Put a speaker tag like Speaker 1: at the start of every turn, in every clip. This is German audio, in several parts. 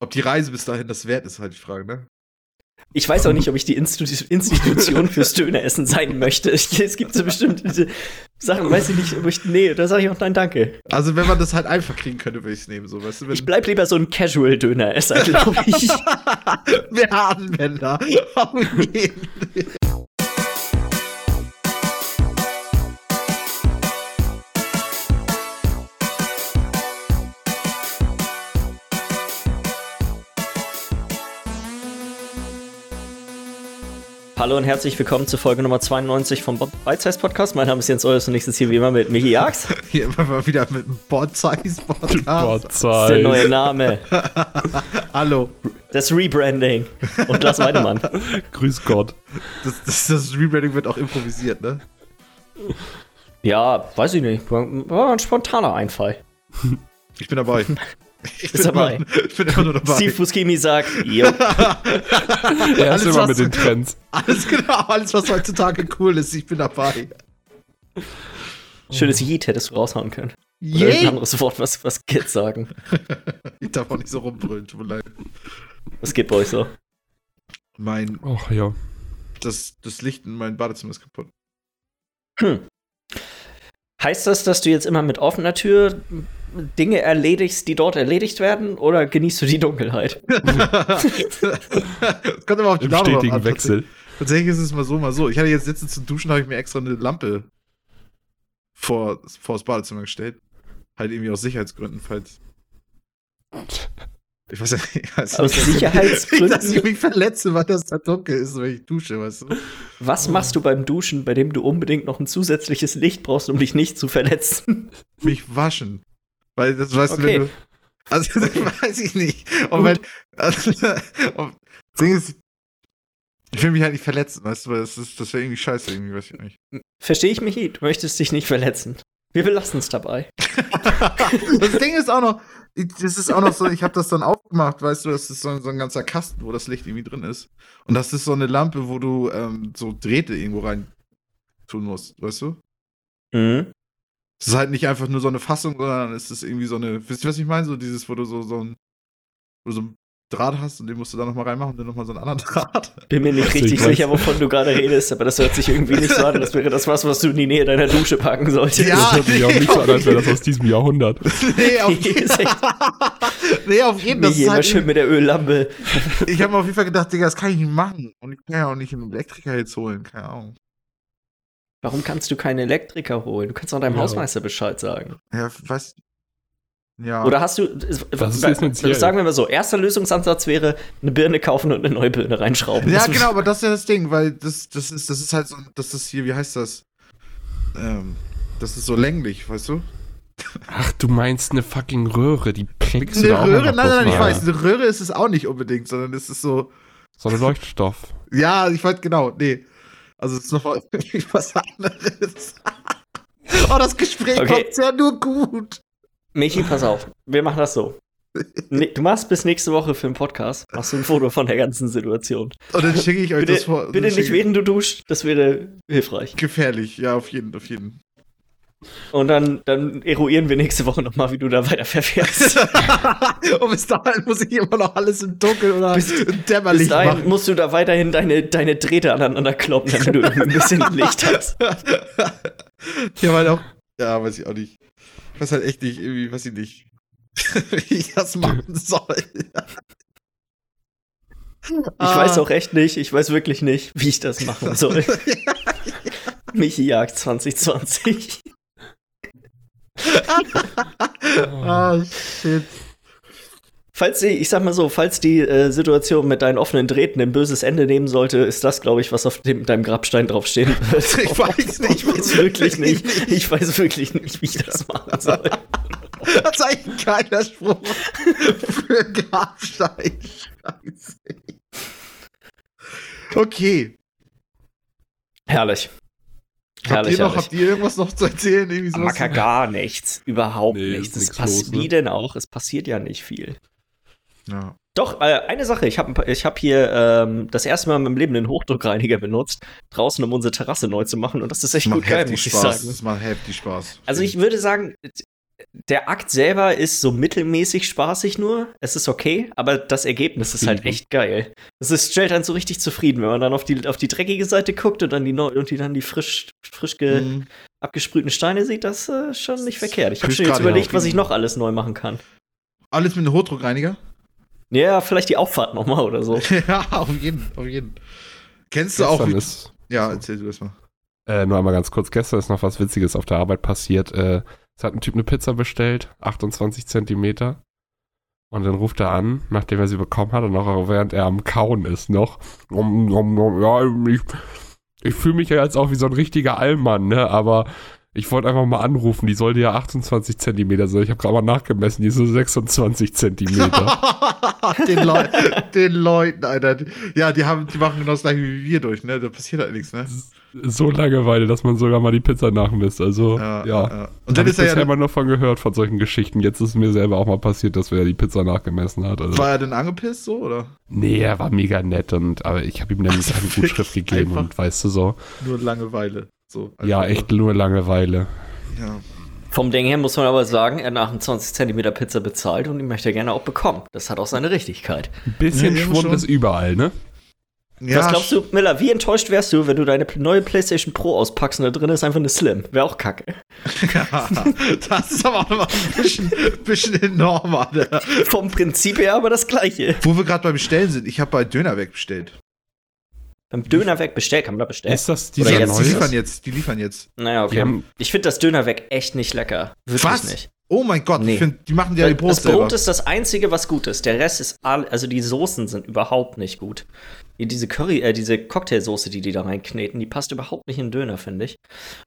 Speaker 1: Ob die Reise bis dahin das wert ist, halt die Frage, ne?
Speaker 2: Ich weiß auch nicht, ob ich die Institu Institution fürs Döneressen sein möchte. Es gibt so bestimmte Sachen, weiß ich nicht, ob ich. Nee, da sage ich auch nein, danke.
Speaker 1: Also, wenn man das halt einfach kriegen könnte, würde ich es nehmen, so, weißt du? Wenn
Speaker 2: Ich bleib lieber so ein Casual-Döneresser, glaube ich.
Speaker 1: Wir Anwender. Auf jeden
Speaker 2: Hallo und herzlich willkommen zu Folge Nummer 92 vom Bite Podcast. Mein Name ist Jens Eures und ich sitze hier wie immer mit Michi Jags.
Speaker 1: Hier immer mal wieder mit einem Bot-Size-Podcast.
Speaker 2: Das ist der neue Name.
Speaker 1: Hallo.
Speaker 2: Das Rebranding. Und Lars Weidemann.
Speaker 3: Grüß Gott.
Speaker 1: Das, das, das Rebranding wird auch improvisiert, ne?
Speaker 2: Ja, weiß ich nicht. War ein spontaner Einfall.
Speaker 1: Ich bin dabei. Ich
Speaker 2: Bist dabei.
Speaker 1: Immer, ich bin immer nur dabei.
Speaker 2: Steve Buscemi sagt, jo.
Speaker 3: Er ist
Speaker 1: Alles,
Speaker 3: immer
Speaker 1: was-
Speaker 3: mit den Trends.
Speaker 1: Alles genau, alles, was heutzutage cool ist, ich bin dabei.
Speaker 2: Schönes Yeet hättest du raushauen können. Oder ein anderes Wort, was, was Kids sagen.
Speaker 1: Ich darf auch nicht so rumbrüllen, tut mir leid.
Speaker 2: Was geht bei euch so?
Speaker 1: Mein,
Speaker 3: Ach ja.
Speaker 1: das, das Licht in meinem Badezimmer ist kaputt.
Speaker 2: Hm. Heißt das, dass du jetzt immer mit offener Tür Dinge erledigst, die dort erledigt werden, oder genießt du die Dunkelheit?
Speaker 1: Es kommt immer auf die
Speaker 3: Im stetigen
Speaker 1: an.
Speaker 3: Wechsel.
Speaker 1: Tatsächlich ist es mal so, mal so. Ich hatte jetzt letztens zum Duschen, habe ich mir extra eine Lampe vor, vor das Badezimmer gestellt. Halt irgendwie aus Sicherheitsgründen, falls. Ich weiß ja nicht. Ich weiß
Speaker 2: Aus Sicherheitsgründen?
Speaker 1: Dass ich mich verletze, weil das da dunkel ist, wenn ich dusche, weißt du?
Speaker 2: Was machst du beim Duschen, bei dem du unbedingt noch ein zusätzliches Licht brauchst, um dich nicht zu verletzen?
Speaker 1: Mich waschen. Weil das weißt
Speaker 2: Okay.
Speaker 1: du, wenn du. Also, das weiß ich nicht. Und wenn. Also, und, das Ding ist, ich will mich halt nicht verletzen, weißt du, weil das, ist- das wäre irgendwie scheiße, irgendwie, weiß ich nicht.
Speaker 2: Verstehe ich, Michi? Du möchtest dich nicht verletzen. Wir belassen es dabei.
Speaker 1: das Ding ist auch noch, das ist auch noch so, ich habe das dann aufgemacht, weißt du, das ist so, ein- so ein ganzer Kasten, wo das Licht irgendwie drin ist. Und das ist so eine Lampe, wo du ähm, so Drähte irgendwo rein tun musst, weißt du?
Speaker 2: Mhm.
Speaker 1: Es ist halt nicht einfach nur so eine Fassung, sondern es ist irgendwie so eine, wisst ihr, was ich meine? So dieses, wo du so, so ein, wo du so ein Draht hast und den musst du da nochmal reinmachen und dann nochmal so einen anderen Draht.
Speaker 2: Bin mir nicht richtig sicher, wovon du gerade redest, aber das hört sich irgendwie nicht so an. Das wäre das was, was du in die Nähe deiner Dusche packen solltest.
Speaker 1: Ja.
Speaker 3: Das hört sich auch nicht so an, als wäre das aus diesem Jahrhundert.
Speaker 1: nee, auf jeden
Speaker 2: echt-
Speaker 1: Nee, auf jeden Fall.
Speaker 2: Michi, immer schön mit der Öllampe.
Speaker 1: Ich habe mir auf jeden Fall gedacht, Digga, das kann ich nicht machen. Und ich kann ja auch nicht einen Elektriker jetzt holen, keine Ahnung.
Speaker 2: Warum kannst du keinen Elektriker holen? Du kannst auch deinem
Speaker 3: Ja.
Speaker 2: Hausmeister Bescheid sagen.
Speaker 1: Ja, was? Ja.
Speaker 2: Oder hast du.
Speaker 3: Das ist.
Speaker 2: Sagen wir mal so: erster Lösungsansatz wäre, eine Birne kaufen und eine neue Birne reinschrauben.
Speaker 1: Ja,
Speaker 2: Das-
Speaker 1: genau, aber das ist ja das Ding, weil das, das ist, das ist halt so, das ist hier, wie heißt das? Ähm, das ist so länglich, weißt du?
Speaker 3: Ach, du meinst eine fucking Röhre, die klickst du
Speaker 1: Eine
Speaker 3: da auch
Speaker 1: Röhre, nein, nein, nein, ich weiß, eine Röhre ist es auch nicht unbedingt, sondern es ist so,
Speaker 3: So ein Leuchtstoff.
Speaker 1: ja, ich weiß genau, nee. Also es ist noch mal was anderes. oh, das Gespräch
Speaker 2: Okay.
Speaker 1: kommt ja nur gut.
Speaker 2: Michi, pass auf. Wir machen das so. Ne- Du machst bis nächste Woche für den Podcast, machst du ein Foto von der ganzen Situation.
Speaker 1: Und dann schicke ich euch
Speaker 2: Bitte,
Speaker 1: das vor.
Speaker 2: bitte nicht während du duscht, das wäre hilfreich.
Speaker 1: Gefährlich, ja, auf jeden, auf jeden.
Speaker 2: Und dann, dann eruieren wir nächste Woche nochmal, wie du da weiter verfährst.
Speaker 1: Und bis dahin muss ich immer noch alles im Dunkeln oder
Speaker 2: Bis-
Speaker 1: im
Speaker 2: Bis dahin
Speaker 1: machen.
Speaker 2: musst du da weiterhin deine, deine Drähte aneinander kloppen, damit du irgendwie ein bisschen Licht hast.
Speaker 1: ja, weil auch, ja, weiß ich auch nicht. Ich weiß halt echt nicht, irgendwie, weiß ich nicht, wie ich das machen soll.
Speaker 2: Ich weiß auch echt nicht, ich weiß wirklich nicht, wie ich das machen soll. Michi Jagd 2020.
Speaker 1: Ah, shit.
Speaker 2: Falls die, ich sag mal so, falls die äh, Situation mit deinen offenen Drähten ein böses Ende nehmen sollte, ist das, glaube ich, was auf dem, deinem Grabstein draufstehen wird.
Speaker 1: Ich weiß nicht.
Speaker 2: Ich weiß wirklich nicht. Ich weiß wirklich nicht, wie ich das machen soll.
Speaker 1: Das ist eigentlich ein geiler Spruch für Grabstein. Scheiße. Okay.
Speaker 2: Herrlich.
Speaker 1: Habt ihr noch, habt ihr irgendwas noch zu erzählen? Irgendwie sowas?
Speaker 2: Macker gar nichts. Überhaupt
Speaker 3: Nee,
Speaker 2: nichts.
Speaker 3: ist
Speaker 2: Es
Speaker 3: nix
Speaker 2: pass-
Speaker 3: los, ne?
Speaker 2: Wie denn auch? Es passiert ja nicht viel.
Speaker 1: Ja.
Speaker 2: Doch, äh, eine Sache. Ich habe ich hab hier ähm, das erste Mal in meinem Leben einen Hochdruckreiniger benutzt, draußen, um unsere Terrasse neu zu machen. Und das ist echt
Speaker 1: Das
Speaker 2: gut geil, muss ich
Speaker 1: Spaß.
Speaker 2: sagen.
Speaker 1: Das macht heftig Spaß.
Speaker 2: Also ich würde sagen, der Akt selber ist so mittelmäßig spaßig nur. Es ist okay, aber das Ergebnis ist halt echt geil. Es ist, stellt einen so richtig zufrieden, wenn man dann auf die, auf die dreckige Seite guckt und dann die, und die, dann die frisch, frisch ge,
Speaker 1: Mhm.
Speaker 2: abgesprühten Steine sieht. Das ist äh, schon nicht verkehrt. Ich habe schon jetzt überlegt, was ich noch alles neu machen kann.
Speaker 1: Alles mit einem Hochdruckreiniger?
Speaker 2: Ja, vielleicht die Auffahrt noch mal oder so.
Speaker 1: ja, auf jeden, auf jeden. Kennst du auch.
Speaker 3: Ist,
Speaker 1: ja, erzähl du das mal.
Speaker 3: äh, nur einmal ganz kurz, gestern ist noch was Witziges auf der Arbeit passiert. Äh, es hat ein Typ eine Pizza bestellt, 28 Zentimeter. Und dann ruft er an, nachdem er sie bekommen hat und auch während er am Kauen ist noch. Ja, ich, ich fühle mich ja jetzt auch wie so ein richtiger Allmann, ne? Aber ich wollte einfach mal anrufen, die sollte ja 28 Zentimeter sein. Ich habe gerade mal nachgemessen, die ist so 26 Zentimeter.
Speaker 1: den, Leu den Leuten, Alter. Ja, die haben, die machen genau das gleiche wie wir durch, ne? Da passiert halt nichts, ne?
Speaker 3: so Langeweile, dass man sogar mal die Pizza nachmisst. Also, ja.
Speaker 1: ja. Und
Speaker 3: Und
Speaker 1: dann ist
Speaker 3: bisher
Speaker 1: ja.
Speaker 3: immer nur von gehört, von solchen Geschichten. Jetzt ist mir selber auch mal passiert, dass wer die Pizza nachgemessen hat. Also,
Speaker 1: War er denn angepisst so, oder?
Speaker 3: nee, er war mega nett und aber ich habe ihm dann eine Gutschrift gegeben und weißt du so.
Speaker 1: Nur Langeweile. So.
Speaker 3: Ja,
Speaker 1: Also,
Speaker 3: echt nur Langeweile.
Speaker 1: Ja.
Speaker 2: Vom Ding her muss man aber sagen, er hat nach 20 Zentimeter Pizza bezahlt und die möchte er gerne auch bekommen. Das hat auch seine Richtigkeit.
Speaker 3: Ein bisschen
Speaker 1: Ja,
Speaker 3: Schwund
Speaker 1: schon.
Speaker 3: ist überall, ne?
Speaker 1: ja
Speaker 2: Was glaubst du, Miller, wie enttäuscht wärst du, wenn du deine neue PlayStation Pro auspackst und da drin ist einfach eine Slim? Wäre auch kacke.
Speaker 1: Ja, das ist aber auch noch mal ein bisschen, bisschen enorm, Alter.
Speaker 2: Vom Prinzip her aber das gleiche.
Speaker 1: Wo wir gerade beim Bestellen sind, ich habe bei Döner wegbestellt.
Speaker 2: Beim Döner weg bestellt, kann man da bestellen?
Speaker 3: Ist das
Speaker 2: Oder
Speaker 3: dieser
Speaker 2: jetzt
Speaker 1: Die liefern jetzt, die liefern jetzt.
Speaker 2: Naja, okay.
Speaker 3: haben-
Speaker 2: Ich finde das Döner weg echt nicht lecker. Wirklich
Speaker 1: Was?
Speaker 2: nicht.
Speaker 1: Oh mein Gott,
Speaker 2: Nee.
Speaker 1: ich find, die machen ja die Brot
Speaker 2: das
Speaker 1: selber.
Speaker 2: Brot ist das Einzige, was gut ist. Der Rest ist all, also die Soßen sind überhaupt nicht gut. Die- Diese Curry, äh, diese Cocktailsoße, die die da reinkneten, die passt überhaupt nicht in den Döner, finde ich.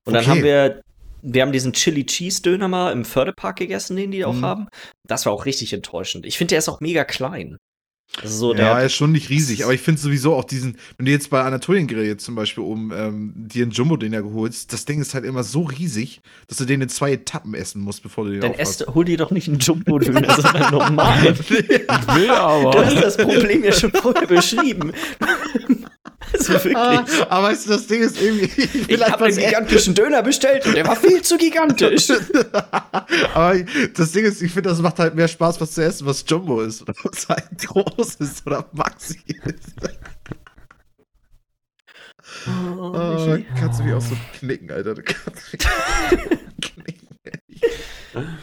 Speaker 2: Und dann
Speaker 1: Okay.
Speaker 2: haben wir, wir haben diesen Chili Cheese Döner mal im Fördepark gegessen, den die auch
Speaker 1: Mhm.
Speaker 2: haben. Das war auch richtig enttäuschend. Ich finde, der ist auch mega klein. So
Speaker 1: ja,
Speaker 2: der,
Speaker 1: ist schon nicht riesig, aber ich finde sowieso auch diesen, wenn du jetzt bei Anatolien Grill jetzt zum Beispiel oben ähm, dir einen Jumbo-Dinner geholst, das Ding ist halt immer so riesig, dass du den in zwei Etappen essen musst, bevor du den
Speaker 2: dann esst, hol dir doch nicht einen Jumbo-Döner, sondern normal.
Speaker 3: Ich will
Speaker 2: Du
Speaker 3: aber.
Speaker 2: hast das Problem ja schon vorher beschrieben. Also wirklich.
Speaker 1: Ah, aber weißt du, das Ding ist irgendwie. Ich,
Speaker 2: Ich habe einen
Speaker 1: ein-
Speaker 2: gigantischen Döner bestellt und der war viel zu gigantisch.
Speaker 1: aber das Ding ist, ich finde, das macht halt mehr Spaß, was zu essen, was Jumbo ist. Oder was halt groß ist oder Maxi ist. Oh, kannst du mich auch so knicken, Alter. Du kannst mich knicken.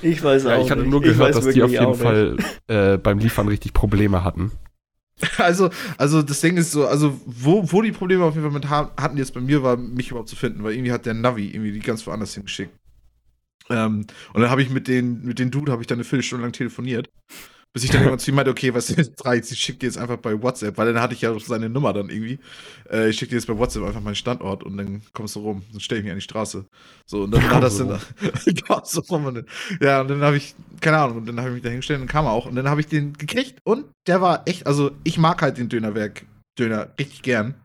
Speaker 2: Ich weiß auch
Speaker 3: Ja, ich hatte nur gehört, dass die auf
Speaker 2: wirklich
Speaker 3: jeden. Fall äh, beim Liefern richtig Probleme hatten.
Speaker 1: Also, also das Ding ist so, also wo, wo die Probleme auf jeden Fall mit ha- hatten jetzt bei mir, war mich überhaupt zu finden, weil irgendwie hat der Navi irgendwie die ganz woanders hingeschickt. Ähm, und dann habe ich mit den, mit den Dude habe ich dann eine Viertelstunde lang telefoniert, bis ich dann irgendwann zu ihm meinte, okay, was ist drei, ich schick dir jetzt einfach bei WhatsApp, weil dann hatte ich ja seine Nummer dann irgendwie. Äh, ich schicke dir jetzt bei WhatsApp einfach meinen Standort und dann kommst du rum, dann stell ich mich an die Straße. So, und dann war das dann, ja, so rum und dann, ja, und dann habe ich, keine Ahnung, und dann habe ich mich da hingestellt und kam er auch und dann habe ich den gekriegt und der war echt, also ich mag halt den Dönerwerk, Döner richtig gern,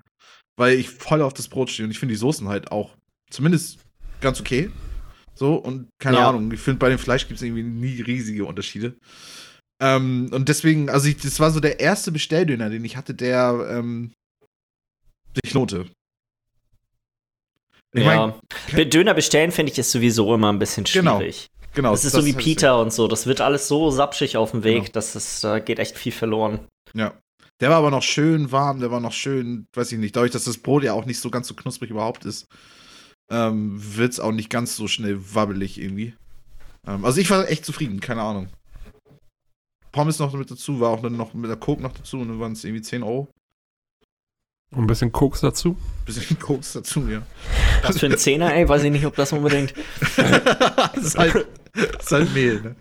Speaker 1: weil ich voll auf das Brot stehe und ich finde die Soßen halt auch zumindest ganz okay. So, und keine
Speaker 2: Ja.
Speaker 1: Ahnung, ich finde, bei dem Fleisch gibt es irgendwie nie riesige Unterschiede. Ähm, und deswegen, also ich, das war so der erste Bestelldöner, den ich hatte, der ähm, sich lohnte. Ich
Speaker 2: ja.
Speaker 1: mein,
Speaker 2: Döner bestellen finde ich ist sowieso immer ein bisschen
Speaker 1: Genau.
Speaker 2: schwierig.
Speaker 1: genau.
Speaker 2: das ist so wie Peter und so. Das wird alles so sapschig auf dem Weg,
Speaker 1: Genau.
Speaker 2: dass es da geht echt viel verloren.
Speaker 1: Ja. Der war aber noch schön warm, der war noch schön, weiß ich nicht, dadurch, dass das Brot ja auch nicht so ganz so knusprig überhaupt ist, ähm, wird es auch nicht ganz so schnell wabbelig irgendwie. Ähm, also ich war echt zufrieden, keine Ahnung. Pommes noch mit dazu, war auch dann noch mit der Coke noch dazu und dann waren es irgendwie 10 Euro.
Speaker 3: Und ein bisschen Koks dazu.
Speaker 1: Bisschen Koks dazu, ja.
Speaker 2: Was für ein Zehner, ey, weiß ich nicht, ob das unbedingt.
Speaker 1: das, ist halt, das ist halt Mehl, ne?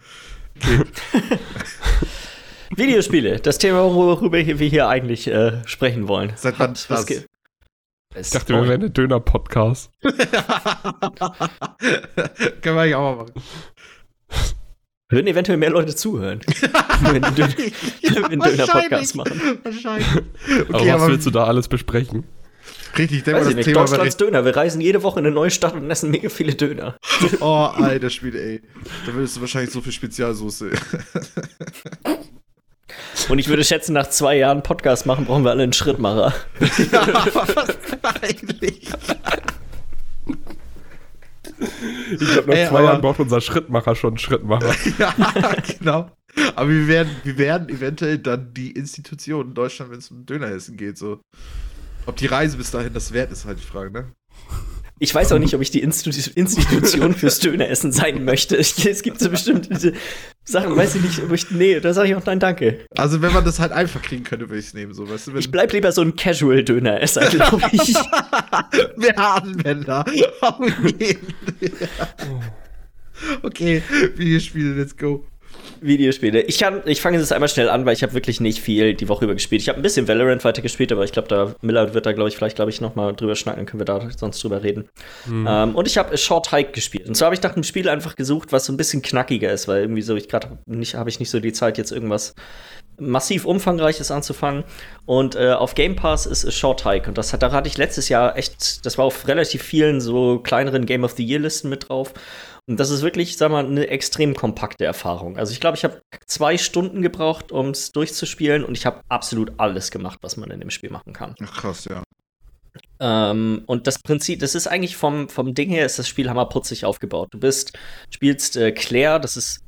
Speaker 2: Videospiele, das Thema, worüber wir hier eigentlich äh, sprechen wollen.
Speaker 1: Seit wann
Speaker 2: Hat- was
Speaker 1: das?
Speaker 3: Ich dachte, wir wären ein Döner-Podcast.
Speaker 1: Können wir eigentlich auch mal machen.
Speaker 2: Würden eventuell mehr Leute zuhören. wenn wir einen Döner-Podcast machen.
Speaker 1: Wahrscheinlich.
Speaker 3: aber
Speaker 1: Okay,
Speaker 3: was
Speaker 1: aber
Speaker 3: willst du da alles besprechen?
Speaker 1: richtig,
Speaker 2: Weiß
Speaker 1: mal, das
Speaker 2: nicht,
Speaker 1: Thema
Speaker 2: Deutschlands Döner. Wir reisen jede Woche in eine neue Stadt und essen mega viele Döner.
Speaker 1: Oh, alter Spiel, ey. Da würdest du wahrscheinlich so viel Spezialsoße.
Speaker 2: Und ich würde schätzen, nach zwei Jahren Podcast machen, brauchen wir alle einen Schrittmacher.
Speaker 1: Eigentlich.
Speaker 3: Ich glaube, nach
Speaker 1: Ey,
Speaker 3: zwei Jahren braucht unser Schrittmacher schon einen Schrittmacher.
Speaker 1: ja, genau. Aber wir werden, wir werden eventuell dann die Institution in Deutschland, wenn es um Döneressen geht, so. Ob die Reise bis dahin das wert ist, halt die Frage, ne?
Speaker 2: Ich weiß auch nicht, ob ich die Institu Institution fürs Döneressen sein möchte. Es gibt so bestimmte Sachen, weiß ich nicht, ob ich, nee, da sage ich auch nein, danke.
Speaker 1: Also, wenn man das halt einfach kriegen könnte, würde ich es nehmen, so, weißt du? Wenn,
Speaker 2: Ich bleib lieber so ein Casual-Döneresser, glaube ich.
Speaker 1: wir Anwender. Auf jeden. okay, Videospiele, let's go.
Speaker 2: Videospiele. Ich, kann, ich fange jetzt einmal schnell an, weil ich habe wirklich nicht viel die Woche über gespielt. Ich habe ein bisschen Valorant weitergespielt, aber ich glaube, da Miller wird da, glaube ich, vielleicht, glaube ich, noch mal drüber schnacken, dann können wir da sonst drüber reden. Ähm, und ich habe Short Hike gespielt. Und zwar habe ich nach einem Spiel einfach gesucht, was so ein bisschen knackiger ist, weil irgendwie so ich gerade nicht habe ich nicht so die Zeit jetzt irgendwas massiv umfangreiches anzufangen. Und äh, auf Game Pass ist A Short Hike. Und das hat, da hatte ich letztes Jahr echt, das war auf relativ vielen so kleineren Game of the Year Listen mit drauf. Und das ist wirklich, sag mal, eine extrem kompakte Erfahrung. Also ich glaube, ich habe zwei Stunden gebraucht, um es durchzuspielen und ich habe absolut alles gemacht, was man in dem Spiel machen kann.
Speaker 1: Ach, krass, ja.
Speaker 2: Ähm, und das Prinzip, das ist eigentlich vom, vom Ding her, ist das Spiel hammerputzig aufgebaut. Du bist, spielst äh, Claire, das ist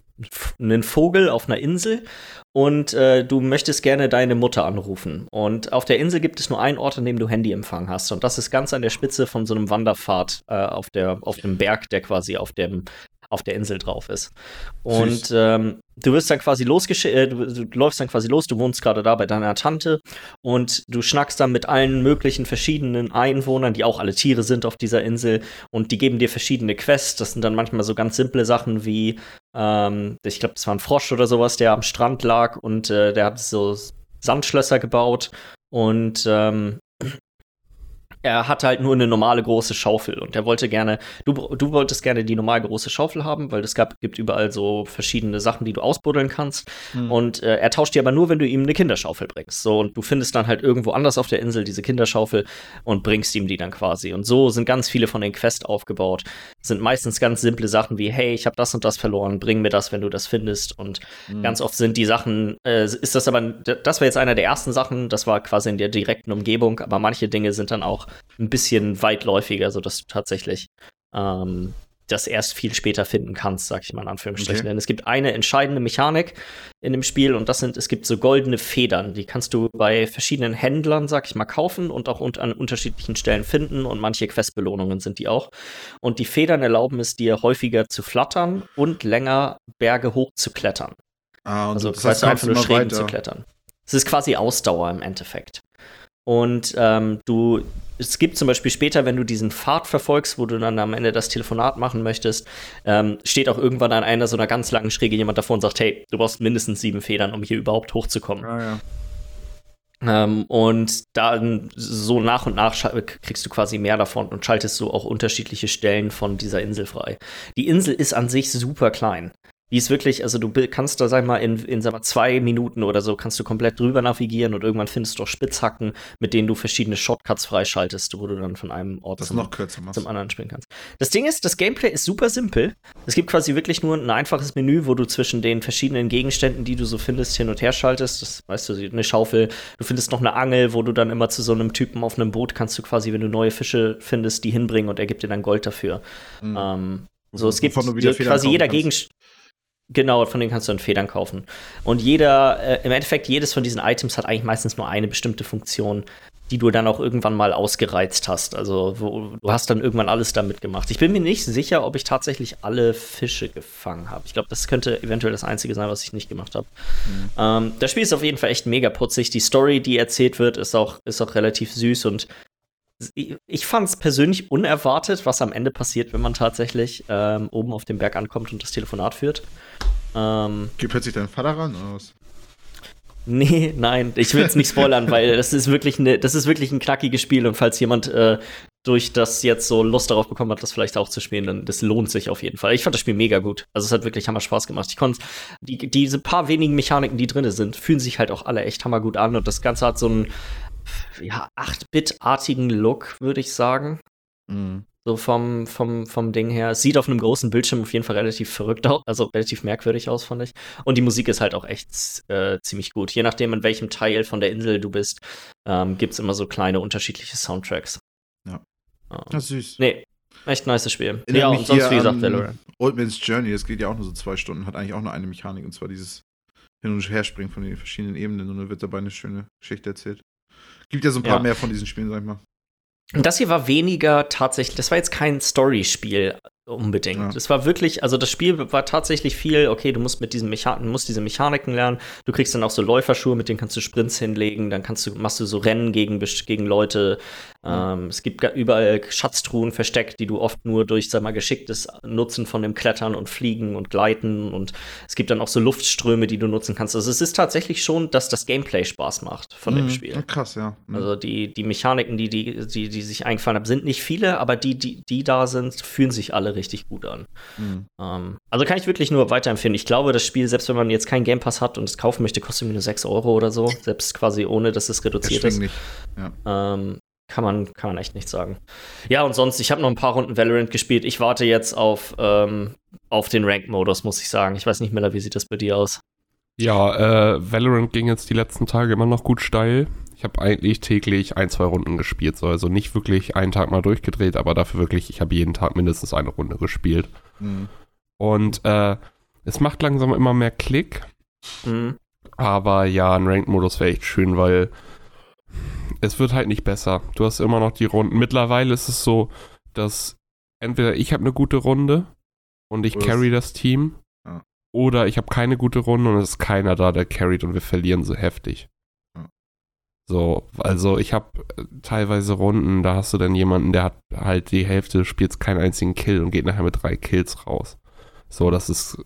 Speaker 2: ein Vogel auf einer Insel und äh, du möchtest gerne deine Mutter anrufen. Und auf der Insel gibt es nur einen Ort, an dem du Handyempfang hast. Und das ist ganz an der Spitze von so einem Wanderpfad äh, auf, der, auf dem Berg, der quasi auf dem auf der Insel drauf ist. Und ähm, du wirst dann quasi losgeschickt, äh, du, du läufst dann quasi los, du wohnst gerade da bei deiner Tante und du schnackst dann mit allen möglichen verschiedenen Einwohnern, die auch alle Tiere sind auf dieser Insel und die geben dir verschiedene Quests. Das sind dann manchmal so ganz simple Sachen wie, ähm, ich glaube, das war ein Frosch oder sowas, der am Strand lag und äh, der hat so Sandschlösser gebaut und ähm, er hat halt nur eine normale große Schaufel und er wollte gerne, du, du wolltest gerne die normal große Schaufel haben, weil es gab, gibt überall so verschiedene Sachen, die du ausbuddeln kannst.
Speaker 1: Hm.
Speaker 2: Und äh, er tauscht die aber nur, wenn du ihm eine Kinderschaufel bringst. So, und du findest dann halt irgendwo anders auf der Insel diese Kinderschaufel und bringst ihm die dann quasi. Und so sind ganz viele von den Quests aufgebaut. Sind meistens ganz simple Sachen wie, hey, ich habe das und das verloren, bring mir das, wenn du das findest. Und
Speaker 1: Hm.
Speaker 2: Ganz oft sind die Sachen, äh, ist das aber, das war jetzt einer der ersten Sachen, das war quasi in der direkten Umgebung, aber manche Dinge sind dann auch ein bisschen weitläufiger, sodass du tatsächlich ähm, das erst viel später finden kannst, sag ich mal in Anführungsstrichen.
Speaker 1: Okay.
Speaker 2: Denn es gibt eine entscheidende Mechanik in dem Spiel und das sind, es gibt so goldene Federn, die kannst du bei verschiedenen Händlern, sag ich mal, kaufen und auch un an unterschiedlichen Stellen finden und manche Questbelohnungen sind die auch. Und die Federn erlauben es dir häufiger zu flattern und länger Berge hoch zu klettern.
Speaker 1: Ah, und
Speaker 2: Also
Speaker 1: das heißt,
Speaker 2: einfach nur Schrägen zu
Speaker 1: weiter.
Speaker 2: klettern. Es ist quasi Ausdauer im Endeffekt. Und ähm, du, es gibt zum Beispiel später, wenn du diesen Pfad verfolgst, wo du dann am Ende das Telefonat machen möchtest, ähm, steht auch irgendwann an einer so einer ganz langen Schräge jemand davor und sagt, hey, du brauchst mindestens sieben Federn, um hier überhaupt hochzukommen.
Speaker 1: Ah, ja.
Speaker 2: Ähm, und dann so nach und nach kriegst du quasi mehr davon und schaltest so auch unterschiedliche Stellen von dieser Insel frei. Die Insel ist an sich super klein. Die ist wirklich, also du kannst da, sag ich mal, in, in sag mal, zwei Minuten oder so kannst du komplett drüber navigieren und irgendwann findest du auch Spitzhacken, mit denen du verschiedene Shortcuts freischaltest, wo du dann von einem Ort
Speaker 1: Das
Speaker 2: zum,
Speaker 1: noch kürzer machst.
Speaker 2: zum anderen spielen kannst. Das Ding ist, das Gameplay ist super simpel. Es gibt quasi wirklich nur ein einfaches Menü, wo du zwischen den verschiedenen Gegenständen, die du so findest, hin und her schaltest. Das weißt du, eine Schaufel. Du findest noch eine Angel, wo du dann immer zu so einem Typen auf einem Boot kannst du quasi, wenn du neue Fische findest, die hinbringen und er gibt dir dann Gold dafür.
Speaker 1: Hm.
Speaker 2: Ähm, so, es gibt quasi jeder
Speaker 1: kannst.
Speaker 2: Genau, von denen kannst du dann Federn kaufen. Und jeder, äh, im Endeffekt, jedes von diesen Items hat eigentlich meistens nur eine bestimmte Funktion, die du dann auch irgendwann mal ausgereizt hast. Also wo, du hast dann irgendwann alles damit gemacht. Ich bin mir nicht sicher, ob ich tatsächlich alle Fische gefangen habe. Ich glaube, das könnte eventuell das Einzige sein, was ich nicht gemacht habe. Ähm, das Spiel ist auf jeden Fall echt mega putzig. Die Story, die erzählt wird, ist auch, ist auch relativ süß und ich- fand es persönlich unerwartet, was am Ende passiert, wenn man tatsächlich ähm, oben auf dem Berg ankommt und das Telefonat führt. Ähm,
Speaker 1: Geht plötzlich dein Vater ran? Was?
Speaker 2: nee, nein, ich will es nicht spoilern, weil das ist wirklich eine, das ist wirklich ein knackiges Spiel und falls jemand äh, durch das jetzt so Lust darauf bekommen hat, das vielleicht auch zu spielen, dann das lohnt sich auf jeden Fall. Ich fand das Spiel mega gut. Also es hat wirklich hammer Spaß gemacht. Ich konnte die, diese paar wenigen Mechaniken, die drin sind, fühlen sich halt auch alle echt hammergut an und das Ganze hat so einen ja, 8-Bit-artigen Look, würde ich sagen.
Speaker 1: Mhm.
Speaker 2: So vom, vom, vom Ding her. Es sieht auf einem großen Bildschirm auf jeden Fall relativ verrückt aus, also relativ merkwürdig aus, fand ich. Und die Musik ist halt auch echt äh, ziemlich gut. Je nachdem, in welchem Teil von der Insel du bist, ähm, gibt es immer so kleine unterschiedliche Soundtracks.
Speaker 1: Ja.
Speaker 2: Ähm,
Speaker 1: Das ist süß.
Speaker 2: nee, Echt nice Spiel.
Speaker 1: Erinnert
Speaker 2: ja, und sonst, wie gesagt, Valorant.
Speaker 1: Old Man's Journey, das geht ja auch nur so zwei Stunden, hat eigentlich auch nur eine Mechanik, und zwar dieses Hin- und Herspringen von den verschiedenen Ebenen und dann wird dabei eine schöne Geschichte erzählt. Gibt ja so ein paar
Speaker 2: Ja.
Speaker 1: mehr von diesen Spielen, sag ich mal.
Speaker 2: Und das hier war weniger tatsächlich, das war jetzt kein Story-Spiel unbedingt.
Speaker 1: Ja.
Speaker 2: Das war wirklich, also das Spiel war tatsächlich viel, okay, du musst mit diesen Mechaniken, musst diese Mechaniken lernen. Du kriegst dann auch so Läuferschuhe, mit denen kannst du Sprints hinlegen, dann kannst du, machst du so Rennen gegen, gegen Leute. Ähm, es gibt überall Schatztruhen versteckt, die du oft nur durch, sag mal, geschicktes Nutzen von dem Klettern und Fliegen und Gleiten und es gibt dann auch so Luftströme, die du nutzen kannst. Also es ist tatsächlich schon, dass das Gameplay Spaß macht von dem
Speaker 1: Mhm.
Speaker 2: Spiel.
Speaker 1: Ja, krass, ja. Mhm.
Speaker 2: Also die, die Mechaniken, die, die, die, die sich eingefallen haben, sind nicht viele, aber die, die, die da sind, fühlen sich alle richtig gut an.
Speaker 1: Mhm.
Speaker 2: Ähm, also kann ich wirklich nur weiterempfehlen. Ich glaube, das Spiel, selbst wenn man jetzt keinen Game Pass hat und es kaufen möchte, kostet nur 6 Euro oder so, selbst quasi ohne, dass es reduziert ist.
Speaker 1: Erschwinglich.
Speaker 2: Ähm, kann man, kann man echt nicht sagen. Ja, und sonst, ich habe noch ein paar Runden Valorant gespielt. Ich warte jetzt auf, ähm, auf den Rank-Modus, muss ich sagen. Ich weiß nicht, Miller, wie sieht das bei dir aus?
Speaker 3: Ja, äh, Valorant ging jetzt die letzten Tage immer noch gut steil. Ich habe eigentlich täglich ein, zwei Runden gespielt. So. Also nicht wirklich einen Tag mal durchgedreht, aber dafür wirklich, ich habe jeden Tag mindestens eine Runde gespielt.
Speaker 1: Mhm.
Speaker 3: Und äh, es macht langsam immer mehr Klick.
Speaker 2: Mhm.
Speaker 3: Aber ja, ein Ranked-Modus wäre echt schön, weil es wird halt nicht besser. Du hast immer noch die Runden. Mittlerweile ist es so, dass entweder ich habe eine gute Runde und ich
Speaker 1: Oder
Speaker 3: carry das Team,
Speaker 1: Ja.
Speaker 3: oder ich habe keine gute Runde und es ist keiner da, der carried und wir verlieren so heftig. So, also ich habe teilweise Runden, da hast du dann jemanden, der hat halt die Hälfte des Spiels keinen einzigen Kill und geht nachher mit drei Kills raus. So, das ist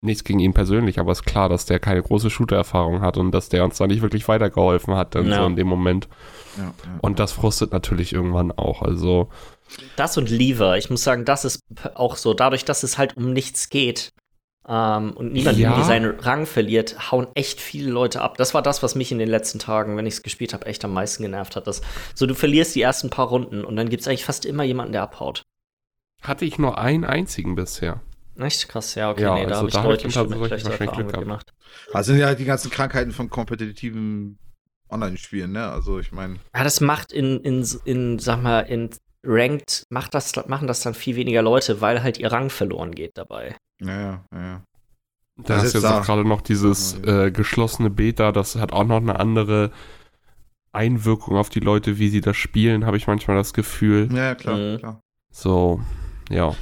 Speaker 3: nichts gegen ihn persönlich, aber ist klar, dass der keine große Shooter-Erfahrung hat und dass der uns da nicht wirklich weitergeholfen hat dann
Speaker 2: Ja.
Speaker 3: so in dem Moment.
Speaker 1: Ja, ja.
Speaker 3: Und das frustet natürlich irgendwann auch. Also,
Speaker 2: Das und Lever, ich muss sagen, das ist auch so, dadurch, dass es halt um nichts geht ähm, und niemand
Speaker 3: Ja.
Speaker 2: irgendwie seinen Rang verliert, hauen echt viele Leute ab. Das war das, was mich in den letzten Tagen, wenn ich es gespielt habe, echt am meisten genervt hat. Dass, so, du verlierst die ersten paar Runden und dann gibt es eigentlich fast immer jemanden, der abhaut.
Speaker 3: hatte ich nur einen einzigen bisher.
Speaker 2: Echt krass, ja, okay,
Speaker 3: Ja,
Speaker 2: nee, da
Speaker 3: also
Speaker 2: habe ich
Speaker 3: da hab ich
Speaker 2: deutlich
Speaker 3: tatsächlich
Speaker 2: schlechtere
Speaker 3: wahrscheinlich
Speaker 2: Erfahrungen
Speaker 3: Glück
Speaker 2: gemacht.
Speaker 1: Das sind ja die ganzen Krankheiten von kompetitiven Online-Spielen, ne? Also ich meine,
Speaker 2: Ja, das macht in, in, in, sag mal, in Ranked, macht das, machen das dann viel weniger Leute, weil halt ihr Rang verloren geht dabei.
Speaker 1: Ja, ja, ja, ja.
Speaker 3: Da
Speaker 1: Das
Speaker 3: ist jetzt
Speaker 1: da.
Speaker 3: auch gerade noch dieses äh, geschlossene Beta, das hat auch noch eine andere Einwirkung auf die Leute, wie sie das spielen, habe ich manchmal das Gefühl.
Speaker 1: Ja, ja, klar,
Speaker 2: Mhm.
Speaker 1: klar.
Speaker 3: So, ja.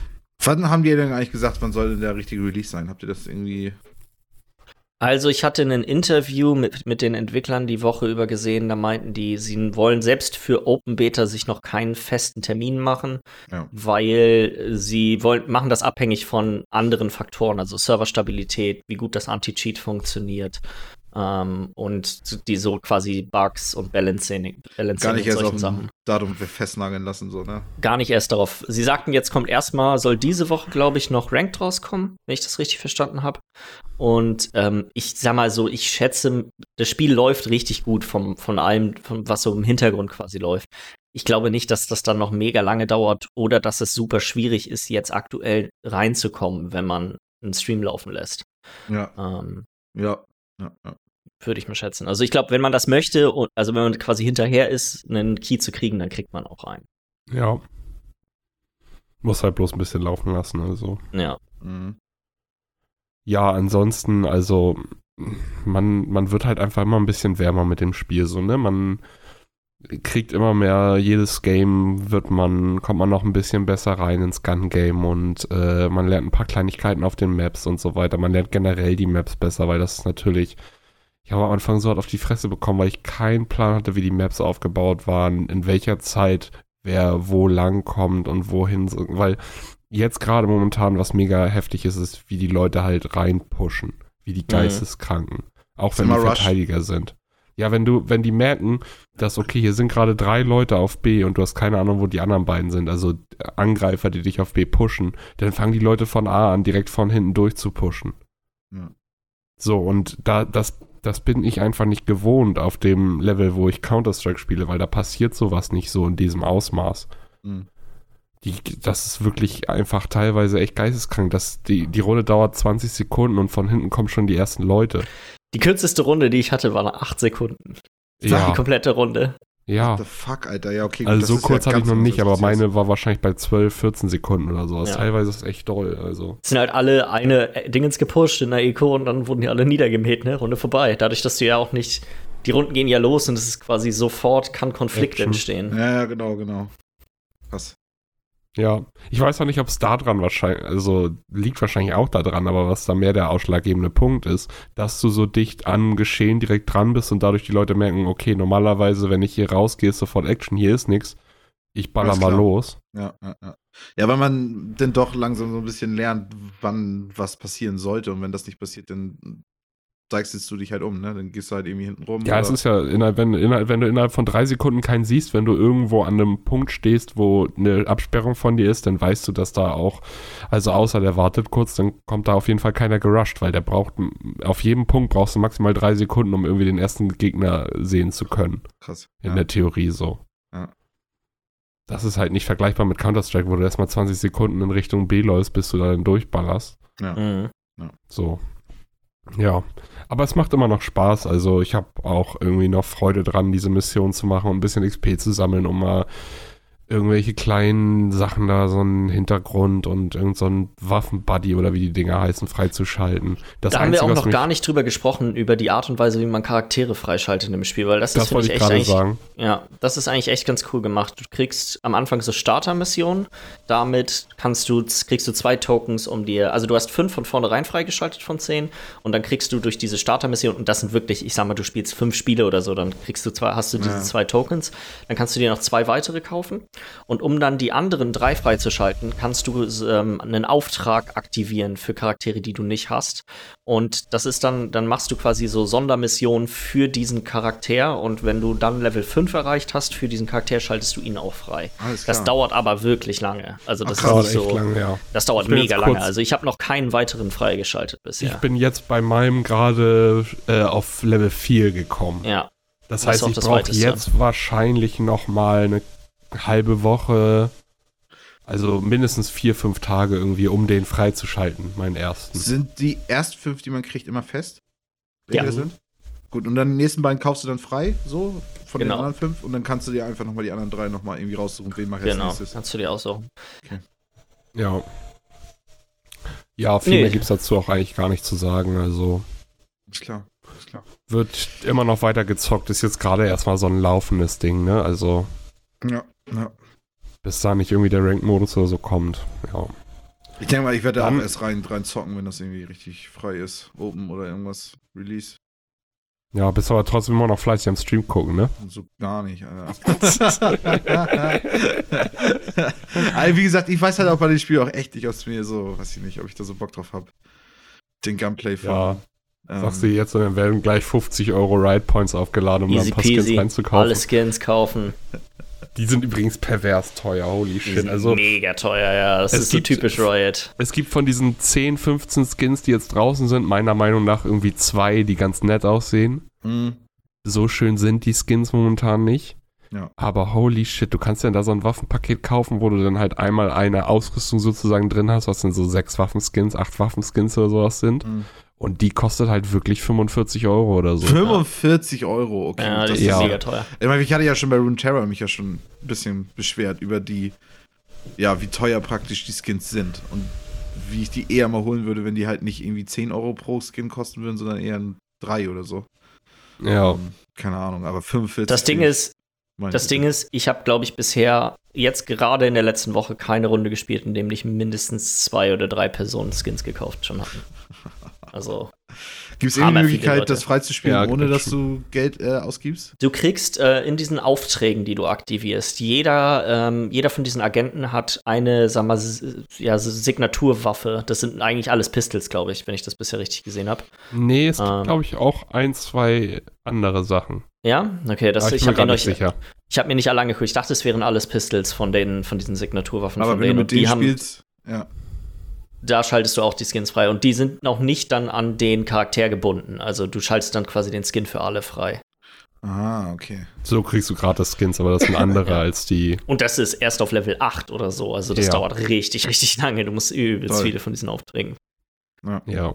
Speaker 1: Wann haben die denn eigentlich gesagt, wann soll denn der richtige Release sein? Habt ihr das irgendwie.
Speaker 2: Also ich hatte ein Interview mit, mit den Entwicklern die Woche über gesehen, da meinten die, sie wollen selbst für Open Beta sich noch keinen festen Termin machen,
Speaker 1: Ja.
Speaker 2: weil sie wollen, machen das abhängig von anderen Faktoren, also Serverstabilität, wie gut das Anti-Cheat funktioniert ähm, und die so quasi Bugs und Balancing, Balancing
Speaker 1: Gar nicht
Speaker 2: und
Speaker 1: erst auf
Speaker 2: Sachen.
Speaker 1: Datum festnageln lassen, so, ne?
Speaker 2: Gar nicht erst darauf. Sie sagten, jetzt kommt erstmal, soll diese Woche, glaube ich, noch Ranked rauskommen, wenn ich das richtig verstanden habe. Und ähm, ich sag mal so, ich schätze, das Spiel läuft richtig gut vom, von allem, von was so im Hintergrund quasi läuft. Ich glaube nicht, dass das dann noch mega lange dauert oder dass es super schwierig ist, jetzt aktuell reinzukommen, wenn man einen Stream laufen lässt.
Speaker 1: Ja,
Speaker 2: Ähm,
Speaker 1: ja, ja, ja.
Speaker 2: Würde ich mal schätzen. Also ich glaube, wenn man das möchte, und, also wenn man quasi hinterher ist, einen Key zu kriegen, dann kriegt man auch einen.
Speaker 3: Ja. Muss halt bloß ein bisschen laufen lassen, also.
Speaker 2: Ja.
Speaker 1: Mhm.
Speaker 3: Ja, ansonsten, also, man, man wird halt einfach immer ein bisschen wärmer mit dem Spiel, so, ne? Man kriegt immer mehr, jedes Game wird man, kommt man noch ein bisschen besser rein ins Gun-Game und äh, man lernt ein paar Kleinigkeiten auf den Maps und so weiter. Man lernt generell die Maps besser, weil das ist natürlich, ich habe am Anfang so hart auf die Fresse bekommen, weil ich keinen Plan hatte, wie die Maps aufgebaut waren, in welcher Zeit wer wo lang kommt und wohin, weil jetzt gerade momentan, was mega heftig ist, ist, wie die Leute halt reinpushen, wie die Geisteskranken, auch wenn die
Speaker 1: immer Rush.
Speaker 3: Verteidiger sind. Ja, wenn du, wenn die merken, dass, okay, hier sind gerade drei Leute auf B und du hast keine Ahnung, wo die anderen beiden sind, also Angreifer, die dich auf B pushen, dann fangen die Leute von A an, direkt von hinten durch zu pushen.
Speaker 1: Ja.
Speaker 3: So, und da, das, das bin ich einfach nicht gewohnt auf dem Level, wo ich Counter-Strike spiele, weil da passiert sowas nicht so in diesem Ausmaß.
Speaker 1: Mhm.
Speaker 3: Die, das ist wirklich einfach teilweise echt geisteskrank. Das, die, die Runde dauert 20 Sekunden und von hinten kommen schon die ersten Leute.
Speaker 2: Die kürzeste Runde, die ich hatte, war nach acht Sekunden. Die
Speaker 3: Ja,
Speaker 2: komplette Runde.
Speaker 3: Ja.
Speaker 1: What the fuck, Alter. Ja, okay. gut,
Speaker 3: Also
Speaker 1: das
Speaker 3: so
Speaker 1: ist ja
Speaker 3: kurz hatte ich noch nicht, aber meine war wahrscheinlich bei 12, 14 Sekunden oder sowas.
Speaker 2: Ja.
Speaker 3: Teilweise ist es echt doll. Also.
Speaker 2: Es sind halt alle eine äh, Dingens gepusht in der Eco und dann wurden die alle niedergemäht, ne? Runde vorbei. Dadurch, dass du ja auch nicht. Die Runden gehen ja los und es ist quasi sofort, kann Konflikt
Speaker 3: Action.
Speaker 2: entstehen.
Speaker 1: Ja, ja, genau, genau. Krass.
Speaker 3: Ja, ich weiß auch nicht, ob es da dran wahrscheinlich, also liegt wahrscheinlich auch da dran, aber was da mehr der ausschlaggebende Punkt ist, dass du so dicht am Geschehen direkt dran bist und dadurch die Leute merken, okay, normalerweise, wenn ich hier rausgehe, ist sofort Action, hier ist nichts. Ich baller mal los.
Speaker 1: Ja, ja, ja. Ja, weil man dann doch langsam so ein bisschen lernt, wann was passieren sollte. Und wenn das nicht passiert, dann zeigst du dich halt um, ne? Dann gehst du halt irgendwie hinten rum.
Speaker 3: Ja, es
Speaker 1: oder-
Speaker 3: ist ja, innerhalb, wenn, innerhalb, wenn du innerhalb von drei Sekunden keinen siehst, wenn du irgendwo an einem Punkt stehst, wo eine Absperrung von dir ist, dann weißt du, dass da auch, also außer der wartet kurz, dann kommt da auf jeden Fall keiner gerusht, weil der braucht, auf jedem Punkt brauchst du maximal drei Sekunden, um irgendwie den ersten Gegner sehen zu können.
Speaker 1: krass.
Speaker 3: In
Speaker 1: ja.
Speaker 3: der Theorie so.
Speaker 1: Ja.
Speaker 3: Das ist halt nicht vergleichbar mit Counter-Strike, wo du erstmal 20 Sekunden in Richtung B läufst, bis du da dann durchballerst.
Speaker 2: Mhm.
Speaker 3: So. Ja. Aber es macht immer noch Spaß. Also ich habe auch irgendwie noch Freude dran, diese Mission zu machen und ein bisschen XP zu sammeln, um mal irgendwelche kleinen Sachen da, so einen Hintergrund und irgend so Waffenbuddy oder wie die Dinger heißen, freizuschalten. Das
Speaker 2: da haben wir auch noch gar nicht drüber gesprochen, über die Art und Weise, wie man Charaktere freischaltet im Spiel, weil das, ist,
Speaker 3: Das
Speaker 2: finde
Speaker 3: wollte
Speaker 2: ich, echt eigentlich
Speaker 3: sagen.
Speaker 2: Ja, das ist eigentlich echt ganz cool gemacht. Du kriegst am Anfang so Starter-Missionen. Damit kannst du, kriegst du zwei Tokens, um dir, also du hast fünf von vornherein freigeschaltet von zehn und dann kriegst du durch diese Starter-Mission, und das sind wirklich, ich sag mal, du spielst fünf Spiele oder so, dann kriegst du zwei, hast du diese
Speaker 1: Ja.
Speaker 2: zwei Tokens, dann kannst du dir noch zwei weitere kaufen. Und um dann die anderen drei freizuschalten, kannst du ähm, einen Auftrag aktivieren für Charaktere, die du nicht hast. Und das ist dann, dann machst du quasi so Sondermissionen für diesen Charakter und wenn du dann Level 5 erreicht hast für diesen Charakter, schaltest du ihn auch frei. Das dauert aber wirklich lange. Also
Speaker 1: Ach,
Speaker 2: das
Speaker 1: krass.
Speaker 3: Dauert
Speaker 2: so.
Speaker 3: lange, ja.
Speaker 2: Das dauert
Speaker 3: Ich
Speaker 2: mega lange. Also ich habe noch keinen weiteren freigeschaltet
Speaker 3: Ich
Speaker 2: bisher.
Speaker 3: bin jetzt bei meinem gerade äh, auf Level 4 gekommen.
Speaker 2: ja,
Speaker 3: Das
Speaker 2: Das
Speaker 3: heißt, ich brauche jetzt wahrscheinlich noch mal eine halbe Woche, also mindestens vier, fünf Tage irgendwie, um den freizuschalten, meinen ersten.
Speaker 1: Sind die ersten fünf, die man kriegt, immer fest?
Speaker 2: Ja.
Speaker 1: Sind? Gut, und dann die nächsten beiden kaufst du dann frei, so, von
Speaker 2: Genau.
Speaker 1: den anderen fünf. Und dann kannst du dir einfach nochmal die anderen drei nochmal irgendwie raussuchen, wen mach ich
Speaker 2: genau.
Speaker 1: als nächstes.
Speaker 2: Kannst du dir aussuchen.
Speaker 3: Ja. Ja, viel
Speaker 2: Nee.
Speaker 3: mehr gibt es dazu auch eigentlich gar nicht zu sagen. Also
Speaker 1: Ist klar, ist klar.
Speaker 3: wird immer noch weiter gezockt. Ist jetzt gerade erstmal so ein laufendes Ding, ne? Also
Speaker 1: Ja, ja.
Speaker 3: bis da nicht irgendwie der Rank-Modus oder so kommt. Ja.
Speaker 1: Ich denke mal, ich werde da
Speaker 3: Dann-
Speaker 1: auch erst rein, rein zocken, wenn das irgendwie richtig frei ist. Open oder irgendwas. Release.
Speaker 3: Ja, bist aber trotzdem immer noch fleißig am Stream gucken, ne?
Speaker 1: So gar nicht, Alter. also, wie gesagt, ich weiß halt auch bei dem Spiel auch echt nicht aus mir so, weiß ich nicht, ob ich da so Bock drauf habe. Den Gunplay von.
Speaker 3: Ja.
Speaker 1: ähm,
Speaker 3: Sagst du jetzt, und dann werden gleich 50 Euro Ride Points aufgeladen, um da
Speaker 2: Easy
Speaker 3: ein paar Skins
Speaker 2: peasy.
Speaker 3: reinzukaufen.
Speaker 2: Alle Skins kaufen.
Speaker 3: Die sind übrigens pervers teuer, holy
Speaker 2: Die
Speaker 3: shit.
Speaker 2: sind
Speaker 3: Also
Speaker 2: mega teuer, ja. Das
Speaker 3: es
Speaker 2: ist so
Speaker 3: gibt-
Speaker 2: typisch Riot.
Speaker 3: es gibt von diesen 10, 15 Skins, die jetzt draußen sind, meiner Meinung nach irgendwie zwei, die ganz nett aussehen.
Speaker 1: mh,
Speaker 3: So schön sind die Skins momentan nicht.
Speaker 1: Ja.
Speaker 3: Aber holy shit, du kannst ja da so ein Waffenpaket kaufen, wo du dann halt einmal eine Ausrüstung sozusagen drin hast, was dann so sechs Waffenskins, acht Waffenskins oder sowas sind.
Speaker 1: mh.
Speaker 3: Und die kostet halt wirklich 45 Euro oder so.
Speaker 1: 45 Euro, okay.
Speaker 2: Ja,
Speaker 1: das ist
Speaker 3: ja.
Speaker 2: mega teuer.
Speaker 1: Ich meine, ich hatte ja schon bei Rune Terror mich ja schon ein bisschen beschwert über die, ja, wie teuer praktisch die Skins sind. Und wie ich die eher mal holen würde, wenn die halt nicht irgendwie 10 Euro pro Skin kosten würden, sondern eher 3 oder so.
Speaker 3: Ja.
Speaker 1: Ähm, keine Ahnung, aber 45.
Speaker 2: Das Ding ist, Das. Ding ist, ich habe, glaube ich, bisher jetzt gerade in der letzten Woche keine Runde gespielt, in dem nicht mindestens zwei oder drei Personen Skins gekauft schon hatten. Also,
Speaker 1: Gibt es irgendeine Möglichkeit, das freizuspielen,
Speaker 3: Ja,
Speaker 1: ohne
Speaker 3: gibt
Speaker 1: dass du Geld äh, ausgibst?
Speaker 2: du kriegst äh, in diesen Aufträgen, die du aktivierst, jeder, ähm, jeder von diesen Agenten hat eine, sag mal, ja, Signaturwaffe. Das sind eigentlich alles Pistols, glaube ich, wenn ich das bisher richtig gesehen habe.
Speaker 3: Nee, es gibt,
Speaker 2: Ähm.
Speaker 3: glaube ich, auch ein, zwei andere Sachen.
Speaker 2: Ja, okay, das, ich
Speaker 3: mir
Speaker 2: habe mir,
Speaker 3: nicht sicher.
Speaker 2: ich hab mir nicht alle angeguckt. Ich dachte, es wären alles Pistols von den, von diesen Signaturwaffen
Speaker 1: Aber
Speaker 2: von
Speaker 1: wenn
Speaker 2: denen.
Speaker 1: du mit
Speaker 2: die
Speaker 1: denen
Speaker 2: haben,
Speaker 1: spielst, ja.
Speaker 2: Da schaltest du auch die Skins frei. Und die sind noch nicht dann an den Charakter gebunden. Also du schaltest dann quasi den Skin für alle frei.
Speaker 1: Ah, okay.
Speaker 3: So kriegst du gratis Skins, aber das sind andere
Speaker 2: Ja.
Speaker 3: als die.
Speaker 2: Und das ist erst auf Level 8 oder so. Also das
Speaker 3: Ja.
Speaker 2: dauert richtig, richtig lange. Du musst übelst
Speaker 1: Toll.
Speaker 2: viele von diesen Aufträgen.
Speaker 3: Ja.
Speaker 2: Ja,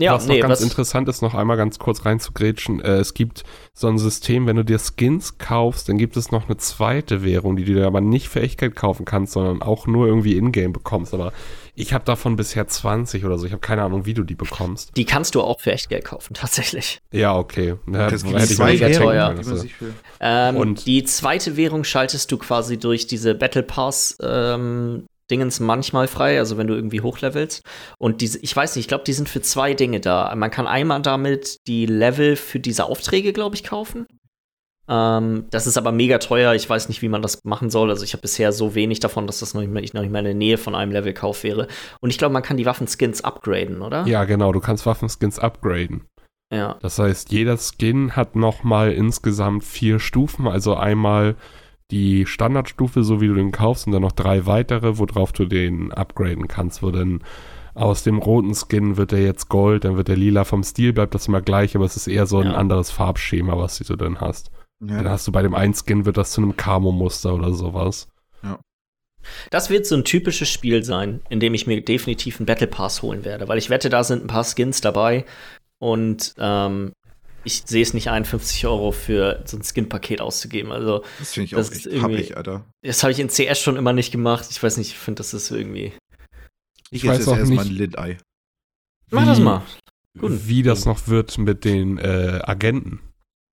Speaker 3: was noch
Speaker 2: nee,
Speaker 3: ganz
Speaker 2: was,
Speaker 3: interessant ist, noch einmal ganz kurz reinzugrätschen. Äh, es gibt so ein System, wenn du dir Skins kaufst, dann gibt es noch eine zweite Währung, die du dir aber nicht für Echtgeld kaufen kannst, sondern auch nur irgendwie in-game bekommst. Aber ich habe davon bisher 20 oder so. Ich habe keine Ahnung, wie du die bekommst.
Speaker 2: die kannst du auch für Echtgeld kaufen, tatsächlich.
Speaker 3: Ja, okay. Ja,
Speaker 1: Das
Speaker 3: hätte ich
Speaker 2: Währungen,
Speaker 3: checken
Speaker 2: teuer. Ähm,
Speaker 3: Und-
Speaker 2: die zweite Währung schaltest du quasi durch diese Battle Pass ähm, Dingens manchmal frei, also wenn du irgendwie hochlevelst. Und diese, ich weiß nicht, ich glaube, die sind für zwei Dinge da. Man kann einmal damit die Level für diese Aufträge, glaube ich, kaufen. Ähm, das ist aber mega teuer. Ich weiß nicht, wie man das machen soll. Also ich habe bisher so wenig davon, dass das noch nicht, mal, ich noch nicht mal in der Nähe von einem Levelkauf wäre. Und ich glaube, man kann die Waffenskins upgraden, oder?
Speaker 3: Ja, genau. Du kannst Waffenskins upgraden.
Speaker 2: Ja.
Speaker 3: Das heißt, jeder Skin hat nochmal insgesamt vier Stufen. Also einmal die Standardstufe, so wie du den kaufst, und dann noch drei weitere, worauf du den upgraden kannst. Wo dann aus dem roten Skin wird er jetzt Gold, dann wird der lila. Vom Stil bleibt das immer gleich, aber es ist eher so ein
Speaker 2: Ja.
Speaker 3: anderes Farbschema, was du dann hast. Dann
Speaker 1: Ja.
Speaker 3: hast du bei dem einen Skin wird das zu einem Camo-Muster oder sowas.
Speaker 2: Das wird so ein typisches Spiel sein, in dem ich mir definitiv einen Battle Pass holen werde, weil ich wette, da sind ein paar Skins dabei und ähm, ich sehe es nicht ein, 50 Euro für so ein Skin-Paket auszugeben. Also,
Speaker 1: Das finde ich
Speaker 2: Das
Speaker 1: auch echt happig, Alter.
Speaker 2: das habe ich in CS schon immer nicht gemacht. Ich weiß nicht, ich finde, das ist irgendwie.
Speaker 3: Ich
Speaker 1: Jetzt
Speaker 3: weiß
Speaker 1: ist
Speaker 3: auch
Speaker 1: erstmal
Speaker 3: nicht-
Speaker 1: ein Lid-Ei.
Speaker 2: Mach das mal. Gut.
Speaker 3: Wie das noch wird mit den äh, Agenten.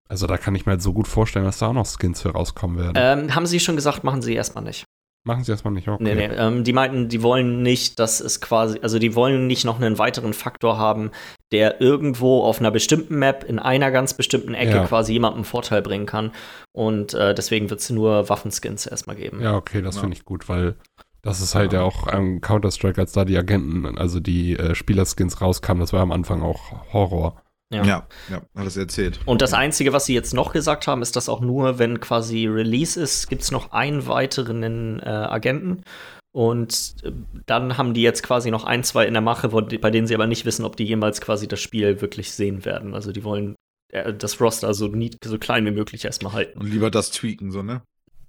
Speaker 3: Also da kann ich mir halt so gut vorstellen, dass da auch noch Skins für rauskommen werden.
Speaker 2: Ähm, haben Sie schon gesagt, machen Sie erstmal nicht.
Speaker 3: Machen sie erstmal nicht. Okay.
Speaker 2: Nee, nee. Ähm, die meinten, die wollen nicht, dass es quasi, also die wollen nicht noch einen weiteren Faktor haben, der irgendwo auf einer bestimmten Map in einer ganz bestimmten Ecke
Speaker 3: Ja.
Speaker 2: quasi jemandem Vorteil bringen kann. Und äh, deswegen wird es nur Waffenskins erstmal geben.
Speaker 3: Ja, okay, das
Speaker 1: Ja.
Speaker 3: finde ich gut, weil das ist halt ja auch am Counter-Strike, als da die Agenten, also die äh, Spielerskins rauskamen, das war am Anfang auch Horror.
Speaker 2: Ja.
Speaker 1: Ja, ja, hat es erzählt.
Speaker 2: Und das Einzige, was sie jetzt noch gesagt haben, ist, dass auch nur, wenn quasi Release ist, gibt es noch einen weiteren äh, Agenten. Und äh, dann haben die jetzt quasi noch ein, zwei in der Mache, bei denen sie aber nicht wissen, ob die jemals quasi das Spiel wirklich sehen werden. Also die wollen äh, das Roster so, nie, so klein wie möglich erstmal halten.
Speaker 1: Und lieber das tweaken, so, ne?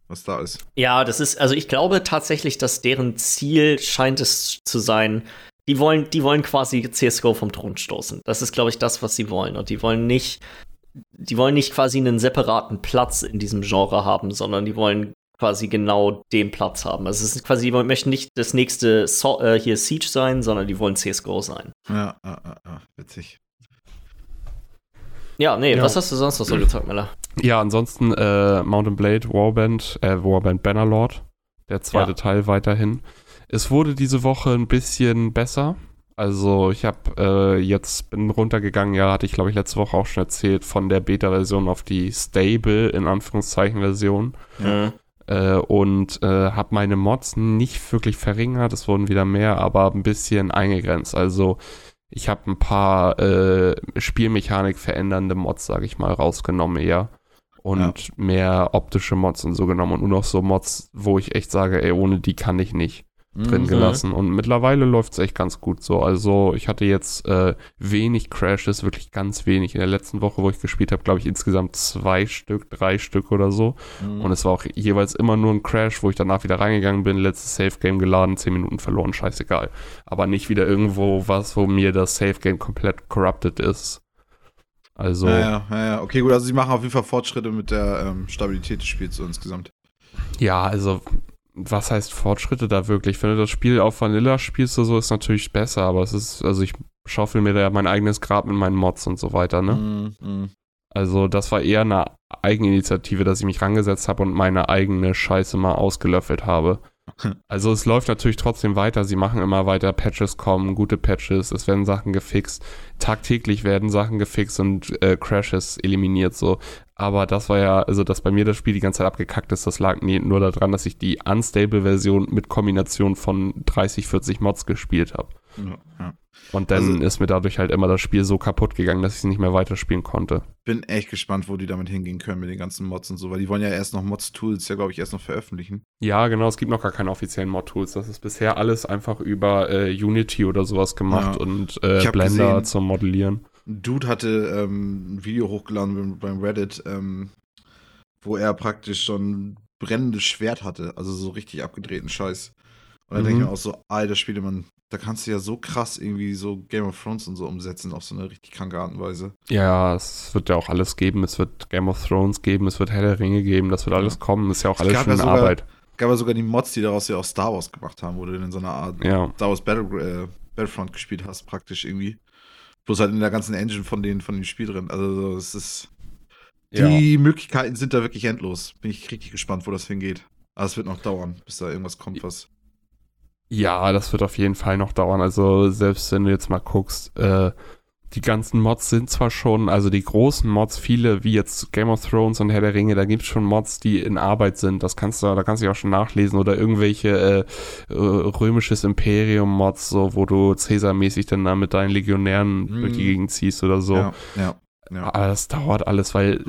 Speaker 1: Was da ist.
Speaker 2: Ja, das ist, also ich glaube tatsächlich, dass deren Ziel scheint es zu sein, die wollen, die wollen quasi CSGO vom Thron stoßen. Das ist, glaube ich, das, was sie wollen. Und die wollen nicht, die wollen nicht quasi einen separaten Platz in diesem Genre haben, sondern die wollen quasi genau den Platz haben. Also es ist quasi, die möchten nicht das nächste so äh, hier Siege sein, sondern die wollen CSGO sein.
Speaker 1: Ja, ja, ja, witzig.
Speaker 2: Ja, nee,
Speaker 3: Ja.
Speaker 2: was hast du sonst noch so gezockt, Miller?
Speaker 3: Ja, ansonsten äh, Mountain Blade, Warband, äh, Warband Bannerlord, der zweite
Speaker 2: Ja.
Speaker 3: Teil weiterhin. Es wurde diese Woche ein bisschen besser. Also ich habe äh, jetzt bin runtergegangen, ja, hatte ich glaube ich letzte Woche auch schon erzählt, von der Beta-Version auf die Stable in Anführungszeichen Version.
Speaker 2: Mhm.
Speaker 3: Äh, und äh, habe meine Mods nicht wirklich verringert. Es wurden wieder mehr, aber ein bisschen eingegrenzt. Also ich habe ein paar äh, Spielmechanik verändernde Mods, sage ich mal, rausgenommen eher. Und mehr optische Mods und so genommen. Und nur noch so Mods, wo ich echt sage, ey, ohne die kann ich nicht drin
Speaker 1: Mhm.
Speaker 3: gelassen. Und mittlerweile läuft es echt ganz gut so. Also ich hatte jetzt äh, wenig Crashes, wirklich ganz wenig. In der letzten Woche, wo ich gespielt habe, glaube ich insgesamt zwei Stück, drei Stück oder so.
Speaker 1: Mhm.
Speaker 3: Und es war auch jeweils immer nur ein Crash, wo ich danach wieder reingegangen bin, letztes Safe-Game geladen, 10 Minuten verloren, scheißegal. Aber nicht wieder irgendwo was, wo mir das Safe-Game komplett corrupted ist. Also,
Speaker 1: Ja, ja, ja, ja. Okay, gut, also sie machen auf jeden Fall Fortschritte mit der ähm, Stabilität des Spiels so insgesamt.
Speaker 3: ja, also, was heißt Fortschritte da wirklich? Wenn du das Spiel auf Vanilla spielst oder so, ist natürlich besser, aber es ist, also ich schaufel mir da ja mein eigenes Grab mit meinen Mods und so weiter, ne?
Speaker 1: Mhm, mhm.
Speaker 3: Also das war eher eine Eigeninitiative, dass ich mich rangesetzt habe und meine eigene Scheiße mal ausgelöffelt habe. Also es läuft natürlich trotzdem weiter. Sie machen immer weiter, Patches kommen, gute Patches, es werden Sachen gefixt. Tagtäglich werden Sachen gefixt und äh, Crashes eliminiert so. Aber das war ja, also dass bei mir das Spiel die ganze Zeit abgekackt ist, das lag nur daran, dass ich die Unstable-Version mit Kombination von 30, 40 Mods gespielt habe.
Speaker 1: Ja.
Speaker 3: Und dann
Speaker 1: Also-
Speaker 3: ist mir dadurch halt immer das Spiel so kaputt gegangen, dass ich es nicht mehr weiterspielen konnte.
Speaker 1: Bin echt gespannt, wo die damit hingehen können mit den ganzen Mods und so, weil die wollen ja erst noch Mods-Tools ja, glaube ich, erst noch veröffentlichen.
Speaker 3: Ja, genau, es gibt noch gar keine offiziellen Mod-Tools. Das ist bisher alles einfach über äh, Unity oder sowas gemacht
Speaker 1: Ja.
Speaker 3: und äh, Blender
Speaker 1: gesehen-
Speaker 3: zum Modellieren.
Speaker 1: Dude hatte ähm, ein Video hochgeladen beim Reddit, ähm, wo er praktisch so ein brennendes Schwert hatte, also so richtig abgedrehten Scheiß. Und dann denke ich
Speaker 3: Mhm.
Speaker 1: mir auch so, alter Spiele, man, da kannst du ja so krass irgendwie so Game of Thrones und so umsetzen auf so eine richtig kranke Art und Weise.
Speaker 3: Ja, es wird ja auch alles geben. Es wird Game of Thrones geben, es wird Herr der Ringe geben, das wird alles
Speaker 1: Ja.
Speaker 3: kommen. ist ja auch
Speaker 1: Es
Speaker 3: alles schon
Speaker 1: ja sogar-
Speaker 3: Arbeit.
Speaker 1: Gab ja sogar die Mods, die daraus ja auch Star Wars gemacht haben, wo du in so einer Art
Speaker 3: Ja.
Speaker 1: Star Wars Battle, äh, Battlefront gespielt hast, praktisch irgendwie. Bloß halt in der ganzen Engine von, den, von dem Spiel drin. Also so, es ist. Die Möglichkeiten sind da wirklich endlos. Bin ich richtig gespannt, wo das hingeht. Aber es wird noch dauern, bis da irgendwas kommt, was.
Speaker 3: Ja, das wird auf jeden Fall noch dauern. Also selbst wenn du jetzt mal guckst, äh, die ganzen Mods sind zwar schon, also die großen Mods, viele wie jetzt Game of Thrones und Herr der Ringe, da gibt's schon Mods, die in Arbeit sind. Das kannst du, da kannst du ja auch schon nachlesen oder irgendwelche äh, äh, römisches Imperium Mods, so wo du Cäsar-mäßig dann da mit deinen Legionären
Speaker 1: Mhm.
Speaker 3: durch die Gegend ziehst oder so.
Speaker 1: Ja, ja. ja.
Speaker 3: Aber das dauert alles, weil,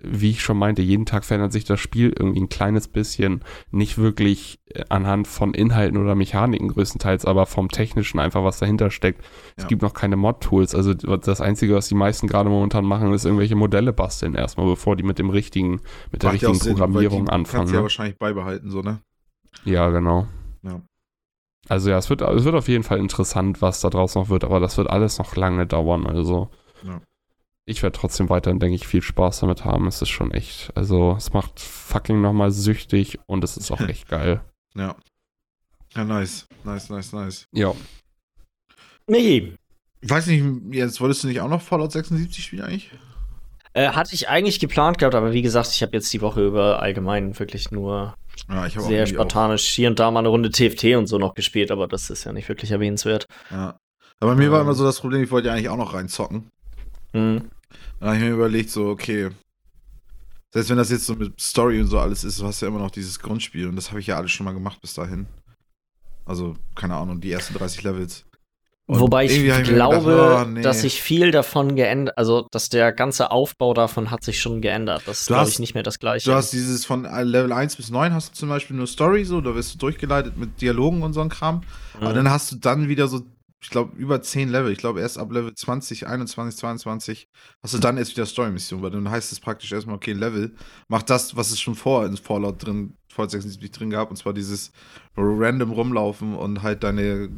Speaker 3: wie ich schon meinte, jeden Tag verändert sich das Spiel irgendwie ein kleines bisschen. Nicht wirklich äh, anhand von Inhalten oder Mechaniken größtenteils, aber vom Technischen einfach, was dahinter steckt. Es
Speaker 1: Ja.
Speaker 3: gibt noch keine Mod-Tools. Also das Einzige, was die meisten gerade momentan machen, ist irgendwelche Modelle basteln erstmal, bevor die mit dem richtigen, mit der
Speaker 1: Macht
Speaker 3: richtigen
Speaker 1: Sinn,
Speaker 3: Programmierung
Speaker 1: die
Speaker 3: anfangen.
Speaker 1: Kannst du ja
Speaker 3: Ne?
Speaker 1: wahrscheinlich beibehalten, so, ne?
Speaker 3: Ja, genau.
Speaker 1: Ja.
Speaker 3: Also ja, es wird, es wird auf jeden Fall interessant, was da draus noch wird, aber das wird alles noch lange dauern. Also
Speaker 1: Ja.
Speaker 3: Ich werde trotzdem weiterhin, denke ich, viel Spaß damit haben. Es ist schon echt, also es macht fucking nochmal süchtig und es ist auch echt geil.
Speaker 1: Ja. Ja, nice. Nice, nice, nice.
Speaker 3: Ja.
Speaker 2: Nee.
Speaker 1: Ich weiß nicht, jetzt wolltest du nicht auch noch Fallout 76 spielen eigentlich?
Speaker 2: Äh, hatte ich eigentlich geplant gehabt, aber wie gesagt, ich habe jetzt die Woche über allgemein wirklich nur
Speaker 1: Ja,
Speaker 2: sehr spartanisch hier und da mal eine Runde TFT und so noch gespielt, aber das ist ja nicht wirklich erwähnenswert.
Speaker 1: Auch, ja. Aber bei mir war
Speaker 2: Ähm.
Speaker 1: immer so das Problem, ich wollte ja eigentlich auch noch reinzocken.
Speaker 2: Hm.
Speaker 1: Dann habe ich mir überlegt, so, okay, selbst wenn das jetzt so mit Story und so alles ist, du hast ja immer noch dieses Grundspiel und das habe ich ja alles schon mal gemacht bis dahin. Also, keine Ahnung, die ersten 30 Levels. Und
Speaker 2: Wobei ich glaube,
Speaker 1: gedacht, oh, nee.
Speaker 2: dass sich viel davon geändert, also dass der ganze Aufbau davon hat sich schon geändert. Das ist, glaube ich, nicht mehr das gleiche.
Speaker 1: Du hast dieses von Level 1 bis 9 hast du zum Beispiel nur Story, so, da wirst du durchgeleitet mit Dialogen und so ein Kram. Aber
Speaker 2: Mhm.
Speaker 1: dann hast du dann wieder so, ich glaube, über 10 Level. Ich glaube, erst ab Level 20, 21, 22 hast du dann erst wieder Story-Mission, weil dann heißt es praktisch erstmal, okay, Level, mach das, was es schon vor in Fallout drin, Fallout 76 drin gab, und zwar dieses random rumlaufen und halt deine,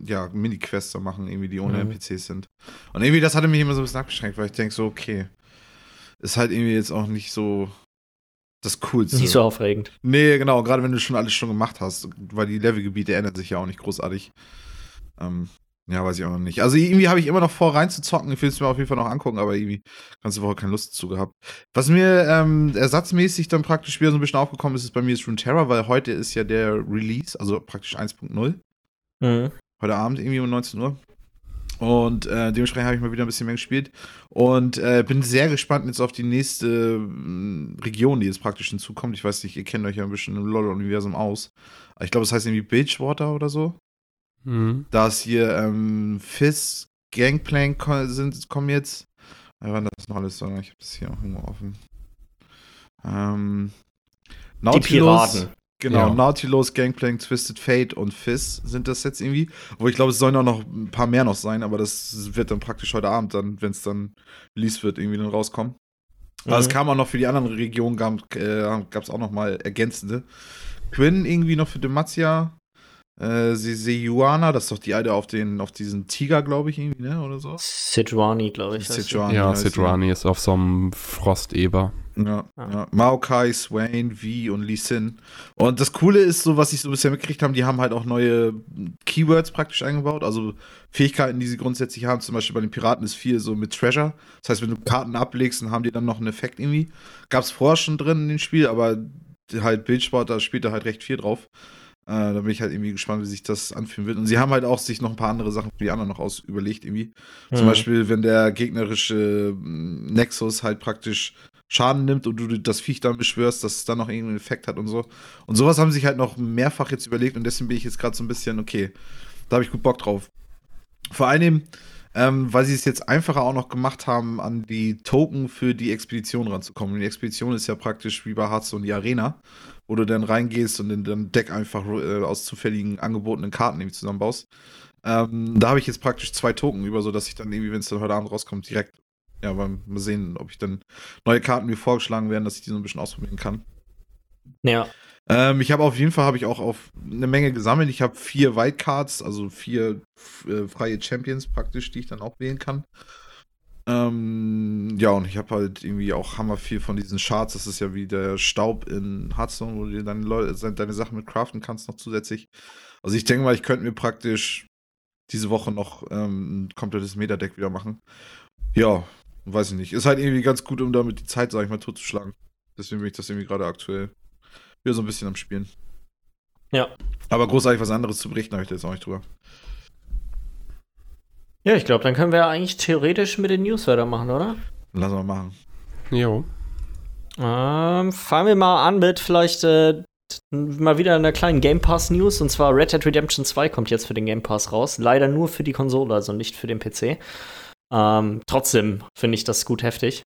Speaker 1: ja, Mini-Quests machen, irgendwie, die ohne
Speaker 2: Mhm.
Speaker 1: NPCs sind. Und irgendwie, das hatte mich immer so ein bisschen abgeschränkt, weil ich denke so, okay, ist halt irgendwie jetzt auch nicht so das Coolste.
Speaker 2: nicht so aufregend.
Speaker 1: Nee, genau, gerade wenn du schon alles schon gemacht hast, weil die Levelgebiete ändern sich ja auch nicht großartig. Ähm, ja, weiß ich auch noch nicht. Also irgendwie habe ich immer noch vor, reinzuzocken. Ich will es mir auf jeden Fall noch angucken, aber irgendwie ganze Woche keine Lust dazu gehabt. Was mir ähm, ersatzmäßig dann praktisch wieder so ein bisschen aufgekommen ist, ist bei mir ist Runeterra, weil heute ist ja der Release, also praktisch 1.0.
Speaker 2: Mhm.
Speaker 1: Heute Abend irgendwie um 19 Uhr. Und äh, dementsprechend habe ich mal wieder ein bisschen mehr gespielt. Und äh, bin sehr gespannt jetzt auf die nächste mh, Region, die jetzt praktisch hinzukommt. Ich weiß nicht, ihr kennt euch ja ein bisschen im LoL-Universum aus. Ich glaube, es heißt irgendwie Bilgewater oder so.
Speaker 3: Mhm.
Speaker 1: Da ist hier ähm, Fizz, Gangplank ko- sind, kommen jetzt. Äh, wann das noch alles so? Ich habe das hier auch irgendwo offen. Ähm,
Speaker 2: Die
Speaker 1: Nautilus-
Speaker 2: Piraten.
Speaker 1: Genau,
Speaker 3: Ja.
Speaker 1: Nautilus, Gangplank, Twisted Fate und Fizz sind das jetzt irgendwie. Wo ich glaube, es sollen auch noch ein paar mehr noch sein, aber das wird dann praktisch heute Abend dann, wenn es dann released wird, irgendwie dann rauskommen. Aber es
Speaker 2: Mhm.
Speaker 1: kam auch noch für die anderen Regionen, gab es auch noch mal ergänzende. Quinn irgendwie noch für Demacia. Äh, Se- Sejuana, das ist doch die alte auf, den, auf diesen Tiger, glaube ich, irgendwie, ne? Oder so.
Speaker 2: Sidrani, glaube ich.
Speaker 1: Sejuani
Speaker 3: Ja. Sidrani ist auf so einem Frosteber.
Speaker 1: Ja,
Speaker 2: Ah.
Speaker 1: ja. Maokai, Swain, V und Lee Sin. Und das Coole ist, so was ich so bisher mitgekriegt habe, die haben halt auch neue Keywords praktisch eingebaut. Also Fähigkeiten, die sie grundsätzlich haben. Zum Beispiel bei den Piraten ist viel so mit Treasure. Das heißt, wenn du Karten ablegst, dann haben die dann noch einen Effekt irgendwie. Gab es vorher schon drin in dem Spiel, aber halt Bildsport, da spielt da halt recht viel drauf. Äh, da bin ich halt irgendwie gespannt, wie sich das anfühlen wird. Und sie haben halt auch sich noch ein paar andere Sachen für die anderen noch aus überlegt irgendwie. Zum
Speaker 2: Mhm.
Speaker 1: Beispiel, wenn der gegnerische mm, Nexus halt praktisch Schaden nimmt und du das Viech dann beschwörst, dass es dann noch irgendeinen Effekt hat und so. Und sowas haben sie sich halt noch mehrfach jetzt überlegt und deswegen bin ich jetzt gerade so ein bisschen, okay, da habe ich gut Bock drauf. Vor allem, ähm, weil sie es jetzt einfacher auch noch gemacht haben, an die Token für die Expedition ranzukommen. Und die Expedition ist ja praktisch wie bei Hearthstone die Arena, wo du dann reingehst und in dein Deck einfach äh, aus zufälligen angebotenen Karten irgendwie zusammenbaust. Ähm, da habe ich jetzt praktisch zwei Token über, sodass ich dann irgendwie, wenn es dann heute Abend rauskommt, direkt, ja, mal mal sehen, ob ich dann neue Karten mir vorgeschlagen werden, dass ich die so ein bisschen ausprobieren kann.
Speaker 2: Ja.
Speaker 1: Ähm, ich habe auf jeden Fall habe ich auch auf eine Menge gesammelt. Ich habe vier Wildcards, also vier äh, freie Champions praktisch, die ich dann auch wählen kann. Ähm, ja, und ich habe halt irgendwie auch hammer viel von diesen Charts. Das ist ja wie der Staub in Hearthstone, wo du dir deine, Leute, deine Sachen mit craften kannst, noch zusätzlich. Also ich denke mal, ich könnte mir praktisch diese Woche noch ähm, ein komplettes Meta-Deck wieder machen. Ja, weiß ich nicht. Ist halt irgendwie ganz gut, um damit die Zeit, sag ich mal, totzuschlagen. Deswegen bin ich das irgendwie gerade aktuell wieder so ein bisschen am Spielen.
Speaker 2: Ja.
Speaker 1: Aber großartig was anderes zu berichten habe ich da jetzt auch nicht drüber.
Speaker 2: Ja, ich glaube, dann können wir eigentlich theoretisch mit den News weitermachen, oder?
Speaker 1: Lass mal machen.
Speaker 3: Jo.
Speaker 2: Ähm, fangen wir mal an mit vielleicht äh, mal wieder einer kleinen Game Pass News. Und zwar Red Dead Redemption 2 kommt jetzt für den Game Pass raus. Leider nur für die Konsole, also nicht für den PC. Ähm, trotzdem finde ich das gut heftig.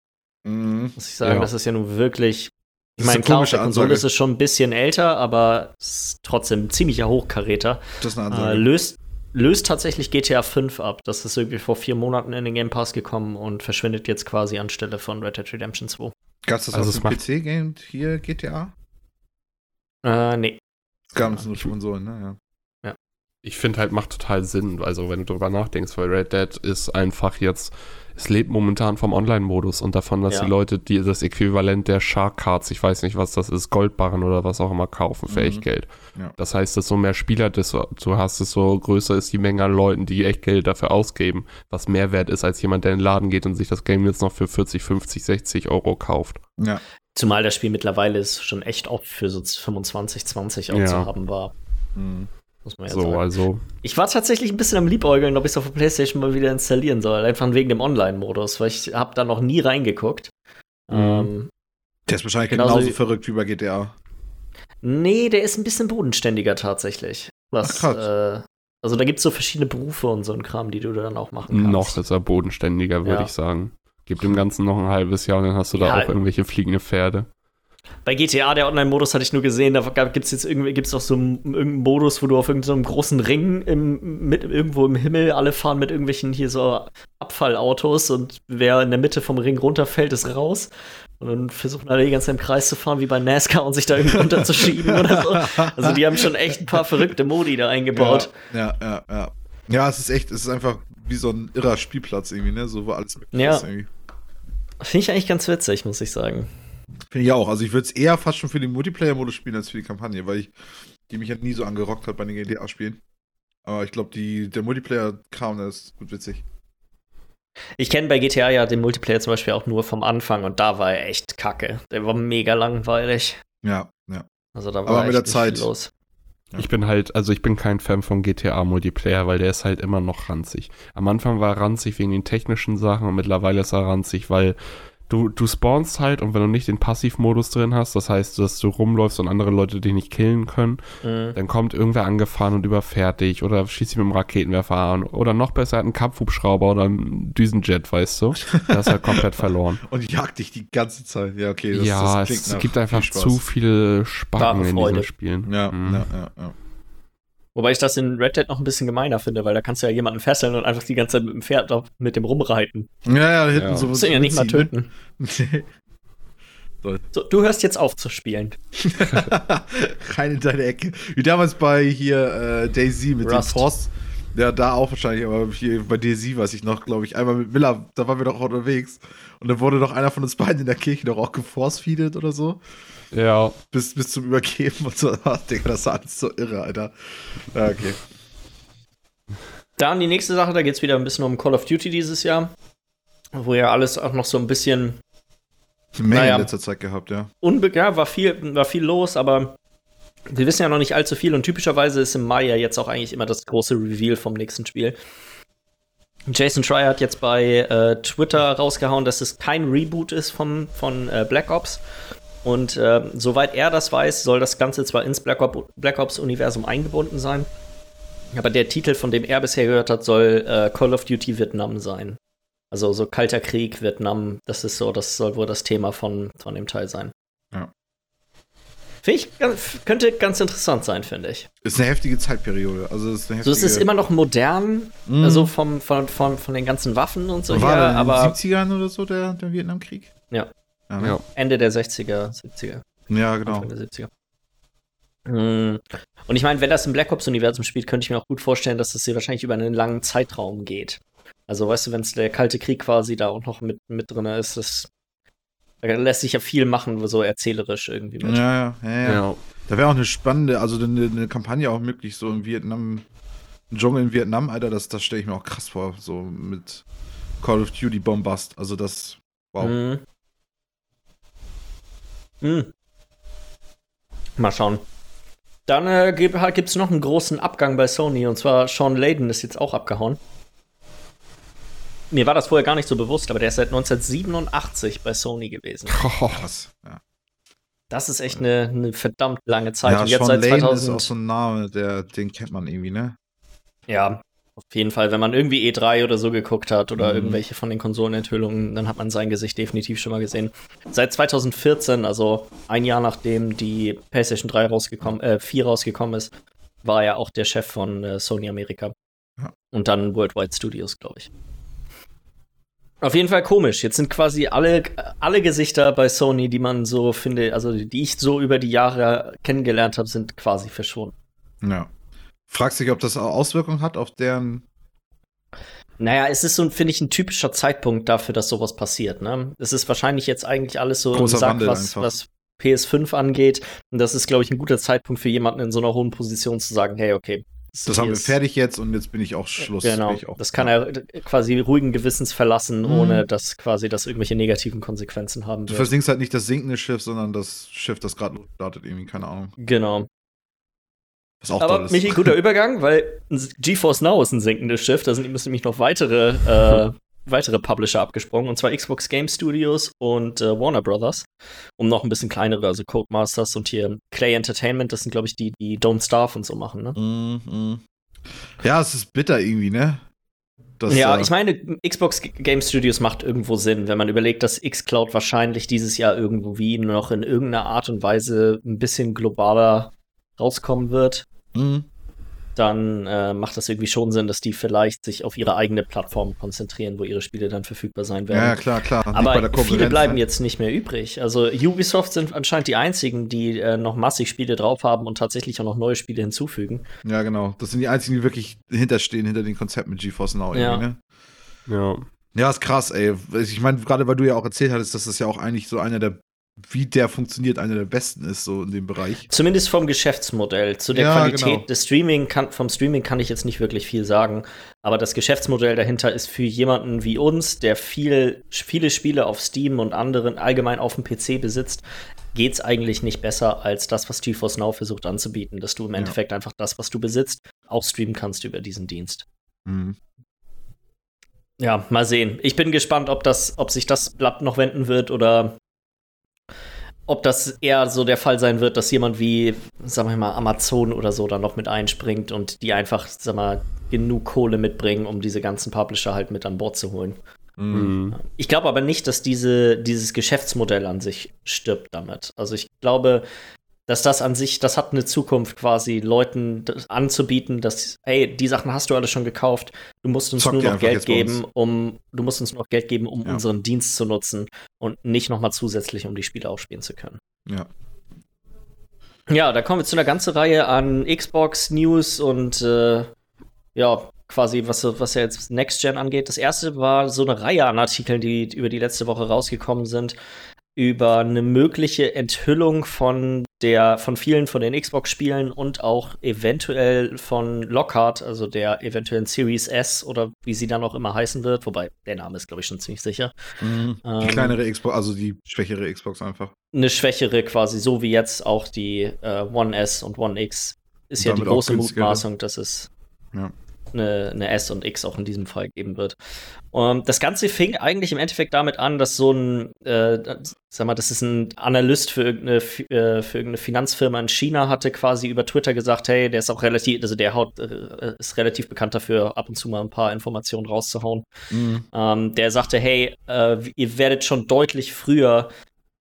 Speaker 1: Mhm.
Speaker 2: Muss ich sagen,
Speaker 3: Ja.
Speaker 2: das ist ja nun wirklich. Ich meine,
Speaker 1: eine
Speaker 2: klar, auf der Konsole
Speaker 1: Ansage.
Speaker 2: ist es schon ein bisschen älter, aber es ist trotzdem ziemlicher Hochkaräter.
Speaker 1: Das ist eine
Speaker 2: Äh,
Speaker 1: Ansage.
Speaker 2: löst, löst tatsächlich GTA 5 ab. Das ist irgendwie vor vier Monaten in den Game Pass gekommen und verschwindet jetzt quasi anstelle von Red Dead Redemption 2.
Speaker 1: Gab es das
Speaker 3: Also
Speaker 1: auf dem PC-Game hier, GTA?
Speaker 2: Äh, nee.
Speaker 1: Es gab es nur Konsolen, ne?
Speaker 3: Ich finde halt, macht total Sinn, also wenn du drüber nachdenkst, weil Red Dead ist einfach jetzt, es lebt momentan vom Online-Modus und davon, dass
Speaker 2: Ja.
Speaker 3: die Leute, die das Äquivalent der Shark Cards, ich weiß nicht, was das ist, Goldbarren oder was auch immer kaufen für
Speaker 1: Mhm.
Speaker 3: echt Geld.
Speaker 1: Ja.
Speaker 3: Das heißt, desto mehr Spieler desto, du hast, desto größer ist die Menge an Leuten, die echt Geld dafür ausgeben, was mehr wert ist als jemand, der in den Laden geht und sich das Game jetzt noch für 40, 50, 60 Euro kauft.
Speaker 1: Ja.
Speaker 2: Zumal das Spiel mittlerweile ist schon echt oft für so 25, 20 auch
Speaker 3: Ja.
Speaker 2: zu haben war.
Speaker 1: Mhm.
Speaker 2: Muss man ja
Speaker 3: so,
Speaker 2: sagen.
Speaker 3: also,
Speaker 2: Ich war tatsächlich ein bisschen am Liebäugeln, ob ich es auf der Playstation mal wieder installieren soll. Einfach wegen dem Online-Modus, weil ich habe da noch nie reingeguckt.
Speaker 3: Mhm.
Speaker 2: Ähm,
Speaker 1: Der ist wahrscheinlich
Speaker 2: Genauso
Speaker 1: genauso
Speaker 2: wie-
Speaker 1: verrückt wie bei GTA.
Speaker 2: nee, der ist ein bisschen bodenständiger tatsächlich. Was,
Speaker 1: Ach,
Speaker 2: äh, also da gibt es so verschiedene Berufe und so ein Kram, die du dann auch machen kannst.
Speaker 3: noch ist er bodenständiger, würde
Speaker 2: Ja.
Speaker 3: ich sagen. Gib dem Ganzen noch ein halbes Jahr und dann hast du da
Speaker 2: Ja.
Speaker 3: auch irgendwelche fliegende Pferde.
Speaker 2: Bei GTA, der Online-Modus, hatte ich nur gesehen, da gibt es jetzt irgendwie gibt's auch so einen, irgendeinen Modus, wo du auf irgendeinem großen Ring im, mit, irgendwo im Himmel alle fahren mit irgendwelchen hier so Abfallautos und wer in der Mitte vom Ring runterfällt, ist raus. Und dann versuchen alle die ganze Zeit im Kreis zu fahren, wie bei NASCAR und sich da irgendwie runterzuschieben oder so. Also die haben schon echt ein paar verrückte Modi da eingebaut.
Speaker 1: Ja, ja, ja. Ja, es ist echt, es ist einfach wie so ein irrer Spielplatz irgendwie, ne? So wo alles möglich
Speaker 2: Ja.
Speaker 1: ist irgendwie.
Speaker 2: Finde ich eigentlich ganz witzig, muss ich sagen.
Speaker 1: Finde ich auch. Also ich würde es eher fast schon für den Multiplayer-Modus spielen als für die Kampagne, weil ich die mich ja nie so angerockt hat bei den GTA-Spielen. Aber ich glaube, der Multiplayer-Kram, der ist gut witzig.
Speaker 2: Ich kenne bei GTA ja den Multiplayer zum Beispiel auch nur vom Anfang und da war er echt kacke. Der war mega langweilig.
Speaker 1: Ja, ja.
Speaker 2: Also da war
Speaker 1: Aber mit der
Speaker 2: nicht
Speaker 1: Zeit.
Speaker 2: los.
Speaker 1: Ja.
Speaker 3: Ich bin halt, also ich bin kein Fan von GTA Multiplayer, weil der ist halt immer noch ranzig. Am Anfang war er ranzig wegen den technischen Sachen und mittlerweile ist er ranzig, weil du, du spawnst halt und wenn du nicht den Passivmodus drin hast, das heißt, dass du rumläufst und andere Leute dich nicht killen können,
Speaker 2: Mhm.
Speaker 3: dann kommt irgendwer angefahren und überfährt dich oder schießt dich mit einem Raketenwerfer an oder noch besser, er hat einen Kampfhubschrauber oder einen Düsenjet, weißt du? Das ist halt komplett verloren.
Speaker 1: Und jagt dich die ganze Zeit. Ja, okay. Das,
Speaker 3: ja,
Speaker 1: das
Speaker 3: es gibt einfach zu viele Spacken in diesen Spielen.
Speaker 1: Ja,
Speaker 3: Mhm.
Speaker 1: ja, ja, ja.
Speaker 2: Wobei ich das in Red Dead noch ein bisschen gemeiner finde, weil da kannst du ja jemanden fesseln und einfach die ganze Zeit mit dem Pferd mit dem rumreiten.
Speaker 1: Ja, ja, da hinten
Speaker 3: Ja.
Speaker 1: so.
Speaker 2: Musst du ihn ja nicht mal
Speaker 1: mitziehen,
Speaker 2: töten.
Speaker 1: ne?
Speaker 2: So, du hörst jetzt auf zu spielen.
Speaker 1: Rein in deine Ecke. Wie damals bei hier äh, Daisy mit
Speaker 2: Rust.
Speaker 1: dem Forst. Ja, da auch wahrscheinlich, aber hier bei Daisy weiß ich noch, glaube ich, einmal mit Miller, da waren wir doch auch unterwegs. Und dann wurde doch einer von uns beiden in der Kirche doch auch geforcefeedet oder so.
Speaker 3: Ja,
Speaker 1: Bis, bis zum Übergeben und so. Digga, das war alles so irre, Alter. Ja, okay.
Speaker 2: Dann die nächste Sache, da geht es wieder ein bisschen um Call of Duty dieses Jahr. Wo ja alles auch noch so ein bisschen
Speaker 1: Eine Menge
Speaker 2: Naja.
Speaker 1: in letzter Zeit gehabt, ja.
Speaker 2: ja, war viel, war viel los, aber wir wissen ja noch nicht allzu viel und typischerweise ist im Mai ja jetzt auch eigentlich immer das große Reveal vom nächsten Spiel. Jason Schreier hat jetzt bei äh, Twitter rausgehauen, dass es kein Reboot ist vom, von äh, Black Ops. Und äh, soweit er das weiß, soll das Ganze zwar ins Black, Op Black Ops-Universum eingebunden sein, aber der Titel, von dem er bisher gehört hat, soll äh, Call of Duty Vietnam sein. Also so Kalter Krieg, Vietnam, das ist so, das soll wohl das Thema von, von dem Teil sein.
Speaker 1: Ja.
Speaker 2: Finde ich, könnte ganz interessant sein, finde ich.
Speaker 1: Ist eine heftige Zeitperiode. Also es ist eine
Speaker 2: So,
Speaker 1: heftige.
Speaker 2: es ist immer noch modern,
Speaker 1: Mhm.
Speaker 2: also vom, von, von, von den ganzen Waffen und so
Speaker 1: war
Speaker 2: her,
Speaker 1: in den
Speaker 2: aber
Speaker 1: 70ern oder so der, der Vietnamkrieg?
Speaker 2: Ja.
Speaker 1: Ja, ne?
Speaker 3: ja.
Speaker 2: Ende der 60er, 70er,
Speaker 1: ja genau.
Speaker 2: Anfang der 70er. Mm. Und ich meine, wenn das im Black Ops-Universum spielt, könnte ich mir auch gut vorstellen, dass das hier wahrscheinlich über einen langen Zeitraum geht. Also, weißt du, wenn es der Kalte Krieg quasi da auch noch mit, mit drin ist, das, da lässt sich ja viel machen, so erzählerisch irgendwie
Speaker 1: mit. Ja, ja, ja. ja. Da wäre auch eine spannende, also eine, eine, Kampagne auch möglich, so in Vietnam, ein Dschungel in Vietnam, Alter, das, das stelle ich mir auch krass vor, so mit Call of Duty Bombast. Also das, wow. Mhm.
Speaker 2: Mhm. Mal schauen. Dann äh, gibt es noch einen großen Abgang bei Sony und zwar Sean Layden ist jetzt auch abgehauen. Mir war das vorher gar nicht so bewusst, aber der ist seit 1987 bei Sony gewesen.
Speaker 1: Oh, krass. Ja.
Speaker 2: Das ist echt eine, eine, verdammt lange Zeit.
Speaker 1: Ja, und jetzt Sean seit 2000 ist auch so ein Name, der, den kennt man irgendwie, ne?
Speaker 2: Ja, auf jeden Fall, wenn man irgendwie E3 oder so geguckt hat oder mhm. irgendwelche von den Konsolenenthüllungen, dann hat man sein Gesicht definitiv schon mal gesehen. Seit 2014, also ein Jahr nachdem die PlayStation 3 rausgekommen, äh, 4 rausgekommen ist, war er auch der Chef von äh, Sony Amerika. Ja. Und dann Worldwide Studios, glaube ich. Auf jeden Fall komisch. Jetzt sind quasi alle, alle Gesichter bei Sony, die man so finde, also die ich so über die Jahre kennengelernt habe, sind quasi verschwunden.
Speaker 1: Ja. Fragst dich, ob das Auswirkungen hat auf deren.
Speaker 2: Naja, es ist so, finde ich, ein typischer Zeitpunkt dafür, dass sowas passiert. Ne? Es ist wahrscheinlich jetzt eigentlich alles so
Speaker 1: Großer
Speaker 2: Sack, was, was PS5 angeht. Und das ist, glaube ich, ein guter Zeitpunkt für jemanden in so einer hohen Position zu sagen, hey, okay.
Speaker 1: Das, das haben wir fertig jetzt und jetzt bin ich auch Schluss.
Speaker 2: Genau.
Speaker 1: Auch,
Speaker 2: das kann er quasi ruhigen Gewissens verlassen, mhm. ohne dass quasi das irgendwelche negativen Konsequenzen haben
Speaker 1: wird. Du versinkst halt nicht das sinkende Schiff, sondern das Schiff, das gerade startet, irgendwie, keine Ahnung.
Speaker 2: Genau. Was auch Aber Michi, guter Übergang, weil GeForce Now ist ein sinkendes Schiff. Da sind müssen nämlich noch weitere, äh, weitere Publisher abgesprungen. Und zwar Xbox Game Studios und äh, Warner Brothers. Um noch ein bisschen kleinere, also Codemasters und hier Clay Entertainment. Das sind, glaube ich, die, die Don't Starve und so machen, ne?
Speaker 1: Mm -hmm. Ja, es ist bitter irgendwie, ne?
Speaker 2: Das, ja, äh, ich meine, Xbox Game Studios macht irgendwo Sinn, wenn man überlegt, dass Xcloud wahrscheinlich dieses Jahr irgendwo wie noch in irgendeiner Art und Weise ein bisschen globaler rauskommen wird. Mhm. Dann äh, macht das irgendwie schon Sinn, dass die vielleicht sich auf ihre eigene Plattform konzentrieren, wo ihre Spiele dann verfügbar sein werden.
Speaker 1: Ja, klar, klar.
Speaker 2: Aber viele bleiben jetzt nicht mehr übrig. Also Ubisoft sind anscheinend die einzigen, die äh, noch massig Spiele drauf haben und tatsächlich auch noch neue Spiele hinzufügen.
Speaker 1: Ja, genau. Das sind die einzigen, die wirklich hinterstehen, hinter dem Konzept mit GeForce Now.
Speaker 2: Ja. Ne?
Speaker 1: ja. Ja, ist krass, ey. Ich meine, gerade weil du ja auch erzählt hattest, dass das ja auch eigentlich so einer der wie der funktioniert, einer der besten ist, so in dem Bereich.
Speaker 2: Zumindest vom Geschäftsmodell. Zu der ja, Qualität genau. des Streaming kann, vom Streaming kann ich jetzt nicht wirklich viel sagen. Aber das Geschäftsmodell dahinter ist für jemanden wie uns, der viel, viele Spiele auf Steam und anderen allgemein auf dem PC besitzt, geht es eigentlich nicht besser als das, was GeForce Now versucht anzubieten, dass du im ja. Endeffekt einfach das, was du besitzt, auch streamen kannst über diesen Dienst. Mhm. Ja, mal sehen. Ich bin gespannt, ob das, ob sich das Blatt noch wenden wird oder ob das eher so der Fall sein wird, dass jemand wie, sagen wir mal, Amazon oder so da noch mit einspringt und die einfach, sag mal, genug Kohle mitbringen, um diese ganzen Publisher halt mit an Bord zu holen. Mhm. Ich glaube aber nicht, dass diese, dieses Geschäftsmodell an sich stirbt damit. Also ich glaube, dass das an sich, das hat eine Zukunft quasi, Leuten anzubieten, dass, hey, die Sachen hast du alle schon gekauft, du musst uns Zock nur noch Geld geben, um, du musst uns noch Geld geben, um ja. unseren Dienst zu nutzen und nicht nochmal zusätzlich, um die Spiele aufspielen zu können.
Speaker 1: Ja.
Speaker 2: Ja, da kommen wir zu einer ganzen Reihe an Xbox-News und äh, ja, quasi, was, was ja jetzt Next Gen angeht. Das erste war so eine Reihe an Artikeln, die über die letzte Woche rausgekommen sind, über eine mögliche Enthüllung von der von vielen von den Xbox-Spielen und auch eventuell von Lockhart, also der eventuellen Series S oder wie sie dann auch immer heißen wird, wobei der Name ist, glaube ich, schon ziemlich sicher.
Speaker 1: Mhm. Die ähm, kleinere Xbox, also die schwächere Xbox einfach.
Speaker 2: Eine schwächere quasi, so wie jetzt auch die äh, One S und One X ist ja die große Mutmaßung, dass es ja eine, eine S und X auch in diesem Fall geben wird. Und das Ganze fing eigentlich im Endeffekt damit an, dass so ein, äh, sag mal, das ist ein Analyst für irgendeine, äh, für irgendeine Finanzfirma in China hatte quasi über Twitter gesagt, hey, der ist auch relativ, also der haut, äh, ist relativ bekannt dafür, ab und zu mal ein paar Informationen rauszuhauen. Mhm. Ähm, der sagte, hey, äh, ihr werdet schon deutlich früher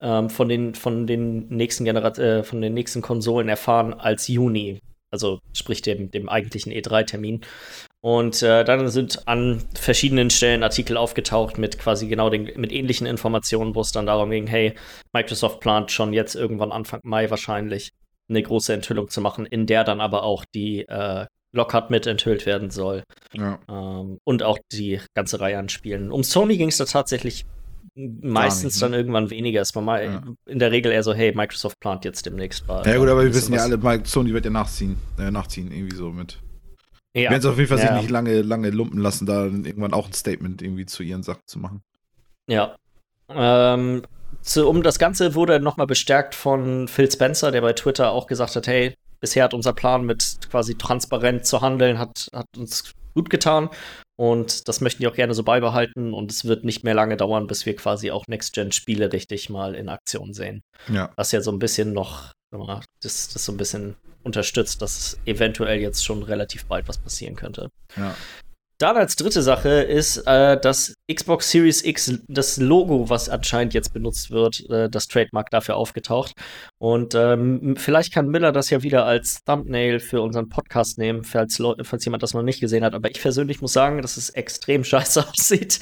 Speaker 2: ähm, von den von den nächsten Generat äh, von den nächsten Konsolen erfahren als Juni also sprich dem, dem eigentlichen E3-Termin. Und äh, dann sind an verschiedenen Stellen Artikel aufgetaucht mit quasi genau den, mit ähnlichen Informationen, wo es dann darum ging, hey, Microsoft plant schon jetzt irgendwann Anfang Mai wahrscheinlich eine große Enthüllung zu machen, in der dann aber auch die äh, Lockhart mit enthüllt werden soll.
Speaker 1: Ja.
Speaker 2: Ähm, und auch die ganze Reihe an Spielen. Um Sony ging es da tatsächlich meistens
Speaker 1: nicht, ne?
Speaker 2: dann irgendwann weniger. Es war mal
Speaker 1: Ja.
Speaker 2: in der Regel eher so, hey, Microsoft plant jetzt demnächst mal.
Speaker 1: Ja gut, aber wir wissen ja alle, Mike- Sony wird ja nachziehen, äh, nachziehen, irgendwie so mit.
Speaker 2: Ja.
Speaker 1: Werden sie auf jeden Fall
Speaker 2: Ja.
Speaker 1: sich nicht lange, lange lumpen lassen, da irgendwann auch ein Statement irgendwie zu ihren Sachen zu machen.
Speaker 2: Ja. Ähm, zu, um das Ganze wurde nochmal bestärkt von Phil Spencer, der bei Twitter auch gesagt hat, hey, bisher hat unser Plan mit quasi transparent zu handeln, hat, hat uns gut getan und das möchten die auch gerne so beibehalten und es wird nicht mehr lange dauern, bis wir quasi auch Next-Gen-Spiele richtig mal in Aktion sehen.
Speaker 1: Ja.
Speaker 2: Was ja so ein bisschen noch, das, das so ein bisschen unterstützt, dass eventuell jetzt schon relativ bald was passieren könnte.
Speaker 1: Ja.
Speaker 2: Dann als dritte Sache ist äh, das Xbox Series X, das Logo, was anscheinend jetzt benutzt wird, äh, das Trademark dafür aufgetaucht. Und ähm, vielleicht kann Miller das ja wieder als Thumbnail für unseren Podcast nehmen, falls, falls jemand das noch nicht gesehen hat. Aber ich persönlich muss sagen, dass es extrem scheiße aussieht.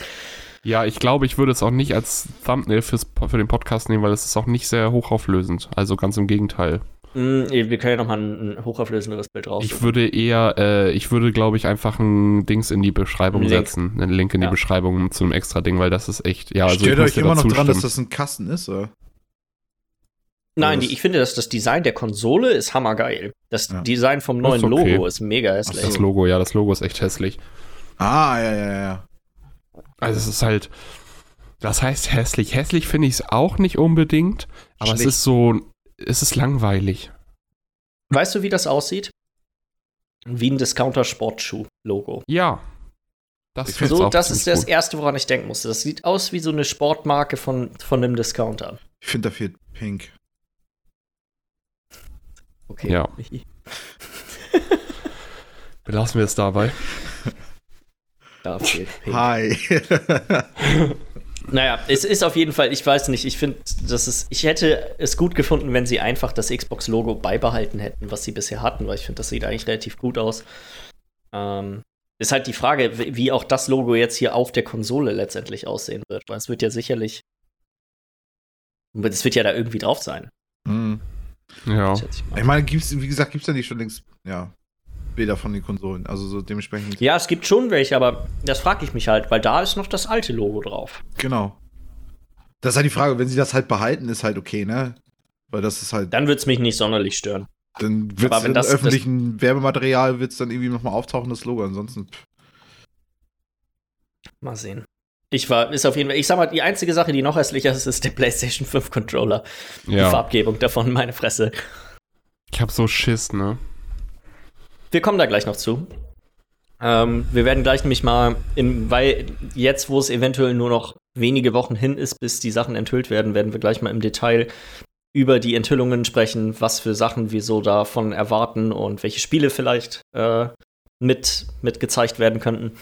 Speaker 3: Ja, ich glaube, ich würde es auch nicht als Thumbnail fürs, für den Podcast nehmen, weil es ist auch nicht sehr hochauflösend. Also ganz im Gegenteil.
Speaker 2: Mm, wir können ja noch mal ein, ein hochauflösenderes Bild drauf.
Speaker 3: Ich würde eher, äh, ich würde, glaube ich, einfach ein Dings in die Beschreibung
Speaker 2: Link.
Speaker 3: setzen. Einen Link in
Speaker 2: Ja.
Speaker 3: die Beschreibung zu einem extra Ding, weil das ist echt, ja, also
Speaker 1: Stellt euch immer noch
Speaker 3: dazu
Speaker 1: dran, dass das ein Kasten ist, oder?
Speaker 2: Nein, die, ich finde, dass das Design der Konsole ist hammergeil. Das
Speaker 1: Ja.
Speaker 2: Design vom
Speaker 3: Das ist
Speaker 2: neuen
Speaker 3: okay.
Speaker 2: Logo ist mega hässlich.
Speaker 3: Das Logo, ja, das Logo ist echt hässlich.
Speaker 1: Ah, ja, ja, ja.
Speaker 3: Also es ist halt, das heißt hässlich. Hässlich finde ich es auch nicht unbedingt, aber
Speaker 1: Schlecht.
Speaker 3: es ist so, es ist langweilig.
Speaker 2: Weißt du, wie das aussieht? Wie ein Discounter-Sportschuh-Logo.
Speaker 3: Ja. Das,
Speaker 2: So,
Speaker 3: auch
Speaker 2: das ist das
Speaker 3: gut.
Speaker 2: Erste, woran ich denken musste. Das sieht aus wie so eine Sportmarke von, von einem Discounter.
Speaker 1: Ich finde, da fehlt Pink.
Speaker 2: Okay.
Speaker 3: Ja. Belassen wir es dabei.
Speaker 2: Da fehlt Pink.
Speaker 1: Hi.
Speaker 2: Naja, es ist auf jeden Fall, ich weiß nicht, ich finde, das ist, ich hätte es gut gefunden, wenn sie einfach das Xbox-Logo beibehalten hätten, was sie bisher hatten, weil ich finde, das sieht eigentlich relativ gut aus. Ähm, ist halt die Frage, wie auch das Logo jetzt hier auf der Konsole letztendlich aussehen wird, weil es wird ja sicherlich. Es wird ja da irgendwie drauf sein,
Speaker 1: Hm.
Speaker 3: Ja.
Speaker 2: Ich
Speaker 1: meine, gibt's, wie gesagt, gibt es ja nicht schon längst, ja, Bilder von den Konsolen. Also so dementsprechend.
Speaker 2: Ja, es gibt schon welche, aber das frage ich mich halt, weil da ist noch das alte Logo drauf.
Speaker 1: Genau. Das ist halt die Frage, wenn sie das halt behalten, ist halt okay, ne? Weil das ist halt,
Speaker 2: Dann wird es mich nicht sonderlich stören.
Speaker 1: dann wird
Speaker 2: Aber
Speaker 1: es
Speaker 2: wenn
Speaker 1: im
Speaker 2: das-
Speaker 1: öffentlichen Werbematerial wird's dann irgendwie nochmal auftauchen, das Logo. Ansonsten, pff,
Speaker 2: Mal sehen. Ich war, ist auf jeden Fall, ich sag mal, die einzige Sache, die noch hässlicher ist, ist der PlayStation 5 Controller. Die
Speaker 3: Ja.
Speaker 2: Farbgebung davon, meine Fresse.
Speaker 3: Ich hab so Schiss, ne?
Speaker 2: Wir kommen da gleich noch zu. Ähm, wir werden gleich nämlich mal, im, weil jetzt, wo es eventuell nur noch wenige Wochen hin ist, bis die Sachen enthüllt werden, werden wir gleich mal im Detail über die Enthüllungen sprechen, was für Sachen wir so davon erwarten und welche Spiele vielleicht äh, mit, mit gezeigt werden könnten.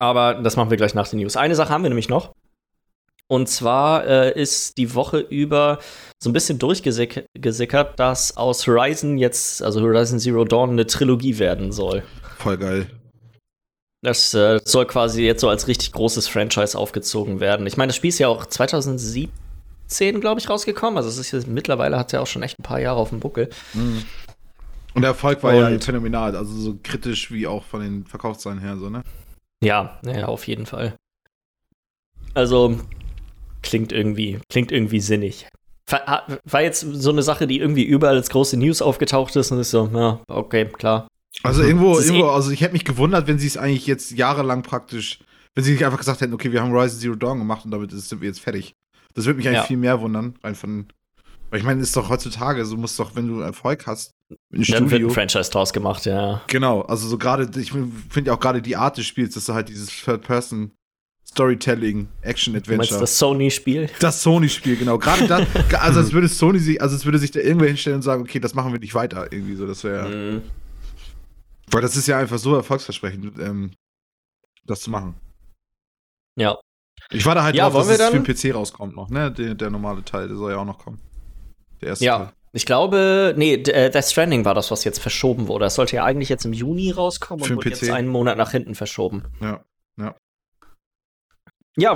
Speaker 2: Aber das machen wir gleich nach den News. Eine Sache haben wir nämlich noch. Und zwar äh, ist die Woche über so ein bisschen durchgesickert, dass aus Horizon jetzt, also Horizon Zero Dawn, eine Trilogie werden soll.
Speaker 1: voll geil.
Speaker 2: Das äh, soll quasi jetzt so als richtig großes Franchise aufgezogen werden. Ich meine, das Spiel ist ja auch 2017, glaube ich, rausgekommen. Also es ist jetzt, mittlerweile hat es ja auch schon echt ein paar Jahre auf dem Buckel.
Speaker 1: Mhm. Und der Erfolg war ja
Speaker 2: Und-
Speaker 1: phänomenal, also so kritisch wie auch von den Verkaufszahlen her, so, ne?
Speaker 2: Ja, ja, auf jeden Fall. Also klingt irgendwie, klingt irgendwie sinnig. War, jetzt so eine Sache, die irgendwie überall als große News aufgetaucht ist und ist so, ja, okay, klar.
Speaker 1: Also irgendwo, irgendwo,
Speaker 2: eh-
Speaker 1: also ich hätte mich gewundert, wenn sie es eigentlich jetzt jahrelang praktisch, wenn sie nicht einfach gesagt hätten, okay, wir haben Horizon Zero Dawn gemacht und damit sind wir jetzt fertig. Das würde mich eigentlich
Speaker 2: Ja.
Speaker 1: viel mehr wundern, rein von, weil ich meine, ist doch heutzutage, so musst doch, wenn du Erfolg hast, einem
Speaker 2: Dann wird ein Franchise draus gemacht, ja.
Speaker 1: Genau, also so gerade, ich finde ja auch gerade die Art des Spiels, dass du halt dieses Third-Person Storytelling,
Speaker 2: Du meinst das Sony-Spiel?
Speaker 1: Das Sony-Spiel, genau. Gerade das, also als würde Sony sich, also als würde sich da irgendwer hinstellen und sagen, okay, das machen wir nicht weiter, irgendwie so. Das wäre.
Speaker 2: Mhm.
Speaker 1: Weil das ist ja einfach so erfolgsversprechend, ähm, das zu machen.
Speaker 2: Ja.
Speaker 1: Ich war da halt
Speaker 2: Ja,
Speaker 1: drauf, dass es für
Speaker 2: dann-
Speaker 1: den PC rauskommt noch, ne? Der, der normale Teil, der soll ja auch noch kommen. Der erste
Speaker 2: Ja.
Speaker 1: Teil.
Speaker 2: Ich glaube, nee, äh, Death Stranding war das, was jetzt verschoben wurde. Das sollte ja eigentlich jetzt im Juni rauskommen
Speaker 1: Für
Speaker 2: und wurde
Speaker 1: PC.
Speaker 2: jetzt einen Monat nach hinten verschoben.
Speaker 1: Ja.
Speaker 2: Ja,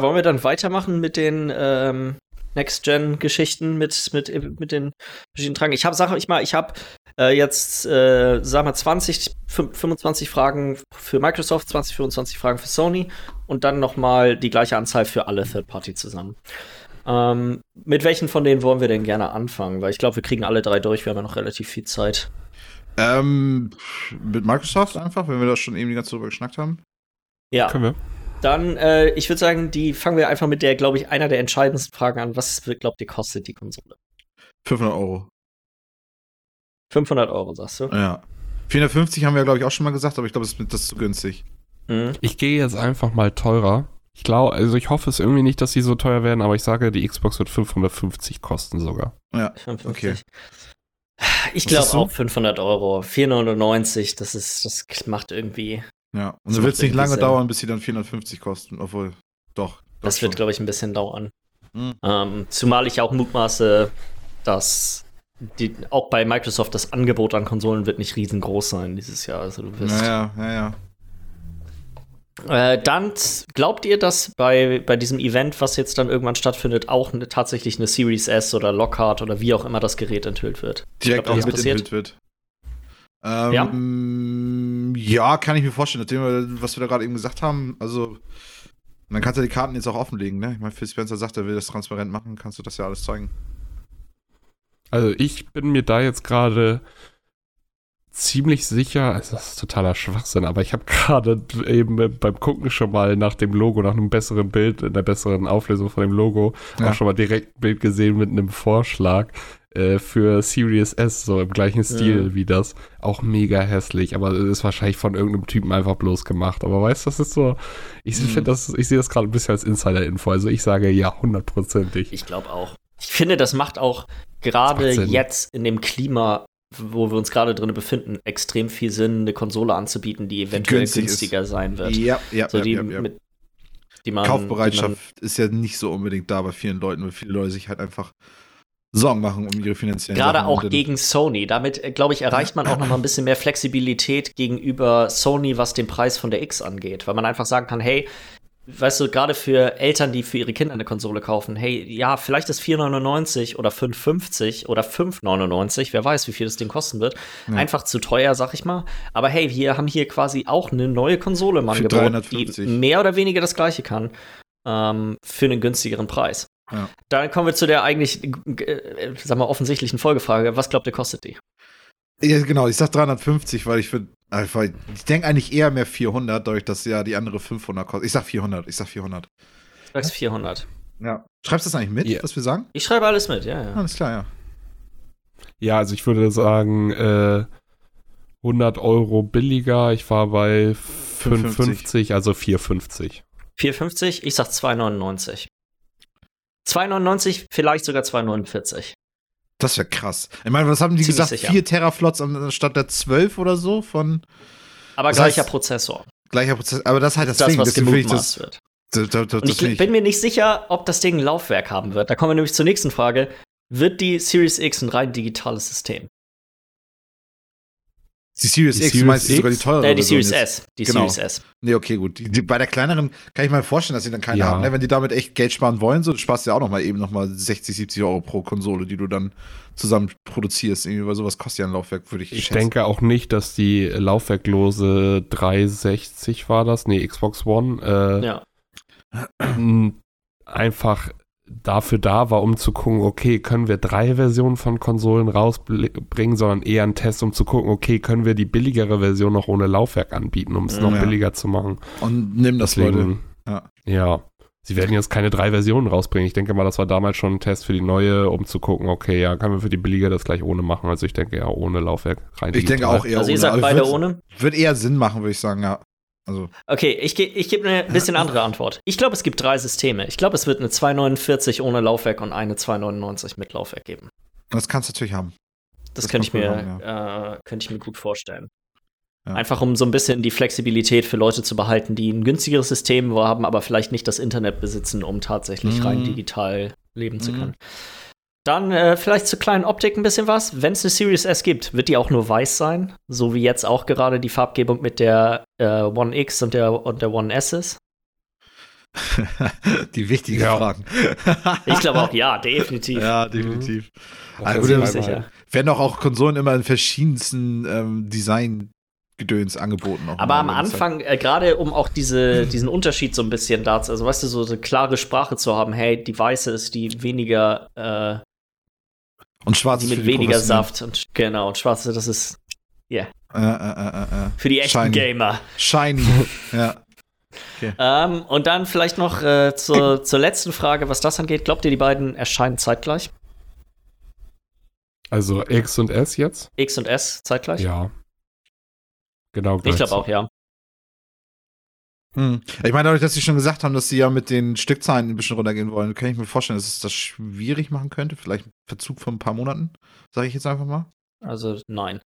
Speaker 2: wollen wir dann weitermachen mit den, ähm, Next-Gen-Geschichten mit, mit, mit den verschiedenen Fragen. Ich habe, sag ich mal, ich habe äh, jetzt, äh, sagen wir 20, 25 Fragen für Microsoft, 20, 25 Fragen für Sony und dann noch mal die gleiche Anzahl für alle Third-Party zusammen. Ähm, mit welchen von denen wollen wir denn gerne anfangen? Weil ich glaube, wir kriegen alle drei durch, wir haben ja noch relativ viel Zeit.
Speaker 1: Ähm, mit Microsoft einfach, wenn wir da schon eben die ganze Zeit drüber geschnackt haben.
Speaker 2: Ja.
Speaker 3: Können wir?
Speaker 2: Dann, äh, ich würde sagen, die fangen wir einfach mit der, glaube ich, einer der entscheidendsten Fragen an. Was glaubt ihr, kostet die Konsole?
Speaker 1: 500 Euro.
Speaker 2: 500 Euro, sagst du?
Speaker 1: Ja. 450 haben wir, glaube ich, auch schon mal gesagt, aber ich glaube, das, das ist zu günstig.
Speaker 2: Mhm.
Speaker 3: Ich gehe jetzt einfach mal teurer. Ich glaube, also ich hoffe es irgendwie nicht, dass die so teuer werden, aber ich sage, die Xbox wird 550 kosten sogar.
Speaker 1: Ja,
Speaker 2: 55.
Speaker 1: okay.
Speaker 2: Ich glaube auch 500 Euro. 499, das ist, das macht irgendwie,
Speaker 1: Ja. Und dann wird es nicht lange
Speaker 2: Sinn.
Speaker 1: dauern, bis sie dann 450 kosten, obwohl, doch.
Speaker 2: das wird, glaube ich, ein bisschen dauern.
Speaker 1: Mhm.
Speaker 2: Ähm, zumal ich auch mutmaße, dass die, auch bei Microsoft das Angebot an Konsolen wird nicht riesengroß sein dieses Jahr. Also du wirst
Speaker 1: Naja, naja.
Speaker 2: Äh, dann glaubt ihr, dass bei, bei diesem Event, was jetzt dann irgendwann stattfindet, auch ne, tatsächlich eine Series S oder Lockhart oder wie auch immer das Gerät enthüllt wird?
Speaker 1: Direkt
Speaker 2: Glaubt ihr,
Speaker 1: auch mit
Speaker 2: passiert?
Speaker 1: enthüllt wird. Ähm, ja? kann ich mir vorstellen, nachdem wir, was wir da gerade eben gesagt haben. Also, dann kannst du die Karten jetzt auch offenlegen, ne? Ich meine, Phil Spencer sagt, er will das transparent machen, kannst du das ja alles zeigen.
Speaker 3: Also ich bin mir da jetzt gerade ziemlich sicher, also das ist totaler Schwachsinn, aber ich habe gerade eben beim Gucken schon mal nach dem Logo, nach einem besseren Bild, einer besseren Auflösung von dem Logo,
Speaker 1: Ja.
Speaker 3: auch schon mal direkt ein Bild gesehen mit einem Vorschlag äh, für Series S, so im gleichen Stil
Speaker 2: Ja.
Speaker 3: wie das. Auch mega hässlich, aber es ist wahrscheinlich von irgendeinem Typen einfach bloß gemacht. Aber weißt du, das ist so, ich
Speaker 1: Mhm.
Speaker 3: finde das, ich sehe das gerade ein bisschen als Insider-Info. Also ich sage ja, hundertprozentig.
Speaker 2: Ich glaube auch. Ich finde, das macht auch gerade jetzt in dem Klima, wo wir uns gerade drin befinden, extrem viel Sinn, eine Konsole anzubieten, die eventuell
Speaker 1: günstig ist.
Speaker 2: günstiger sein wird.
Speaker 1: Ja, ja,
Speaker 2: so
Speaker 1: ja,
Speaker 2: die,
Speaker 1: ja, ja.
Speaker 2: Mit, die man,
Speaker 1: Kaufbereitschaft ist ja nicht so unbedingt da bei vielen Leuten, weil viele Leute sich halt einfach Sorgen machen um ihre finanziellen
Speaker 2: Gerade
Speaker 1: Sachen.
Speaker 2: auch gegen Sony. Damit, äh, glaube ich, erreicht man auch noch mal ein bisschen mehr Flexibilität gegenüber Sony, was den Preis von der X angeht. Weil man einfach sagen kann, hey, weißt du, gerade für Eltern, die für ihre Kinder eine Konsole kaufen, hey, ja, vielleicht ist 4,99 oder 5,50 oder 5,99, wer weiß, wie viel das Ding kosten wird.
Speaker 1: Ja.
Speaker 2: Einfach zu teuer, sag ich mal. Aber hey, wir haben hier quasi auch eine neue Konsole im Angebot,
Speaker 1: 350.
Speaker 2: die mehr oder weniger das gleiche kann. Ähm, für einen günstigeren Preis.
Speaker 1: Ja.
Speaker 2: Dann kommen wir zu der eigentlich, äh, sagen wir, offensichtlichen Folgefrage. Was glaubt ihr, kostet die?
Speaker 1: Ja, genau, ich sag 350, weil ich finde, einfach, ich denke eigentlich eher mehr 400, dadurch, dass ja die andere 500 kostet. Ich sag 400, ich sag 400.
Speaker 2: Du sagst 400.
Speaker 1: Ja. Schreibst du das eigentlich mit,
Speaker 3: Ja.
Speaker 1: was wir sagen?
Speaker 2: Ich schreibe alles mit, ja, ja.
Speaker 1: Alles klar, ja.
Speaker 3: Ja, also ich würde sagen, äh, 100 Euro billiger. Ich war bei 55, also 450.
Speaker 2: 4,50, ich sag 2,99. 2,99, vielleicht sogar 2,49.
Speaker 1: Das wäre krass. Ich meine, was haben die
Speaker 2: Ziemlich
Speaker 1: gesagt?
Speaker 2: sicher.
Speaker 1: 4 Teraflops anstatt der 12 oder so von
Speaker 2: Aber gleicher
Speaker 1: heißt,
Speaker 2: Prozessor.
Speaker 1: gleicher Prozess. Aber das ist halt das,
Speaker 2: Das,
Speaker 1: Ding.
Speaker 2: was gemutmaßt wird.
Speaker 1: das, das, das,
Speaker 2: Und ich
Speaker 1: ich-
Speaker 2: bin mir nicht sicher, ob das Ding ein Laufwerk haben wird. Da kommen wir nämlich zur nächsten Frage. Wird die Series X ein rein digitales System?
Speaker 1: Die Series
Speaker 3: Die
Speaker 1: X,
Speaker 3: Series
Speaker 1: du meinst sogar die
Speaker 3: X?
Speaker 1: teure
Speaker 2: Äh, die
Speaker 1: Version
Speaker 2: Series. S. Die
Speaker 1: Genau.
Speaker 2: Series S.
Speaker 1: Nee, okay, gut. Die, die, bei der kleineren kann ich mir vorstellen, dass sie dann keine
Speaker 3: Ja.
Speaker 1: haben. Ne? Wenn die damit echt Geld sparen wollen, so du sparst du ja auch noch mal eben noch mal 60, 70 Euro pro Konsole, die du dann zusammen produzierst. Irgendwie, weil sowas kostet ja ein Laufwerk, würde ich,
Speaker 3: Ich
Speaker 1: schätzen.
Speaker 3: denke auch nicht, dass die laufwerklose 360 war das, nee, Xbox One, äh,
Speaker 2: Ja.
Speaker 3: einfach dafür da war, um zu gucken, okay, können wir drei Versionen von Konsolen rausbringen, sondern eher ein Test, um zu gucken, okay, können wir die billigere Version noch ohne Laufwerk anbieten, um es noch
Speaker 1: Ja.
Speaker 3: billiger zu machen.
Speaker 1: Und nimm das, Leute.
Speaker 3: Deswegen,
Speaker 1: Ja.
Speaker 3: ja. Sie werden jetzt keine drei Versionen rausbringen. Ich denke mal, das war damals schon ein Test für die neue, um zu gucken, okay, ja, können wir für die billiger das gleich ohne machen. Also ich denke ja, ohne Laufwerk rein
Speaker 1: Ich denke auch eher
Speaker 2: Also ihr
Speaker 1: ohne.
Speaker 2: sagt
Speaker 1: aber
Speaker 2: beide ohne?
Speaker 1: Wird eher Sinn machen, würde ich sagen, ja. Also,
Speaker 2: Okay, ich, ge ich gebe eine bisschen andere Antwort. Ich glaube, es gibt drei Systeme. Ich glaube, es wird eine 249 ohne Laufwerk und eine 299 mit Laufwerk geben.
Speaker 1: das kannst du natürlich haben.
Speaker 2: Das,
Speaker 1: Das
Speaker 2: könnte ich, mir,
Speaker 1: man
Speaker 2: äh, könnte ich mir gut vorstellen.
Speaker 1: Ja.
Speaker 2: Einfach um so ein bisschen die Flexibilität für Leute zu behalten, die ein günstigeres System haben, aber vielleicht nicht das Internet besitzen, um tatsächlich rein
Speaker 1: Mhm.
Speaker 2: digital leben zu
Speaker 1: Mhm.
Speaker 2: können. Dann äh, vielleicht zur kleinen Optik ein bisschen was. Wenn es eine Series S gibt, wird die auch nur weiß sein, so wie jetzt auch gerade die Farbgebung mit der äh, One X und der, und der One S ist.
Speaker 1: Die wichtigen
Speaker 3: Ja.
Speaker 1: Fragen.
Speaker 2: Ich glaube auch, ja, definitiv.
Speaker 1: Ja, definitiv.
Speaker 3: Das
Speaker 1: Also,
Speaker 3: zweimal.
Speaker 2: sicher.
Speaker 1: Werden doch auch Konsolen immer in verschiedensten ähm, Design-Gedöns angeboten. auch
Speaker 2: Aber
Speaker 1: mal,
Speaker 2: am Anfang, äh, gerade um auch diese, diesen Unterschied so ein bisschen da, also weißt du, so eine klare Sprache zu haben, hey, die weiße ist die weniger, äh,
Speaker 1: Und schwarz
Speaker 2: mit
Speaker 1: für die
Speaker 2: weniger. Saft und genau, und schwarze, das ist
Speaker 1: Äh, äh, äh, äh, äh.
Speaker 2: für die echten
Speaker 1: Shiny.
Speaker 2: Gamer.
Speaker 1: Shiny. ja.
Speaker 2: Ähm, und dann vielleicht noch äh, zur, zur letzten Frage, was das angeht. Glaubt ihr, die beiden erscheinen zeitgleich?
Speaker 3: Also X und S jetzt?
Speaker 2: X und S zeitgleich?
Speaker 3: Ja. Genau.
Speaker 2: Ich glaube
Speaker 3: so.
Speaker 2: auch, ja.
Speaker 1: Hm. Ich meine, dadurch, dass sie schon gesagt haben, dass sie ja mit den Stückzahlen ein bisschen runtergehen wollen, kann ich mir vorstellen, dass es das schwierig machen könnte. Vielleicht ein Verzug von ein paar Monaten, sage ich jetzt einfach mal.
Speaker 2: Also nein.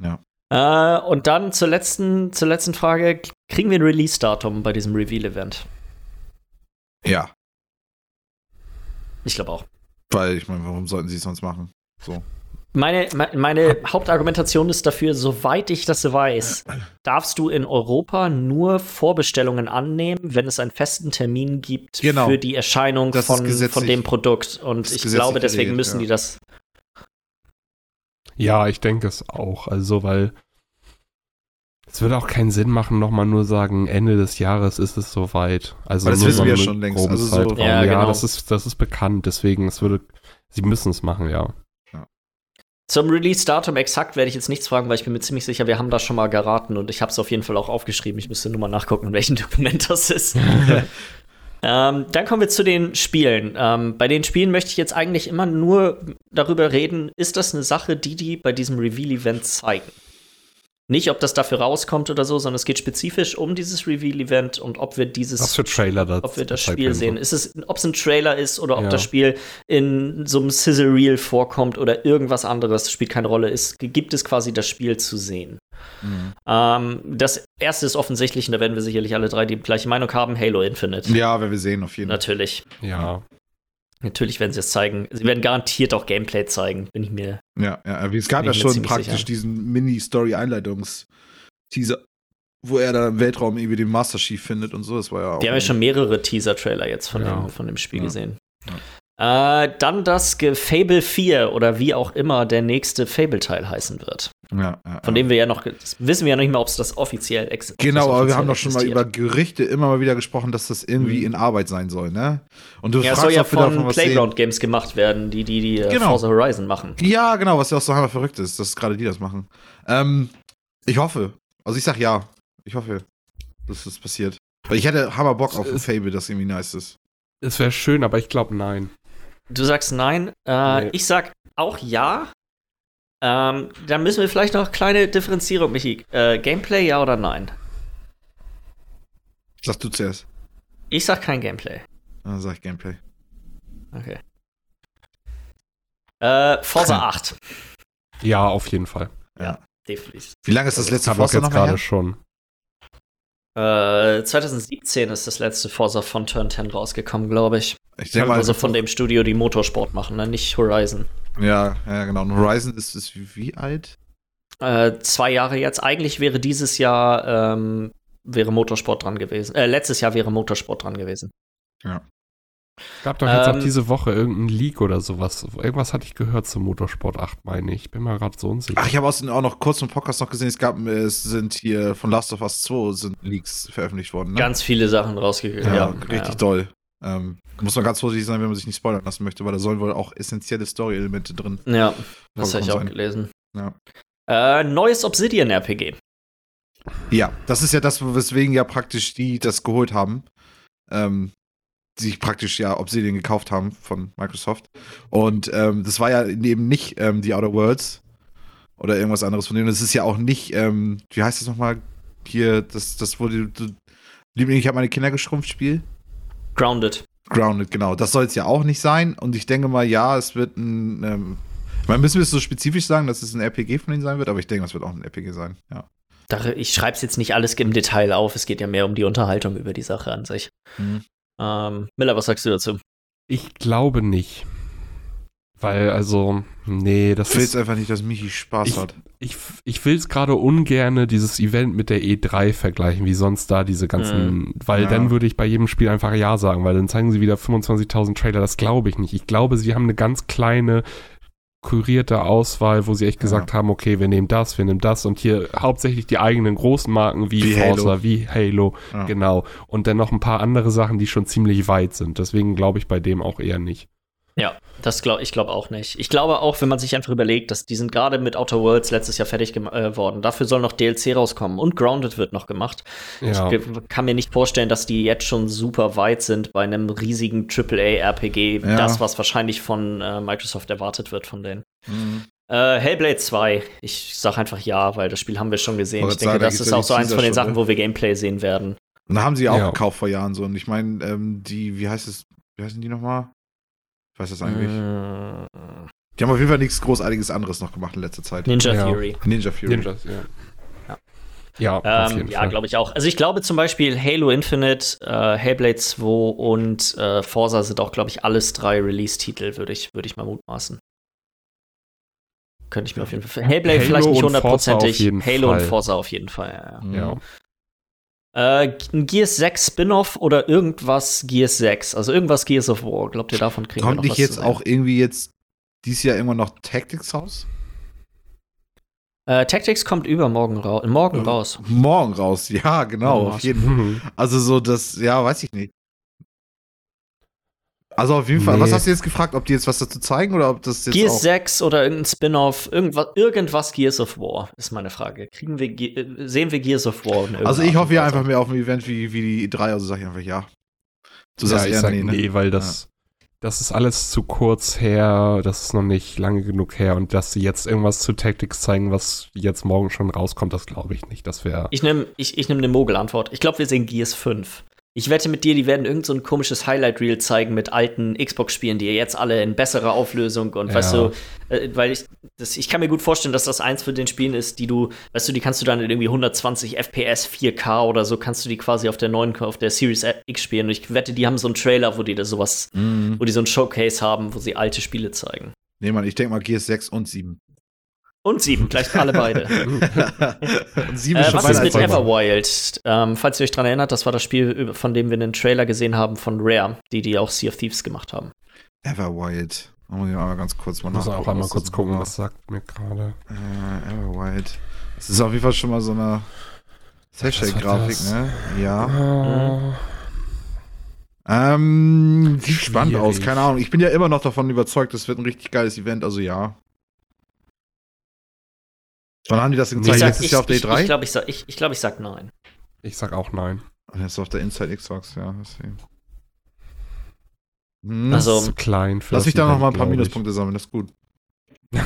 Speaker 1: Ja.
Speaker 2: Äh, und dann zur letzten, zur letzten Frage. Kriegen wir ein Release-Datum bei diesem Reveal-Event?
Speaker 1: Ja.
Speaker 2: Ich glaube auch.
Speaker 1: Weil, ich meine, warum sollten sie es sonst machen? So.
Speaker 2: Meine, me- meine Hauptargumentation ist dafür, soweit ich das weiß, darfst du in Europa nur Vorbestellungen annehmen, wenn es einen festen Termin gibt
Speaker 1: Genau.
Speaker 2: für die Erscheinung von, von dem Produkt. Und ich glaube, deswegen
Speaker 1: geregelt,
Speaker 2: müssen
Speaker 1: ja.
Speaker 2: die das.
Speaker 3: Ja, ich denke es auch. Also, weil es würde auch keinen Sinn machen, nochmal nur sagen, Ende des Jahres ist es soweit. Also
Speaker 1: Aber das
Speaker 3: nur
Speaker 1: wissen
Speaker 3: so
Speaker 1: wir ja schon längst. Also so-.
Speaker 2: Ja,
Speaker 3: Ja,
Speaker 2: genau.
Speaker 3: das ist das ist bekannt. Deswegen es würde, sie müssen es machen, ja.
Speaker 2: Zum Release-Datum exakt werde ich jetzt nichts fragen, weil ich bin mir ziemlich sicher, wir haben das schon mal geraten und ich habe es auf jeden Fall auch aufgeschrieben. Ich müsste nur mal nachgucken, in welchem Dokument das ist. ähm, dann kommen wir zu den Spielen. Ähm, bei den Spielen möchte ich jetzt eigentlich immer nur darüber reden, ist das eine Sache, die die bei diesem Reveal-Event zeigen? Nicht, ob das dafür rauskommt oder so, sondern es geht spezifisch um dieses Reveal-Event und ob wir dieses
Speaker 3: Was für Trailer das
Speaker 2: ob wir das Spiel
Speaker 3: werden
Speaker 2: sehen. Ist es, ob es ein Trailer ist oder ob
Speaker 3: Ja.
Speaker 2: das Spiel in so einem Sizzle Reel vorkommt oder irgendwas anderes, spielt keine Rolle. Es gibt es quasi das Spiel zu sehen.
Speaker 1: Mhm.
Speaker 2: Ähm, das erste ist offensichtlich, und da werden wir sicherlich alle drei die gleiche Meinung haben: Halo Infinite.
Speaker 1: Ja, werden wir sehen, auf jeden Fall.
Speaker 2: Natürlich.
Speaker 3: Ja.
Speaker 2: Natürlich werden sie es zeigen. Sie werden garantiert auch Gameplay zeigen, bin ich mir.
Speaker 1: Ja, ja, wie es gab ja schon praktisch
Speaker 2: sicher.
Speaker 1: diesen Mini-Story-Einleitungs-Teaser, wo er da im Weltraum irgendwie den Master Chief findet und so. Das war ja auch.
Speaker 2: Wir haben ja schon mehrere Teaser-Trailer jetzt von,
Speaker 3: Ja.
Speaker 2: dem, von dem Spiel
Speaker 1: Ja.
Speaker 2: gesehen. Äh, dann das Fable 4 oder wie auch immer der nächste Fable-Teil heißen wird.
Speaker 1: Ja, ja,
Speaker 2: Von dem wir ja noch, das wissen wir ja noch nicht mal, ob es das offiziell existiert.
Speaker 1: Genau, aber wir haben doch schon mal über Gerüchte immer mal wieder gesprochen, dass das irgendwie
Speaker 2: Mhm.
Speaker 1: in Arbeit sein soll, ne? Und du
Speaker 2: Ja,
Speaker 1: fragst,
Speaker 2: soll ja
Speaker 1: ob wir davon
Speaker 2: von. Playground Games gemacht werden, die die, die äh,
Speaker 1: Genau.
Speaker 2: Forza Horizon machen.
Speaker 1: Ja, genau, was ja auch so hammer verrückt ist, dass gerade die das machen. Ähm, ich hoffe. Also ich sag ja. Ich hoffe, dass das passiert. Weil ich hätte hammer Bock auf ein Fable, das irgendwie nice ist.
Speaker 3: Es wäre schön, aber ich glaube nein.
Speaker 2: Du sagst nein. Äh,
Speaker 3: Nee.
Speaker 2: Ich sag auch ja. Ähm, dann müssen wir vielleicht noch kleine Differenzierung, Michi. Äh, Gameplay ja oder nein?
Speaker 1: Sag du zuerst.
Speaker 2: Ich sag kein Gameplay.
Speaker 1: Dann sag ich Gameplay.
Speaker 2: Okay. Äh, Forza 8.
Speaker 3: Ja, auf jeden Fall.
Speaker 2: Definitiv.
Speaker 1: Wie lange ist das letzte Forza
Speaker 3: jetzt
Speaker 1: noch mal
Speaker 3: gerade
Speaker 1: her?
Speaker 3: schon.
Speaker 2: Äh, 2017 ist das letzte Forza von Turn 10 rausgekommen, glaube ich.
Speaker 1: Ich denke mal,
Speaker 2: Also von dem Studio, die Motorsport machen, ne? nicht Horizon.
Speaker 1: ja, ja, genau. Und Horizon ist, ist wie, alt?
Speaker 2: Äh, zwei Jahre jetzt. Eigentlich wäre dieses Jahr ähm, wäre Motorsport dran gewesen. Äh, letztes Jahr wäre Motorsport dran gewesen.
Speaker 3: Gab doch jetzt
Speaker 2: Ähm,
Speaker 3: auch diese Woche irgendein Leak oder sowas. Irgendwas hatte ich gehört zum Motorsport 8, meine ich. Bin mal gerade so unsicher.
Speaker 1: Ach, ich habe außerdem auch noch kurz im Podcast noch gesehen, es gab, es sind hier von Last of Us 2 sind Leaks veröffentlicht worden, ne?
Speaker 2: Ganz viele Sachen rausgegangen.
Speaker 1: ja,
Speaker 2: Ja,
Speaker 1: richtig
Speaker 2: ja.
Speaker 1: doll. Ähm, muss man ganz vorsichtig sein, wenn man sich nicht spoilern lassen möchte, weil da sollen wohl auch essentielle Story-Elemente drin.
Speaker 2: Ja, das habe ich auch
Speaker 1: sein.
Speaker 2: gelesen.
Speaker 1: Ja.
Speaker 2: Äh, neues Obsidian RPG.
Speaker 1: Ja, das ist ja das, weswegen ja praktisch die das geholt haben. Ähm, sich praktisch ja Obsidian gekauft haben von Microsoft. Und ähm, das war ja eben nicht ähm, die Outer Worlds oder irgendwas anderes von denen. Das ist ja auch nicht, ähm, wie heißt das nochmal? Hier, das, das wurde, du, Liebling, ich habe meine Kinder geschrumpft Spiel.
Speaker 2: Grounded.
Speaker 1: Grounded, genau. Das soll es ja auch nicht sein. Und ich denke mal, ja, es wird ein. Ähm, man müssen wir es so spezifisch sagen, dass es ein RPG von ihnen sein wird, aber ich denke, es wird auch ein RPG sein. Ja.
Speaker 2: Ich schreibe es jetzt nicht alles im Detail auf. Es geht ja mehr um die Unterhaltung über die Sache an sich.
Speaker 1: Mhm.
Speaker 2: Ähm, Miller, was sagst du dazu?
Speaker 3: Ich glaube nicht. Weil, also, nee, das
Speaker 1: Ich will
Speaker 3: ist.
Speaker 1: jetzt einfach nicht, dass Michi Spaß
Speaker 3: Ich,
Speaker 1: hat.
Speaker 3: ich, ich will es gerade ungerne dieses Event mit der E3 vergleichen, wie sonst da diese ganzen, weil
Speaker 1: Ja.
Speaker 3: dann würde ich bei jedem Spiel einfach Ja sagen, weil dann zeigen sie wieder 25.000 Trailer, das glaube ich nicht. Ich glaube, sie haben eine ganz kleine, kurierte Auswahl, wo sie echt
Speaker 1: Ja.
Speaker 3: gesagt haben, okay, wir nehmen das, wir nehmen das und hier hauptsächlich die eigenen großen Marken wie,
Speaker 1: Wie
Speaker 3: Forza,
Speaker 1: Halo.
Speaker 3: wie Halo,
Speaker 1: Ja.
Speaker 3: genau. Und dann noch ein paar andere Sachen, die schon ziemlich weit sind. Deswegen glaube ich bei dem auch eher nicht.
Speaker 2: Ja, das glaube ich glaube auch nicht. Ich glaube auch, wenn man sich einfach überlegt, dass die sind gerade mit Outer Worlds letztes Jahr fertig geworden. Dafür soll noch DLC rauskommen und Grounded wird noch gemacht.
Speaker 3: Ja.
Speaker 2: Ich kann mir nicht vorstellen, dass die jetzt schon super weit sind bei einem riesigen AAA-RPG.
Speaker 1: Ja.
Speaker 2: Das, was wahrscheinlich von äh, Microsoft erwartet wird von denen.
Speaker 1: Mhm.
Speaker 2: Äh, Hellblade 2, ich sag einfach ja, weil das Spiel haben wir schon gesehen. Ich denke,
Speaker 1: sagen,
Speaker 2: das ist auch so eins von den
Speaker 1: schon,
Speaker 2: Sachen, wo wir Gameplay sehen werden.
Speaker 1: Und da haben sie auch
Speaker 3: Ja.
Speaker 1: gekauft vor Jahren so. Und ich meine, ähm, die, wie heißt es, wie heißen die nochmal? Ich weiß das eigentlich.
Speaker 2: Mm,
Speaker 1: Die haben auf jeden Fall nichts Großartiges anderes noch gemacht in letzter Zeit.
Speaker 2: Ninja
Speaker 3: Ja.
Speaker 2: Theory.
Speaker 1: Ninja Fury.
Speaker 3: Ninjas, ja.
Speaker 2: Ja. Ähm, ja, glaube ich auch. Also ich glaube zum Beispiel Halo Infinite, äh, Hellblade 2 und äh, Forza sind auch, glaube ich, alles drei Release-Titel, würde ich, würde ich mal mutmaßen. Könnte ich mir auf jeden Fall. Hellblade
Speaker 3: Halo
Speaker 2: vielleicht nicht hundertprozentig. Halo
Speaker 3: Fall.
Speaker 2: und Forza auf jeden Fall. Ja,
Speaker 1: Mhm.
Speaker 3: Ja.
Speaker 2: ja. Äh, ein Gears 6 Spin-off oder irgendwas Gears 6? Also irgendwas Gears of War. Glaubt ihr, davon kriegen wir
Speaker 1: Kommt
Speaker 2: noch
Speaker 1: nicht
Speaker 2: was
Speaker 1: jetzt auch irgendwie jetzt dieses Jahr irgendwann noch Tactics raus?
Speaker 2: Äh, Tactics kommt übermorgen raus. Morgen raus.
Speaker 1: Morgen raus, ja, genau,
Speaker 2: Morgen
Speaker 1: auf jeden Fall.
Speaker 3: Mhm.
Speaker 1: Also so das, ja, weiß ich nicht. Also auf jeden Fall,
Speaker 3: Nee.
Speaker 1: was hast du jetzt gefragt, ob die jetzt was dazu zeigen oder ob das jetzt
Speaker 2: Gears
Speaker 1: auch
Speaker 2: 6 oder irgendein Spin-off, irgendwas, irgendwas Gears of War, ist meine Frage. Kriegen wir, Ge- äh, sehen wir Gears of War?
Speaker 1: Also ich hoffe ja einfach mehr auf ein Event wie, wie die E3, also sag ich einfach ja. Du
Speaker 3: ja,
Speaker 1: sagst
Speaker 3: ich
Speaker 1: eher
Speaker 3: sag
Speaker 1: nee,
Speaker 3: nee,
Speaker 1: ne?
Speaker 3: weil das, das ist alles zu kurz her, das ist noch nicht lange genug her und dass sie jetzt irgendwas zu Tactics zeigen, was jetzt morgen schon rauskommt, das glaube ich nicht. Das wäre.
Speaker 2: Ich nehme ich, ich nehm eine Mogel-Antwort. Ich glaube, wir sehen Gears 5. Ich wette mit dir, die werden irgend so ein komisches Highlight-Reel zeigen mit alten Xbox-Spielen, die jetzt alle in besserer Auflösung und
Speaker 3: Ja.
Speaker 2: weißt du, äh, weil ich, das, ich kann mir gut vorstellen, dass das eins von den Spielen ist, die du, weißt du, die kannst du dann in irgendwie 120 FPS, 4K oder so, kannst du die quasi auf der neuen, auf der Series X spielen. Und ich wette, die haben so einen Trailer, wo die da sowas,
Speaker 1: Mhm.
Speaker 2: wo die so ein Showcase haben, wo sie alte Spiele zeigen.
Speaker 1: Nee, Mann, ich denke mal Gears 6 und 7.
Speaker 2: Und sieben, gleich alle beide.
Speaker 1: 7
Speaker 2: Äh, was ist mit. Everwild? Ähm, falls ihr euch daran erinnert, das war das Spiel, von dem wir einen Trailer gesehen haben von Rare, die die auch Sea of Thieves gemacht haben.
Speaker 1: Everwild. Muss ich mal ganz kurz mal
Speaker 3: muss auch einmal
Speaker 1: was
Speaker 3: kurz gucken, was sagt mir gerade.
Speaker 1: Äh, Everwild. Das ist auf jeden Fall schon mal so eine
Speaker 3: war
Speaker 1: ne? Ja.
Speaker 3: Ah,
Speaker 1: Ähm, sieht spannend aus, keine Ahnung. Ich bin ja immer noch davon überzeugt, das wird ein richtig geiles Event, also ja. Wann haben die das gezeigt?
Speaker 2: Ich, sag,
Speaker 1: Letztes
Speaker 2: ich,
Speaker 1: Jahr auf der
Speaker 2: ich,
Speaker 1: E3?
Speaker 2: ich glaube, ich, sag, ich, ich, glaub, ich sag nein.
Speaker 3: ich sag auch nein.
Speaker 1: Und jetzt auf der Inside Xbox, ja, deswegen. Hm.
Speaker 2: Also,
Speaker 3: Das ist zu klein für
Speaker 1: Lass mich da noch mal ein paar. Minuspunkte sammeln, das ist gut.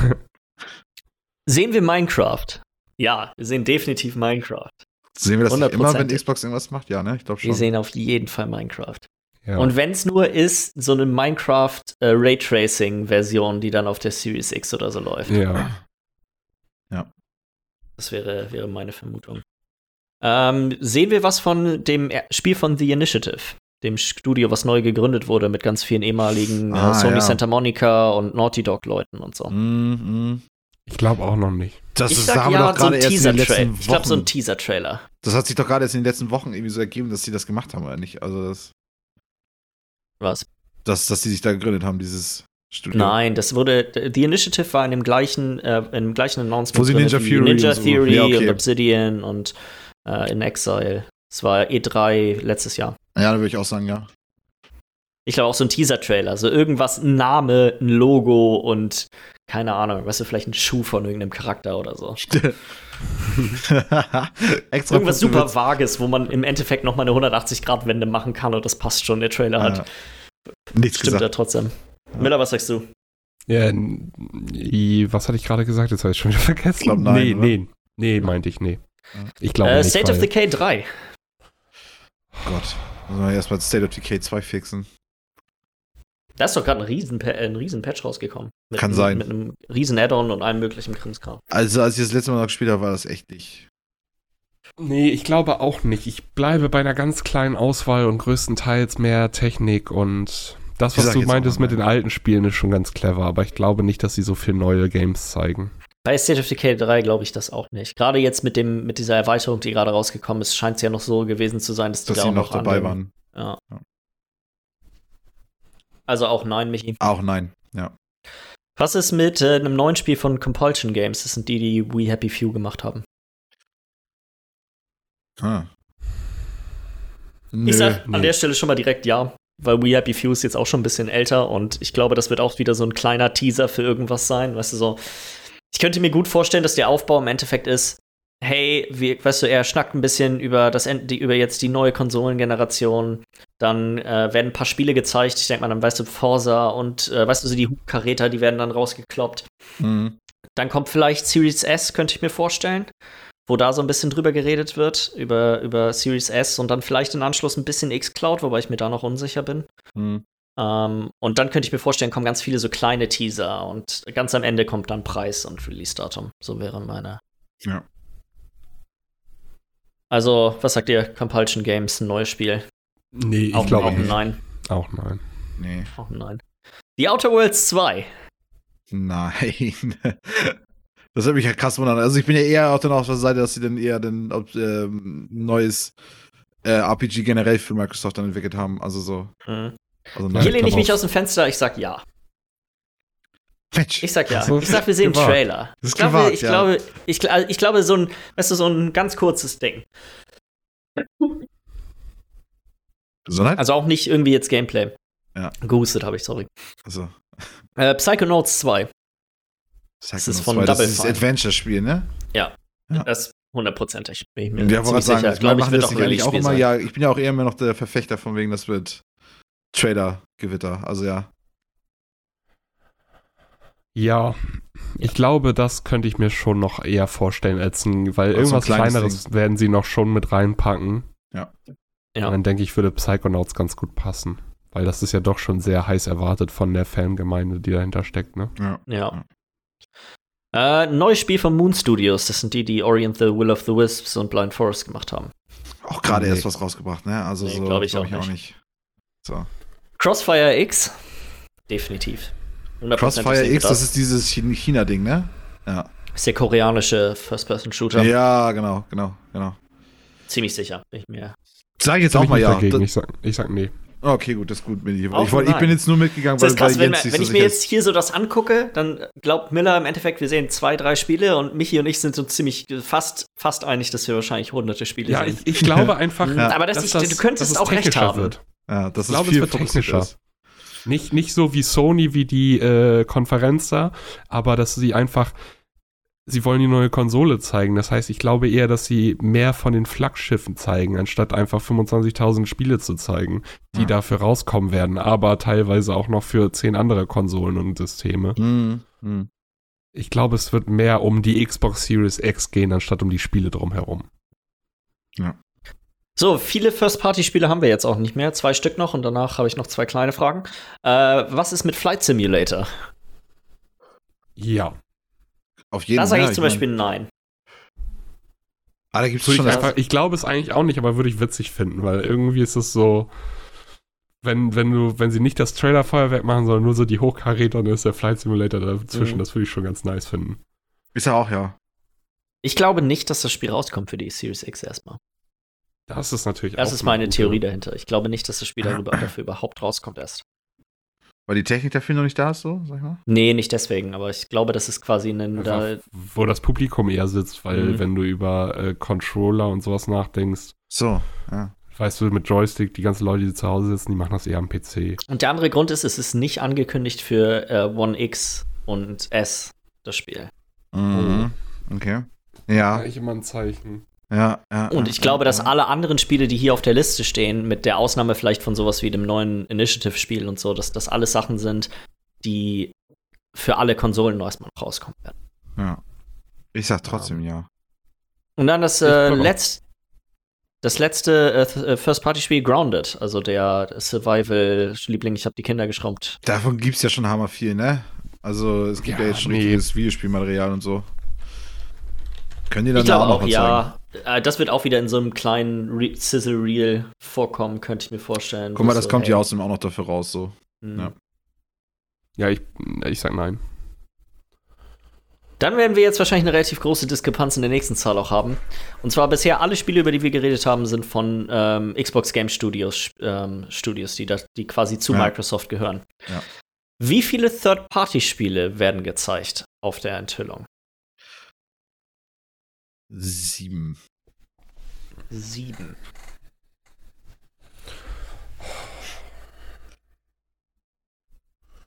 Speaker 2: Sehen wir Minecraft? Ja, wir sehen definitiv Minecraft.
Speaker 1: Sehen wir das nicht immer, wenn. Xbox irgendwas macht? Ja, ne? Ich glaube
Speaker 2: Wir
Speaker 1: schon.
Speaker 2: sehen auf jeden Fall Minecraft.
Speaker 3: Ja.
Speaker 2: Und wenn es nur ist, so eine Minecraft äh, Raytracing-Version, die dann auf der Series X oder so läuft.
Speaker 3: ja.
Speaker 2: Das wäre, wäre meine Vermutung. Ähm, sehen wir was von dem Spiel von The Initiative, dem Studio, was neu gegründet wurde mit ganz vielen ehemaligen
Speaker 1: Ah,
Speaker 2: äh, Sony
Speaker 1: ja.
Speaker 2: Santa Monica und Naughty Dog Leuten und so.
Speaker 1: Mm, mm.
Speaker 3: Ich glaube auch noch nicht.
Speaker 1: Das
Speaker 2: ich
Speaker 1: ist,
Speaker 2: sag
Speaker 1: da haben wir
Speaker 2: ja,
Speaker 1: doch
Speaker 2: so ein
Speaker 1: gerade erst in den
Speaker 2: Teaser-Trailer.
Speaker 1: letzten
Speaker 2: Ich glaube, so ein
Speaker 1: Wochen.
Speaker 2: Teaser-Trailer.
Speaker 1: Das hat sich doch gerade erst in den letzten Wochen irgendwie so ergeben, dass sie das gemacht haben, oder nicht? Also, das,
Speaker 2: Was?
Speaker 1: dass, dass sie sich da gegründet haben, dieses Studio.
Speaker 2: Nein, das wurde. The Initiative war in dem gleichen, äh, in dem gleichen Announcement
Speaker 1: Wo sie Ninja Fury
Speaker 2: Ninja
Speaker 1: und.
Speaker 2: Theory
Speaker 1: Ja, okay.
Speaker 2: und Obsidian und äh, In Exile. Es war E3 letztes Jahr.
Speaker 1: Ja, da würde ich auch sagen, ja.
Speaker 2: Ich glaube auch so ein Teaser-Trailer. So irgendwas, ein Name, ein Logo und keine Ahnung, weißt du, vielleicht ein Schuh von irgendeinem Charakter oder so. Irgendwas super
Speaker 1: wird's.
Speaker 2: Vages, wo man im Endeffekt noch mal eine 180-Grad-Wende machen kann und das passt schon. Der Trailer hat.
Speaker 1: Ja. Nichts
Speaker 2: Stimmt ja
Speaker 1: gesagt.
Speaker 2: trotzdem. Miller, was sagst du?
Speaker 3: Ja, was hatte ich gerade gesagt? Jetzt habe ich schon wieder vergessen.
Speaker 1: glaub, nein,
Speaker 3: nee,
Speaker 1: oder?
Speaker 3: nee, nee, meinte ich, nee. Ich glaube
Speaker 2: Äh,
Speaker 3: nicht.
Speaker 2: State of
Speaker 3: weil-
Speaker 2: Decay 3.
Speaker 1: Gott. Müssen wir erstmal State of Decay 2 fixen.
Speaker 2: Da ist doch gerade ein riesen, ein riesen Patch rausgekommen. Mit
Speaker 1: Kann
Speaker 2: einem,
Speaker 1: sein.
Speaker 2: Mit einem riesen Add-on und allem möglichen Krimskram.
Speaker 1: Also, als ich das letzte Mal noch gespielt habe, war das echt nicht.
Speaker 3: Nee, ich glaube auch nicht. Ich bleibe bei einer ganz kleinen Auswahl und größtenteils mehr Technik und Das, was du meintest mit den alten Spielen, ist schon ganz clever, aber ich glaube nicht, dass sie so viel neue Games zeigen.
Speaker 2: Bei State of Decay 3 glaube ich das auch nicht. Gerade jetzt mit dem mit dieser Erweiterung, die gerade rausgekommen ist, scheint es ja noch so gewesen zu sein, dass die
Speaker 1: Dass
Speaker 2: da
Speaker 1: sie
Speaker 2: auch
Speaker 1: noch
Speaker 2: an
Speaker 1: dabei
Speaker 2: dem-
Speaker 1: waren.
Speaker 2: Ja.
Speaker 1: Ja.
Speaker 2: Also auch nein, Michi.
Speaker 1: Auch nein. Ja.
Speaker 2: Was ist mit äh, einem neuen Spiel von Compulsion Games? Das sind die, die We Happy Few gemacht haben.
Speaker 1: Ah. Nö,
Speaker 2: Ich sag an
Speaker 3: nee.
Speaker 2: der Stelle schon mal direkt ja, weil We Happy Few ist jetzt auch schon ein bisschen älter und ich glaube, das wird auch wieder so ein kleiner Teaser für irgendwas sein. Weißt du, so. Ich könnte mir gut vorstellen, dass der Aufbau im Endeffekt ist, hey, wir, weißt du, er schnackt ein bisschen über das die, über jetzt die neue Konsolengeneration. Dann äh, werden ein paar Spiele gezeigt. Ich denke mal, dann weißt du, Forza und äh, weißt du, so die Hubkaräter, die werden dann rausgekloppt.
Speaker 1: Mhm.
Speaker 2: Dann kommt vielleicht Series S, könnte ich mir vorstellen, wo da so ein bisschen drüber geredet wird, über, über Series S und dann vielleicht im Anschluss ein bisschen X-Cloud, wobei ich mir da noch unsicher bin.
Speaker 1: Mhm.
Speaker 2: Ähm, und dann könnte ich mir vorstellen, kommen ganz viele so kleine Teaser und ganz am Ende kommt dann Preis und Release-Datum. So wäre meine.
Speaker 1: Ja.
Speaker 2: Also, was sagt ihr? Compulsion Games, ein neues Spiel?
Speaker 3: Nee, ich
Speaker 2: auch,
Speaker 3: glaube
Speaker 2: auch
Speaker 3: nicht.
Speaker 2: Nein.
Speaker 3: Auch nein.
Speaker 1: Nee.
Speaker 2: Auch ein Nein. The Outer Worlds 2.
Speaker 1: Nein. Das hat mich ja krass wundern. Also ich bin ja eher auch dann auf der Seite, dass sie dann eher dann ob, ähm, neues äh, RPG generell für Microsoft dann entwickelt haben. Also so.
Speaker 2: Mhm.
Speaker 1: Also
Speaker 2: Hier lehne ich mich aus dem Fenster, ich sag ja.
Speaker 1: auf. Quetsch.
Speaker 2: Ich sag ja.
Speaker 3: So,
Speaker 2: ich sag, wir sehen einen
Speaker 3: gewagt.
Speaker 2: Trailer.
Speaker 1: Das ist
Speaker 2: ich glaube,
Speaker 1: gewagt,
Speaker 2: ich
Speaker 1: ja.
Speaker 2: glaube, ich, gl- ich glaube, so ein, weißt du, so ein ganz kurzes Ding.
Speaker 1: Gesundheit?
Speaker 2: Also auch nicht irgendwie jetzt Gameplay.
Speaker 1: Ja.
Speaker 2: Gehustet habe ich, sorry.
Speaker 1: Also,
Speaker 2: Äh, Psychonauts 2.
Speaker 1: das
Speaker 2: ist von
Speaker 1: das
Speaker 2: Double
Speaker 1: ist das
Speaker 2: Fine.
Speaker 1: Adventure-Spiel, ne? Ja.
Speaker 2: Das hundertprozentig. Bin ich mir
Speaker 1: ja, wollte sagen,
Speaker 2: sicher.
Speaker 1: ich
Speaker 2: Glaube ich,
Speaker 1: das
Speaker 2: auch
Speaker 1: nicht eigentlich auch
Speaker 2: Release-Spiel
Speaker 1: immer,
Speaker 2: sein.
Speaker 1: ja, ich bin ja auch eher immer noch der Verfechter von wegen, das wird Trailer-Gewitter. Also ja.
Speaker 3: Ja, ich glaube, das könnte ich mir schon noch eher vorstellen, als ein, weil
Speaker 1: Als so ein
Speaker 3: irgendwas
Speaker 1: kleines
Speaker 3: Kleineres werden sie noch schon mit reinpacken.
Speaker 2: Ja.
Speaker 3: Und dann denke ich, würde Psychonauts ganz gut passen. Weil das ist ja doch schon sehr heiß erwartet von der Fangemeinde, die dahinter steckt, ne?
Speaker 1: ja.
Speaker 2: Ja. Äh, neues Spiel von Moon Studios. Das sind die, die Orient the Will of the Wisps und Blind Forest gemacht haben.
Speaker 1: Auch gerade
Speaker 3: Nee.
Speaker 1: erst was rausgebracht, ne? Also
Speaker 2: Nee,
Speaker 1: so
Speaker 2: glaub ich
Speaker 1: glaub
Speaker 2: auch nicht.
Speaker 1: So.
Speaker 2: Crossfire X. Definitiv. 100%
Speaker 1: Crossfire X, das ist dieses Chin- China-Ding, ne? Ja.
Speaker 2: ist der koreanische First-Person-Shooter.
Speaker 1: Ja, genau, genau, genau.
Speaker 2: Ziemlich sicher. Bin ich mir.
Speaker 1: Sag ich jetzt
Speaker 3: Hab
Speaker 1: auch
Speaker 3: ich
Speaker 1: mal ja.
Speaker 3: dagegen.
Speaker 1: Das,
Speaker 3: Ich sag, ich sag nee.
Speaker 1: Okay, gut, das ist gut. Bin ich, wollt, ich bin jetzt nur mitgegangen,
Speaker 2: Das
Speaker 1: weil,
Speaker 2: ist krass,
Speaker 1: weil
Speaker 2: wenn,
Speaker 1: Jens
Speaker 2: wenn
Speaker 1: nicht
Speaker 2: ich
Speaker 1: so
Speaker 2: mir jetzt hier so das angucke, dann glaubt Miller im Endeffekt, wir sehen zwei, drei Spiele und Michi und ich sind so ziemlich fast, fast einig, dass wir wahrscheinlich hunderte Spiele
Speaker 3: Ja,
Speaker 2: sehen.
Speaker 3: ich, ich glaube einfach,
Speaker 1: Ja.
Speaker 2: Aber das,
Speaker 3: dass
Speaker 2: ich,
Speaker 3: das-
Speaker 2: du könntest
Speaker 3: dass es
Speaker 2: auch recht haben.
Speaker 3: wird.
Speaker 1: Ja, das
Speaker 3: Ich
Speaker 1: ist
Speaker 3: glaube, es
Speaker 1: viel
Speaker 3: wird
Speaker 1: fokussiert
Speaker 3: technischer.
Speaker 1: ist.
Speaker 3: Nicht, nicht so wie Sony, wie die äh, Konferenz da, aber dass sie einfach, sie wollen die neue Konsole zeigen. Das heißt, ich glaube eher, dass sie mehr von den Flaggschiffen zeigen, anstatt einfach 25.000 Spiele zu zeigen, die
Speaker 1: Ja.
Speaker 3: dafür rauskommen werden, aber teilweise auch noch für zehn andere Konsolen und Systeme.
Speaker 1: Mhm. Mhm.
Speaker 3: Ich glaube, es wird mehr um die Xbox Series X gehen, anstatt um die Spiele drumherum.
Speaker 2: So, viele First-Party-Spiele haben wir jetzt auch nicht mehr. Zwei Stück noch und danach habe ich noch zwei kleine Fragen. Äh, was ist mit Flight Simulator?
Speaker 3: Ja.
Speaker 1: Auf jeden
Speaker 2: Da
Speaker 1: Fall.
Speaker 2: sage ich zum Beispiel nein.
Speaker 1: Ah, da gibt es
Speaker 3: Würde
Speaker 1: schon
Speaker 3: ich,
Speaker 1: das.
Speaker 3: einfach, ich glaube es eigentlich auch nicht, aber würde ich witzig finden, weil irgendwie ist es so, wenn, wenn du, wenn sie nicht das Trailer-Feuerwerk machen, sondern nur so die Hochkaräter, dann ist der Flight Simulator dazwischen.
Speaker 2: Mhm.
Speaker 3: Das würde ich schon ganz nice finden.
Speaker 1: Ist ja auch, ja.
Speaker 2: Ich glaube nicht, dass das Spiel rauskommt für die Series X erstmal.
Speaker 3: Das ist natürlich
Speaker 2: Das
Speaker 3: auch
Speaker 2: ist
Speaker 3: eine
Speaker 2: meine Theorie dahinter. Ich glaube nicht, dass das Spiel darüber, dafür überhaupt rauskommt erst.
Speaker 1: Weil die Technik dafür noch nicht da ist, so, sag ich mal.
Speaker 2: Nee, nicht deswegen, aber ich glaube, das ist quasi ein. Da,
Speaker 3: wo das Publikum eher sitzt, weil
Speaker 2: Mhm.
Speaker 3: wenn du über äh, Controller und sowas nachdenkst,
Speaker 1: So, ja.
Speaker 3: weißt du, mit Joystick, die ganzen Leute, die zu Hause sitzen, die machen das eher am PC.
Speaker 2: und der andere Grund ist, es ist nicht angekündigt für äh, One X und S, das Spiel.
Speaker 1: Mhm. Okay. Ja,
Speaker 3: Eigentlich immer ein Zeichen.
Speaker 1: Ja, ja.
Speaker 2: Und
Speaker 1: ja,
Speaker 2: ich glaube,
Speaker 1: ja,
Speaker 2: dass
Speaker 1: ja.
Speaker 2: alle anderen Spiele, die hier auf der Liste stehen, mit der Ausnahme vielleicht von sowas wie dem neuen Initiative-Spiel und so, dass das alles Sachen sind, die für alle Konsolen erstmal noch rauskommen werden.
Speaker 1: Ja. Ich sag trotzdem ja.
Speaker 2: Und dann das äh,
Speaker 3: auch.
Speaker 2: letzt, das letzte äh, äh, First-Party-Spiel Grounded, also der Survival-Liebling, ich habe die Kinder geschrumpft.
Speaker 1: Davon gibt's ja schon hammer viel, ne? Also, es gibt ja,
Speaker 3: Ja,
Speaker 1: jetzt schon
Speaker 3: nee.
Speaker 1: richtiges Videospielmaterial und so. Können die dann
Speaker 2: Ich glaube
Speaker 1: da noch
Speaker 2: auch,
Speaker 1: was
Speaker 2: ja. Äh, das wird auch wieder in so einem kleinen Re Sizzle Reel vorkommen, könnte ich mir vorstellen.
Speaker 1: Guck mal, das
Speaker 2: so,
Speaker 1: kommt
Speaker 2: hey,
Speaker 1: ja außerdem auch noch dafür raus, so.
Speaker 2: Hm.
Speaker 1: Ja.
Speaker 3: Ja, ich, ich sag nein.
Speaker 2: Dann werden wir jetzt wahrscheinlich eine relativ große Diskrepanz in der nächsten Zahl auch haben. Und zwar bisher alle Spiele, über die wir geredet haben, sind von ähm, Xbox Game Studios, ähm, Studios die, die quasi zu
Speaker 1: Ja.
Speaker 2: Microsoft gehören.
Speaker 1: Ja.
Speaker 2: Wie viele Third-Party-Spiele werden gezeigt auf der Enthüllung?
Speaker 1: Sieben.
Speaker 2: Sieben.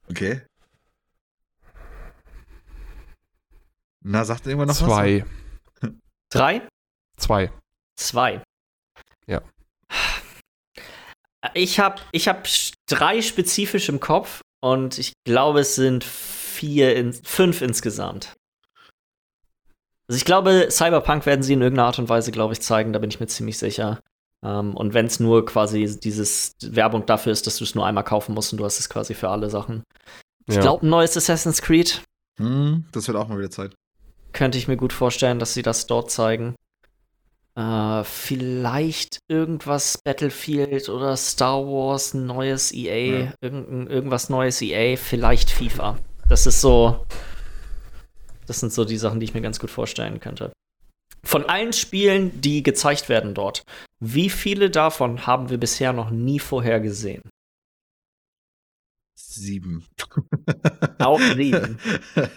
Speaker 1: Okay. Na, sagt irgendwann noch
Speaker 3: Zwei.
Speaker 2: Drei?
Speaker 3: Zwei.
Speaker 2: Zwei.
Speaker 3: Ja.
Speaker 2: Ich habe ich hab drei spezifisch im Kopf und ich glaube, es sind vier, in, fünf insgesamt. Also ich glaube, Cyberpunk werden sie in irgendeiner Art und Weise, glaube ich, zeigen, da bin ich mir ziemlich sicher. Ähm, und wenn es nur quasi dieses Werbung dafür ist, dass du es nur einmal kaufen musst und du hast es quasi für alle Sachen. Ich
Speaker 3: Ja.
Speaker 2: glaube, ein neues Assassin's Creed?
Speaker 1: Hm, das wird auch mal wieder Zeit.
Speaker 2: könnte ich mir gut vorstellen, dass sie das dort zeigen. Äh, vielleicht irgendwas Battlefield oder Star Wars, ein neues EA,
Speaker 1: Ja.
Speaker 2: irgendein, irgendwas neues EA, vielleicht FIFA. Das ist so. Das sind so die Sachen, die ich mir ganz gut vorstellen könnte. Von allen Spielen, die gezeigt werden dort, wie viele davon haben wir bisher noch nie vorher gesehen?
Speaker 1: Sieben.
Speaker 2: Auch sieben.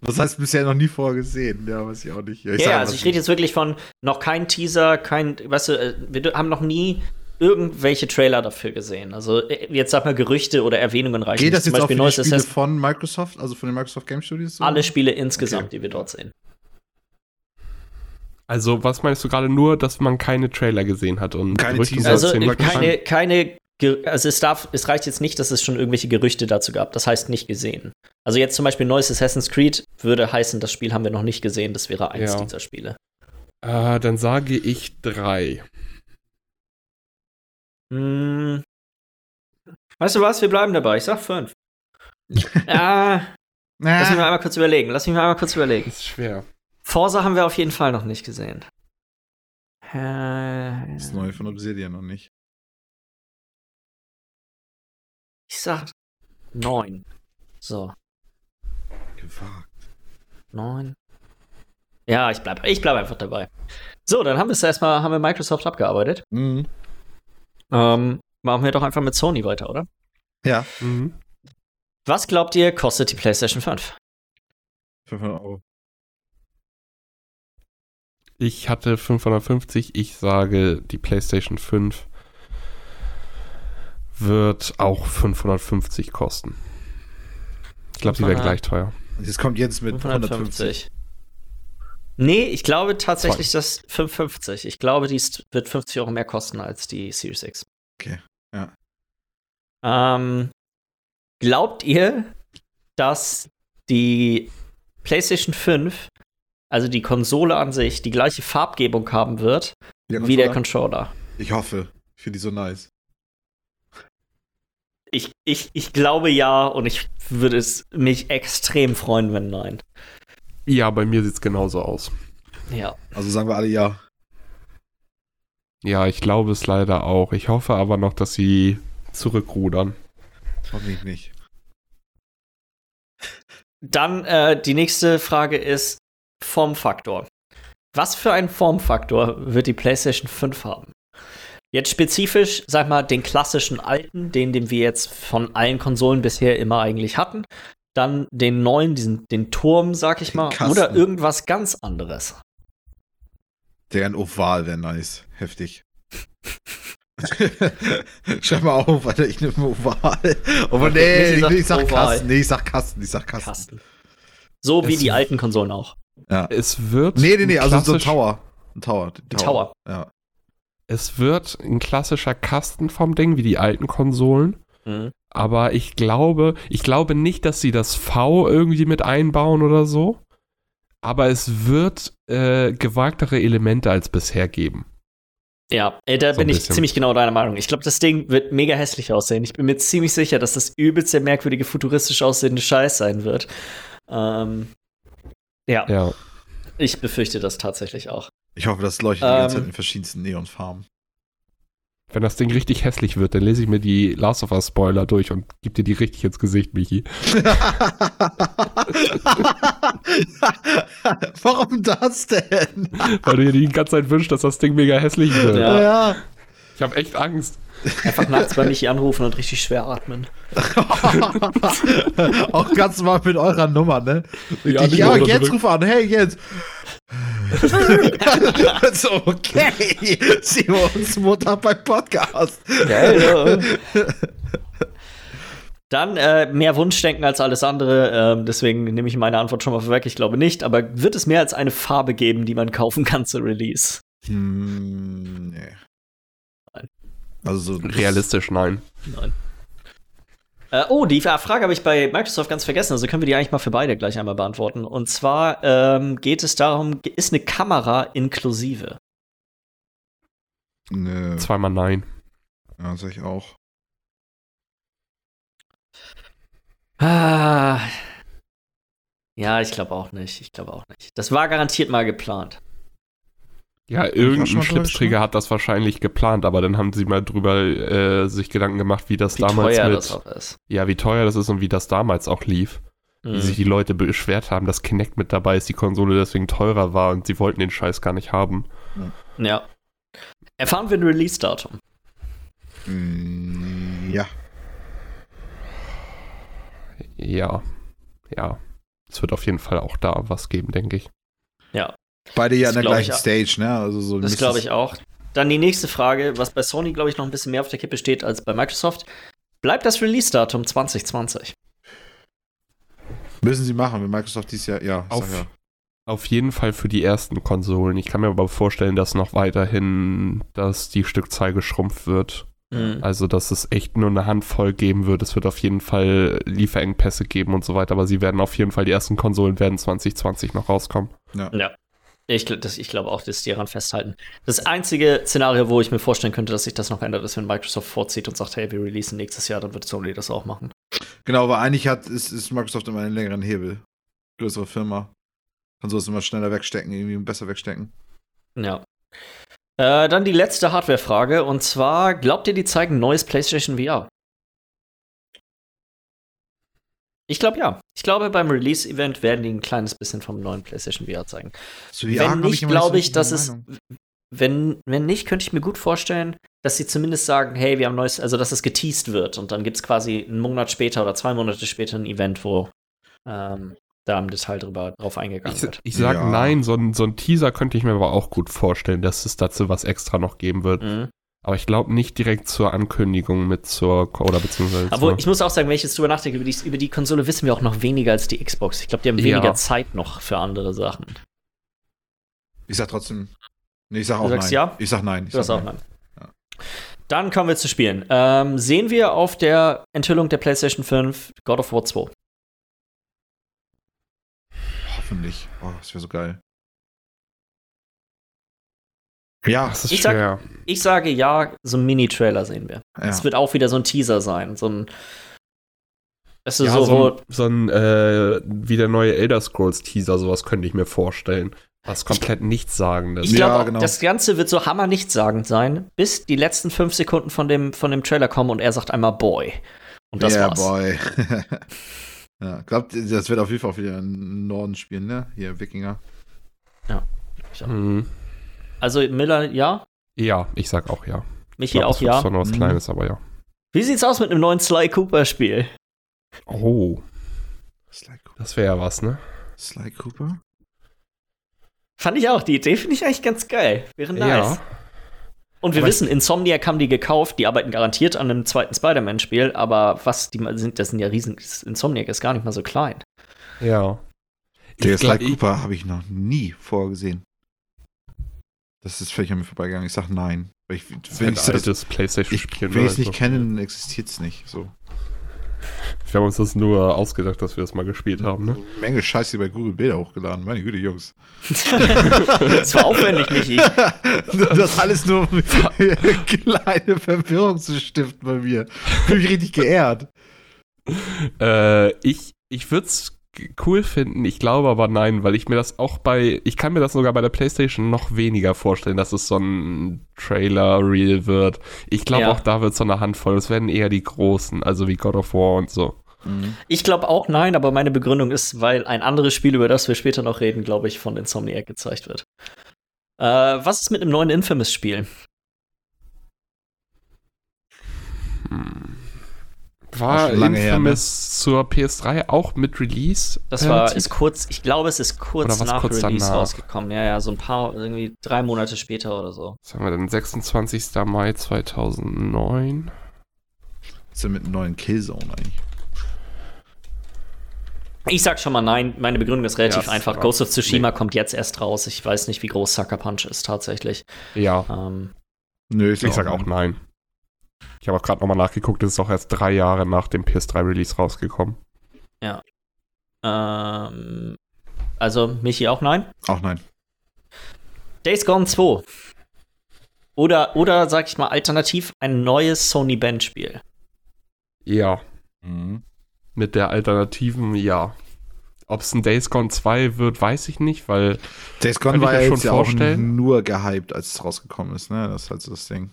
Speaker 1: Was heißt bisher noch nie vorher gesehen? Ja, weiß ich auch nicht. Ich
Speaker 2: Ja,
Speaker 1: was
Speaker 2: also ich rede jetzt wirklich von noch kein Teaser, kein, weißt du, äh, wir haben noch nie irgendwelche Trailer dafür gesehen. Also äh, jetzt sag mal Gerüchte oder Erwähnungen reichen.
Speaker 1: Geht das
Speaker 2: Zum
Speaker 1: jetzt auch für
Speaker 2: Beispiel
Speaker 1: die
Speaker 2: neues
Speaker 1: Spiele von Microsoft, also von den Microsoft Game Studios? so?
Speaker 2: alle Spiele insgesamt,
Speaker 1: Okay.
Speaker 2: die wir dort sehen.
Speaker 3: Also, was meinst du gerade nur, dass man keine Trailer gesehen hat und
Speaker 1: Keine
Speaker 3: Gerüchte
Speaker 1: Teaser.
Speaker 2: Also keine, keine, also es darf, es reicht jetzt nicht, dass es schon irgendwelche Gerüchte dazu gab. Das heißt nicht gesehen. Also jetzt zum Beispiel neues Assassin's Creed würde heißen, das Spiel haben wir noch nicht gesehen. Das wäre eins
Speaker 3: Ja.
Speaker 2: dieser Spiele.
Speaker 3: Äh, dann sage ich drei.
Speaker 2: Hm. Weißt du was? Wir bleiben dabei. Ich sag fünf. ah, lass mich mal einmal kurz überlegen. Lass mich mal einmal kurz überlegen.
Speaker 3: Ist schwer.
Speaker 2: Forza haben wir auf jeden Fall noch nicht gesehen.
Speaker 1: Das neue von Obsidian noch nicht.
Speaker 2: ich sag neun. So,
Speaker 1: Gewagt.
Speaker 2: neun. Ja, ich bleib, ich bleib einfach dabei. So, dann haben wir es erstmal, haben wir Microsoft abgearbeitet.
Speaker 1: Mhm.
Speaker 2: Ähm, machen wir doch einfach mit Sony weiter, oder?
Speaker 1: Ja,
Speaker 3: Mhm.
Speaker 2: Was glaubt ihr, kostet die PlayStation 5?
Speaker 1: 500 Euro.
Speaker 3: Ich hatte 550. Ich sage, die PlayStation 5 wird auch 550 kosten. Ich glaube, sie
Speaker 2: 500.
Speaker 3: gleich teuer.
Speaker 1: Das kommt jetzt mit 150.
Speaker 2: 550. Nee, ich glaube tatsächlich, dass 550. Ich glaube, die wird 50 Euro mehr kosten als die Series X.
Speaker 1: Okay, ja.
Speaker 2: Ähm, glaubt ihr, dass die PlayStation 5, also die Konsole an sich, die gleiche Farbgebung haben wird wie der Controller?
Speaker 1: Ich hoffe. Ich finde die so nice.
Speaker 2: Ich, ich, ich glaube ja und ich würde es mich extrem freuen, wenn nein.
Speaker 3: Ja, bei mir sieht es genauso aus.
Speaker 2: Ja.
Speaker 1: Also sagen wir alle ja.
Speaker 3: Ja, ich glaube es leider auch. Ich hoffe aber noch, dass sie zurückrudern.
Speaker 1: Hoffentlich nicht.
Speaker 2: Dann äh, die nächste Frage ist Formfaktor. Was für einen Formfaktor wird die PlayStation 5 haben? Jetzt spezifisch, sag mal, den klassischen alten, den, den wir jetzt von allen Konsolen bisher immer eigentlich hatten. Dann den neuen, diesen, den Turm, sag ich
Speaker 1: Den
Speaker 2: mal.
Speaker 1: Kasten.
Speaker 2: Oder irgendwas ganz anderes.
Speaker 1: Der ein Oval wäre nice. Heftig. Schreib mal auf, Alter, ich nehme Oval. Aber nee,
Speaker 2: Michi
Speaker 1: ich, sag
Speaker 2: Oval.
Speaker 1: Kasten. Nee, ich sag Kasten. Ich sag Kasten.
Speaker 2: Kasten. So wie
Speaker 3: Es-
Speaker 2: die alten Konsolen auch.
Speaker 1: Ja.
Speaker 3: Es wird.
Speaker 1: Nee, nee, nee,
Speaker 3: ein
Speaker 1: also so ein Tower. Ein Tower.
Speaker 2: Ein Tower.
Speaker 1: Ja.
Speaker 3: Es wird ein klassischer Kasten vom Ding, wie die alten Konsolen.
Speaker 2: Mhm.
Speaker 3: Aber ich glaube, ich glaube nicht, dass sie das V irgendwie mit einbauen oder so. Aber es wird äh, gewagtere Elemente als bisher geben.
Speaker 2: Ja, äh, da
Speaker 3: So
Speaker 2: bin ich
Speaker 3: bisschen.
Speaker 2: ziemlich genau deiner Meinung. Ich glaube, das Ding wird mega hässlich aussehen. Ich bin mir ziemlich sicher, dass das übelst der merkwürdige, futuristisch aussehende Scheiß sein wird. Ähm, ja,
Speaker 3: Ja.
Speaker 2: ich befürchte das tatsächlich auch.
Speaker 1: Ich hoffe, das leuchtet die ganze
Speaker 2: Ähm.
Speaker 1: Zeit in verschiedensten Neonfarben.
Speaker 3: Wenn das Ding richtig hässlich wird, dann lese ich mir die Last of Us Spoiler durch und gib dir die richtig ins Gesicht, Michi.
Speaker 1: Warum das denn?
Speaker 3: Weil du dir die ganze Zeit wünschst, dass das Ding mega hässlich wird.
Speaker 2: Ja.
Speaker 3: Ich habe echt Angst.
Speaker 2: Einfach nachts bei Michi anrufen und richtig schwer atmen.
Speaker 1: Auch ganz mal mit eurer Nummer, ne?
Speaker 3: Ja,
Speaker 1: Ja,
Speaker 3: die
Speaker 1: ja jetzt ruf an. Hey, jetzt. So, okay. Simons Mutter beim Podcast.
Speaker 2: Geil, Dann äh, mehr Wunschdenken als alles andere. Ähm, deswegen nehme ich meine Antwort schon mal vorweg. Ich glaube nicht. Aber wird es mehr als eine Farbe geben, die man kaufen kann zu Release?
Speaker 1: Hm, nee.
Speaker 2: Nein.
Speaker 1: Also so
Speaker 3: Realistisch, nein.
Speaker 2: Nein. Äh, oh, die Frage habe ich bei Microsoft ganz vergessen. Also können wir die eigentlich mal für beide gleich einmal beantworten. Und zwar ähm, geht es darum, ist eine Kamera inklusive?
Speaker 1: Nö.
Speaker 3: Zweimal nein.
Speaker 1: Ja, sag ich auch.
Speaker 2: Ah. Ja, ich glaube auch nicht. Ich glaube auch nicht. Das war garantiert mal geplant.
Speaker 3: Ja, irgendein Schlipsträger hat das wahrscheinlich geplant, aber dann haben sie mal drüber äh, sich Gedanken gemacht, wie das
Speaker 2: Wie
Speaker 3: damals
Speaker 2: teuer
Speaker 3: mit,
Speaker 2: das auch ist.
Speaker 3: ja, wie teuer das ist und wie das damals auch lief. Wie
Speaker 2: Mhm.
Speaker 3: sich die Leute beschwert haben, dass Kinect mit dabei ist, die Konsole deswegen teurer war und sie wollten den Scheiß gar nicht haben.
Speaker 2: Ja. Erfahren wir ein Release-Datum.
Speaker 1: Hm, ja.
Speaker 3: Ja, ja. Es wird auf jeden Fall auch da was geben, denke ich.
Speaker 2: Ja,
Speaker 1: Beide ja
Speaker 2: Das
Speaker 1: an der gleichen. Stage, ne? Also so
Speaker 2: das glaube ich auch. Dann die nächste Frage, was bei Sony, glaube ich, noch ein bisschen mehr auf der Kippe steht als bei Microsoft. Bleibt das Release-Datum 2020?
Speaker 1: Müssen sie machen, wenn Microsoft dies Jahr, ja,
Speaker 3: Auf-
Speaker 1: ja.
Speaker 3: Auf jeden Fall für die ersten Konsolen. Ich kann mir aber vorstellen, dass noch weiterhin, dass die Stückzahl geschrumpft wird.
Speaker 2: Mhm.
Speaker 3: Also, dass es echt nur eine Handvoll geben wird. Es wird auf jeden Fall Lieferengpässe geben und so weiter, aber sie werden auf jeden Fall, die ersten Konsolen werden 2020 noch rauskommen.
Speaker 2: Ja. Ich, das, ich glaube auch, dass die daran festhalten. Das einzige Szenario, wo ich mir vorstellen könnte, dass sich das noch ändert, ist, wenn Microsoft vorzieht und sagt, hey, wir releasen nächstes Jahr, dann wird Sony das auch machen.
Speaker 1: Genau, aber eigentlich hat, ist, ist Microsoft immer einen längeren Hebel. Größere Firma. Kann sowas immer schneller wegstecken, irgendwie besser wegstecken.
Speaker 2: Ja. Äh, dann die letzte Hardware-Frage und zwar, glaubt ihr, die zeigen neues PlayStation VR? Ich glaube ja. Ich glaube, beim Release-Event werden die ein kleines bisschen vom neuen PlayStation VR zeigen.
Speaker 1: Zu
Speaker 2: wenn
Speaker 1: hab
Speaker 2: nicht, glaube
Speaker 1: so
Speaker 2: ich, dass es. Wenn, wenn nicht, könnte ich mir gut vorstellen, dass sie zumindest sagen, hey, wir haben neues, also dass es geteased wird und dann gibt es quasi einen Monat später oder zwei Monate später ein Event, wo ähm, da im Detail drüber drauf eingegangen
Speaker 3: Ich,
Speaker 2: wird.
Speaker 3: ich sage
Speaker 1: Ja.
Speaker 3: nein, so ein, so ein Teaser könnte ich mir aber auch gut vorstellen, dass es dazu was extra noch geben wird.
Speaker 2: Mhm.
Speaker 3: Aber ich glaube nicht direkt zur Ankündigung mit zur, oder beziehungsweise
Speaker 2: Aber
Speaker 3: zur,
Speaker 2: ich muss auch sagen, wenn ich jetzt drüber nachdenke, über die, über die Konsole wissen wir auch noch weniger als die Xbox. Ich glaube, die haben
Speaker 3: Ja.
Speaker 2: weniger Zeit noch für andere Sachen.
Speaker 1: Ich sag trotzdem. Nee, ich sag
Speaker 2: Du
Speaker 1: auch
Speaker 2: sagst
Speaker 1: nein.
Speaker 2: ja?
Speaker 1: Ich sag nein. Ich
Speaker 2: Du hast
Speaker 1: sag
Speaker 2: auch nein.
Speaker 1: Ja.
Speaker 2: Dann kommen wir zu Spielen. Ähm, sehen wir auf der Enthüllung der PlayStation 5 God of War 2?
Speaker 1: Hoffentlich. Oh, das wäre so geil. Ja,
Speaker 3: das ist
Speaker 2: ich sag-
Speaker 3: schwer.
Speaker 2: Ich sage ja, so ein Mini-Trailer sehen wir.
Speaker 1: ja.
Speaker 2: Es wird auch wieder so ein Teaser sein. So ein. Es ist
Speaker 3: ja,
Speaker 2: so,
Speaker 3: so, ein, so ein äh, wie der neue Elder Scrolls Teaser, sowas könnte ich mir vorstellen. Was komplett nichtssagendes.
Speaker 2: Ich
Speaker 1: Ja,
Speaker 2: glaube,
Speaker 1: genau.
Speaker 2: das Ganze wird so hammer nichtssagend sein, bis die letzten fünf Sekunden von dem, von dem Trailer kommen und er sagt einmal Boy. Und das
Speaker 1: yeah,
Speaker 2: war's.
Speaker 1: boy. ja, glaubt, das wird auf jeden Fall auch wieder im Norden spielen, ne? Hier, Wikinger.
Speaker 3: Mhm.
Speaker 2: Also Miller, ja.
Speaker 3: Ja, ich sag auch ja. Ich
Speaker 2: Michi
Speaker 3: glaub,
Speaker 2: auch ja.
Speaker 3: zwar noch was
Speaker 1: Mhm.
Speaker 3: Kleines, aber ja.
Speaker 2: Wie sieht's aus mit einem neuen Sly Cooper Spiel?
Speaker 3: Oh,
Speaker 1: Sly Cooper.
Speaker 3: das wäre ja was, ne?
Speaker 1: Sly Cooper?
Speaker 2: Fand ich auch. Die Idee finde ich eigentlich ganz geil. Wäre nice.
Speaker 3: Ja.
Speaker 2: Und wir
Speaker 3: Aber
Speaker 2: wissen, Insomniac haben die gekauft. Die arbeiten garantiert an einem zweiten Spider-Man-Spiel. Aber was die mal sind, das sind ja riesen. Insomniac ist gar nicht mal so klein.
Speaker 3: Ja.
Speaker 1: Der Sly Cooper habe ich noch nie vorgesehen. Das ist völlig an mir vorbeigegangen. Ich sag nein. Weil ich, wenn
Speaker 3: ein
Speaker 1: ich, das,
Speaker 3: altes Playstation-Spiel.
Speaker 1: wenn ich es nicht kenne, dann existiert es nicht. So.
Speaker 3: Wir haben uns das nur ausgedacht, dass wir das mal gespielt haben, ne?
Speaker 1: Menge Scheiße bei Google Bilder hochgeladen. Meine Güte, Jungs.
Speaker 2: das war aufwendig, Michi.
Speaker 1: das alles nur um kleine Verwirrung zu stiften bei mir. Bin ich richtig geehrt.
Speaker 3: Äh, ich ich würde es cool finden. Ich glaube aber nein, weil ich mir das auch bei, ich kann mir das sogar bei der PlayStation noch weniger vorstellen, dass es so ein Trailer-Reel wird. Ich glaube
Speaker 2: Ja.
Speaker 3: auch da wird so eine Handvoll. Es werden eher die großen, also wie God of War und so.
Speaker 2: Ich glaube auch nein, aber meine Begründung ist, weil ein anderes Spiel, über das wir später noch reden, glaube ich, von Insomniac gezeigt wird. Äh, was ist mit einem neuen Infamous-Spiel?
Speaker 3: War
Speaker 1: lange her, ne?
Speaker 3: Infamous zur PS3 auch mit Release?
Speaker 2: Das war, ist kurz, ich glaube, es ist kurz nach
Speaker 3: kurz
Speaker 2: Release
Speaker 3: danach?
Speaker 2: rausgekommen. Ja, ja, so ein paar, irgendwie drei Monate später oder so.
Speaker 3: Was haben wir denn? 26. Mai 2009.
Speaker 1: Was ist denn mit einem neuen Killzone eigentlich?
Speaker 2: Ich sag schon mal nein, meine Begründung ist relativ
Speaker 3: Ja,
Speaker 2: einfach. Ghost of Tsushima kommt jetzt erst raus. Ich weiß nicht, wie groß Sucker Punch ist tatsächlich.
Speaker 3: Ja,
Speaker 2: Ähm,
Speaker 1: Nö,
Speaker 3: ich sag auch nein. Ich habe auch gerade nochmal nachgeguckt, es ist auch erst drei Jahre nach dem PS3-Release rausgekommen.
Speaker 2: ähm, also, Michi auch nein.
Speaker 1: Auch nein.
Speaker 2: Days Gone 2. Oder, oder sag ich mal, alternativ ein neues Sony Band-Spiel.
Speaker 3: Ja,
Speaker 1: Mhm.
Speaker 3: mit der alternativen Ja. Ob es ein Days Gone 2 wird, weiß ich nicht, weil
Speaker 1: Days Gone war ja
Speaker 3: schon
Speaker 1: jetzt ja auch
Speaker 3: vorstellen.
Speaker 1: nur gehypt, als es rausgekommen ist, ne? Das ist halt so das Ding.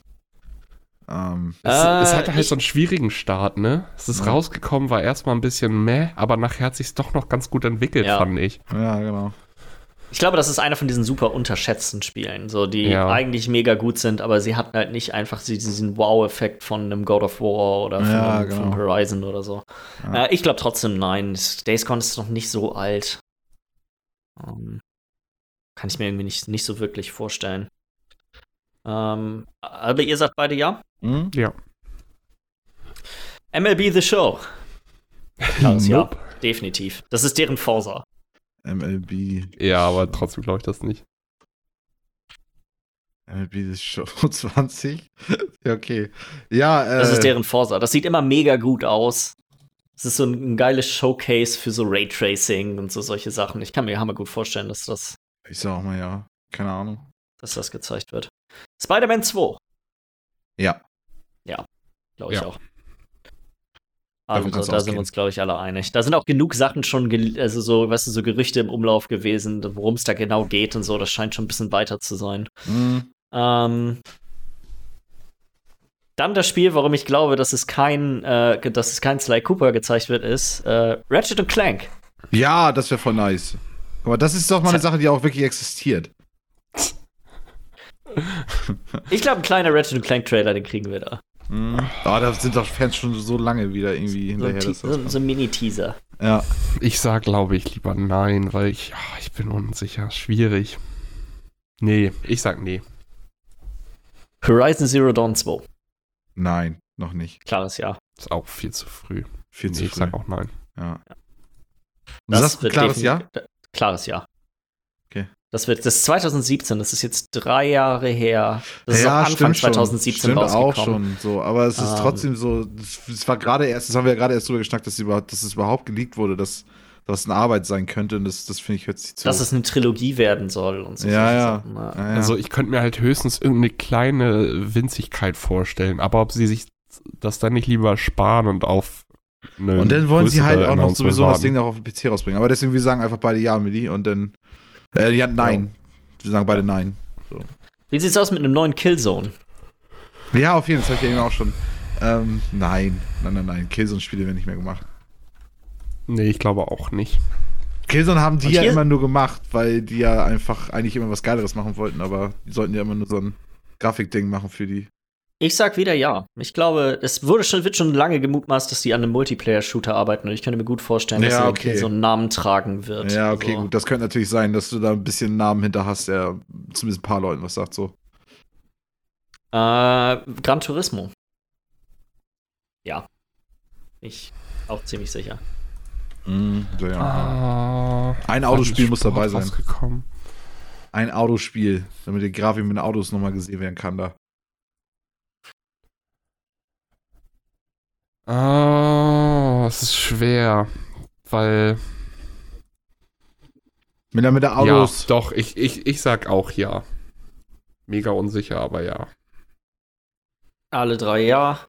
Speaker 1: Ähm,
Speaker 3: es,
Speaker 2: Äh,
Speaker 3: es hatte halt
Speaker 2: ich-
Speaker 3: so einen schwierigen Start, ne? Es ist
Speaker 1: Ja.
Speaker 3: rausgekommen, war erstmal ein bisschen meh, aber nachher hat sich doch noch ganz gut entwickelt,
Speaker 2: Ja.
Speaker 3: fand ich.
Speaker 1: ja, genau.
Speaker 2: Ich glaube, das ist einer von diesen super unterschätzten Spielen, so die
Speaker 3: Ja.
Speaker 2: eigentlich mega gut sind, aber sie hatten halt nicht einfach diesen Wow-Effekt von einem God of War oder von,
Speaker 1: Ja,
Speaker 2: einem,
Speaker 1: genau.
Speaker 2: von Horizon oder so.
Speaker 1: Ja.
Speaker 2: Äh, ich glaube trotzdem nein. Days Gone ist noch nicht so alt. Ähm, kann ich mir irgendwie nicht, nicht so wirklich vorstellen. Ähm, aber ihr sagt beide ja?
Speaker 1: Mhm.
Speaker 3: Ja.
Speaker 2: MLB The Show. Klares Ja,
Speaker 3: Nope.
Speaker 2: definitiv. Das ist deren Forsa.
Speaker 1: MLB.
Speaker 3: Ja, aber trotzdem glaube ich das nicht.
Speaker 1: MLB das Show 20. ja, okay. Ja, äh.
Speaker 2: Das ist deren Forsa. Das sieht immer mega gut aus. Es ist so ein, ein geiles Showcase für so Raytracing und so solche Sachen. Ich kann mir hammer gut vorstellen, dass das,
Speaker 1: Ich sag auch mal ja. Keine Ahnung.
Speaker 2: dass das gezeigt wird. Spider-Man 2,
Speaker 1: Ja.
Speaker 2: glaube ich
Speaker 1: Ja.
Speaker 2: auch. Also, da sind wir uns, glaube ich, alle einig. Da sind auch genug Sachen schon, also so, weißt du, so Gerüchte im Umlauf gewesen, worum es da genau geht und so. Das scheint schon ein bisschen weiter zu sein.
Speaker 1: Mhm.
Speaker 2: Ähm, dann das Spiel, warum ich glaube, dass es kein, äh, dass es kein Sly Cooper gezeigt wird, ist äh, Ratchet und Clank.
Speaker 1: Ja, das wäre voll nice. Aber das ist doch mal eine. Sache, die auch wirklich existiert.
Speaker 2: Ich glaube, ein kleiner Ratchet Clank Trailer, den kriegen wir da.
Speaker 1: Mhm. Ah, da sind doch Fans schon so lange wieder irgendwie
Speaker 2: So ein,
Speaker 1: hinterher.
Speaker 2: Te-
Speaker 1: dass das
Speaker 2: so, so ein Mini-Teaser.
Speaker 1: ja.
Speaker 3: Ich sag, glaube ich, lieber nein, weil ich, ah, ich bin unsicher. Schwierig. Nee, ich sag nee.
Speaker 2: Horizon Zero Dawn 2.
Speaker 1: Nein, noch nicht.
Speaker 2: Klares Ja.
Speaker 3: Ist auch viel zu früh.
Speaker 1: Viel
Speaker 3: Nee,
Speaker 1: zu
Speaker 3: ich
Speaker 1: früh.
Speaker 3: sag auch nein.
Speaker 1: Ja. Du
Speaker 2: Das
Speaker 1: sagst ein klares Ja?
Speaker 2: Klares Ja. Das wird, das ist 2017, das ist jetzt drei Jahre her. Das ist
Speaker 1: ja,
Speaker 2: auch Anfang
Speaker 1: stimmt schon.
Speaker 2: 2017
Speaker 1: stimmt
Speaker 2: rausgekommen.
Speaker 1: auch schon so, aber es ist
Speaker 2: Ähm.
Speaker 1: trotzdem so, es war gerade erst, das haben wir ja gerade erst drüber geschnackt, dass, überhaupt, dass es überhaupt geleakt wurde, dass das eine Arbeit sein könnte und das, das finde ich hört sich zu.
Speaker 2: Dass es eine Trilogie werden soll und so.
Speaker 1: ja, ja. Ja.
Speaker 3: Also ich könnte mir halt höchstens irgendeine kleine Winzigkeit vorstellen, aber ob sie sich das dann nicht lieber sparen und auf eine
Speaker 1: und dann wollen sie halt auch noch sowieso das. Ding noch auf den PC rausbringen. Aber deswegen, wir sagen einfach beide Ja, Milli, und dann. Äh, ja, nein. Wir sagen beide Nein.
Speaker 2: Wie sieht's aus mit einem neuen Killzone?
Speaker 1: Ja, auf jeden Fall, das habe ich eben auch schon. Ähm, nein. Nein, nein, nein. Killzone-Spiele werden nicht mehr gemacht.
Speaker 3: Nee, ich glaube auch nicht.
Speaker 1: Killzone haben die ja immer nur gemacht, weil die ja einfach eigentlich immer was Geileres machen wollten, aber die sollten ja immer nur so ein Grafikding machen für die.
Speaker 2: Ich sag wieder ja. Ich glaube, es wurde schon, wird schon lange gemutmaßt, dass die an einem Multiplayer-Shooter arbeiten und ich könnte mir gut vorstellen, dass
Speaker 1: Ja,
Speaker 2: er
Speaker 1: okay.
Speaker 2: so einen Namen tragen wird.
Speaker 1: Ja, okay,
Speaker 2: so.
Speaker 1: gut. Das könnte natürlich sein, dass du da ein bisschen Namen hinter hast, der zumindest ein paar Leuten was sagt so.
Speaker 2: Äh, Gran Turismo. Ja. Ich auch ziemlich sicher.
Speaker 1: So, ja.
Speaker 3: Ah,
Speaker 1: Ein Autospiel muss dabei sein. Ein Autospiel, damit die Grafik mit den Autos nochmal gesehen werden kann da.
Speaker 3: Ah, es ist schwer, weil
Speaker 1: Mit der, mit der Autos.
Speaker 3: ja, doch, ich, ich, ich sag auch ja. Mega unsicher, aber ja.
Speaker 2: Alle drei ja.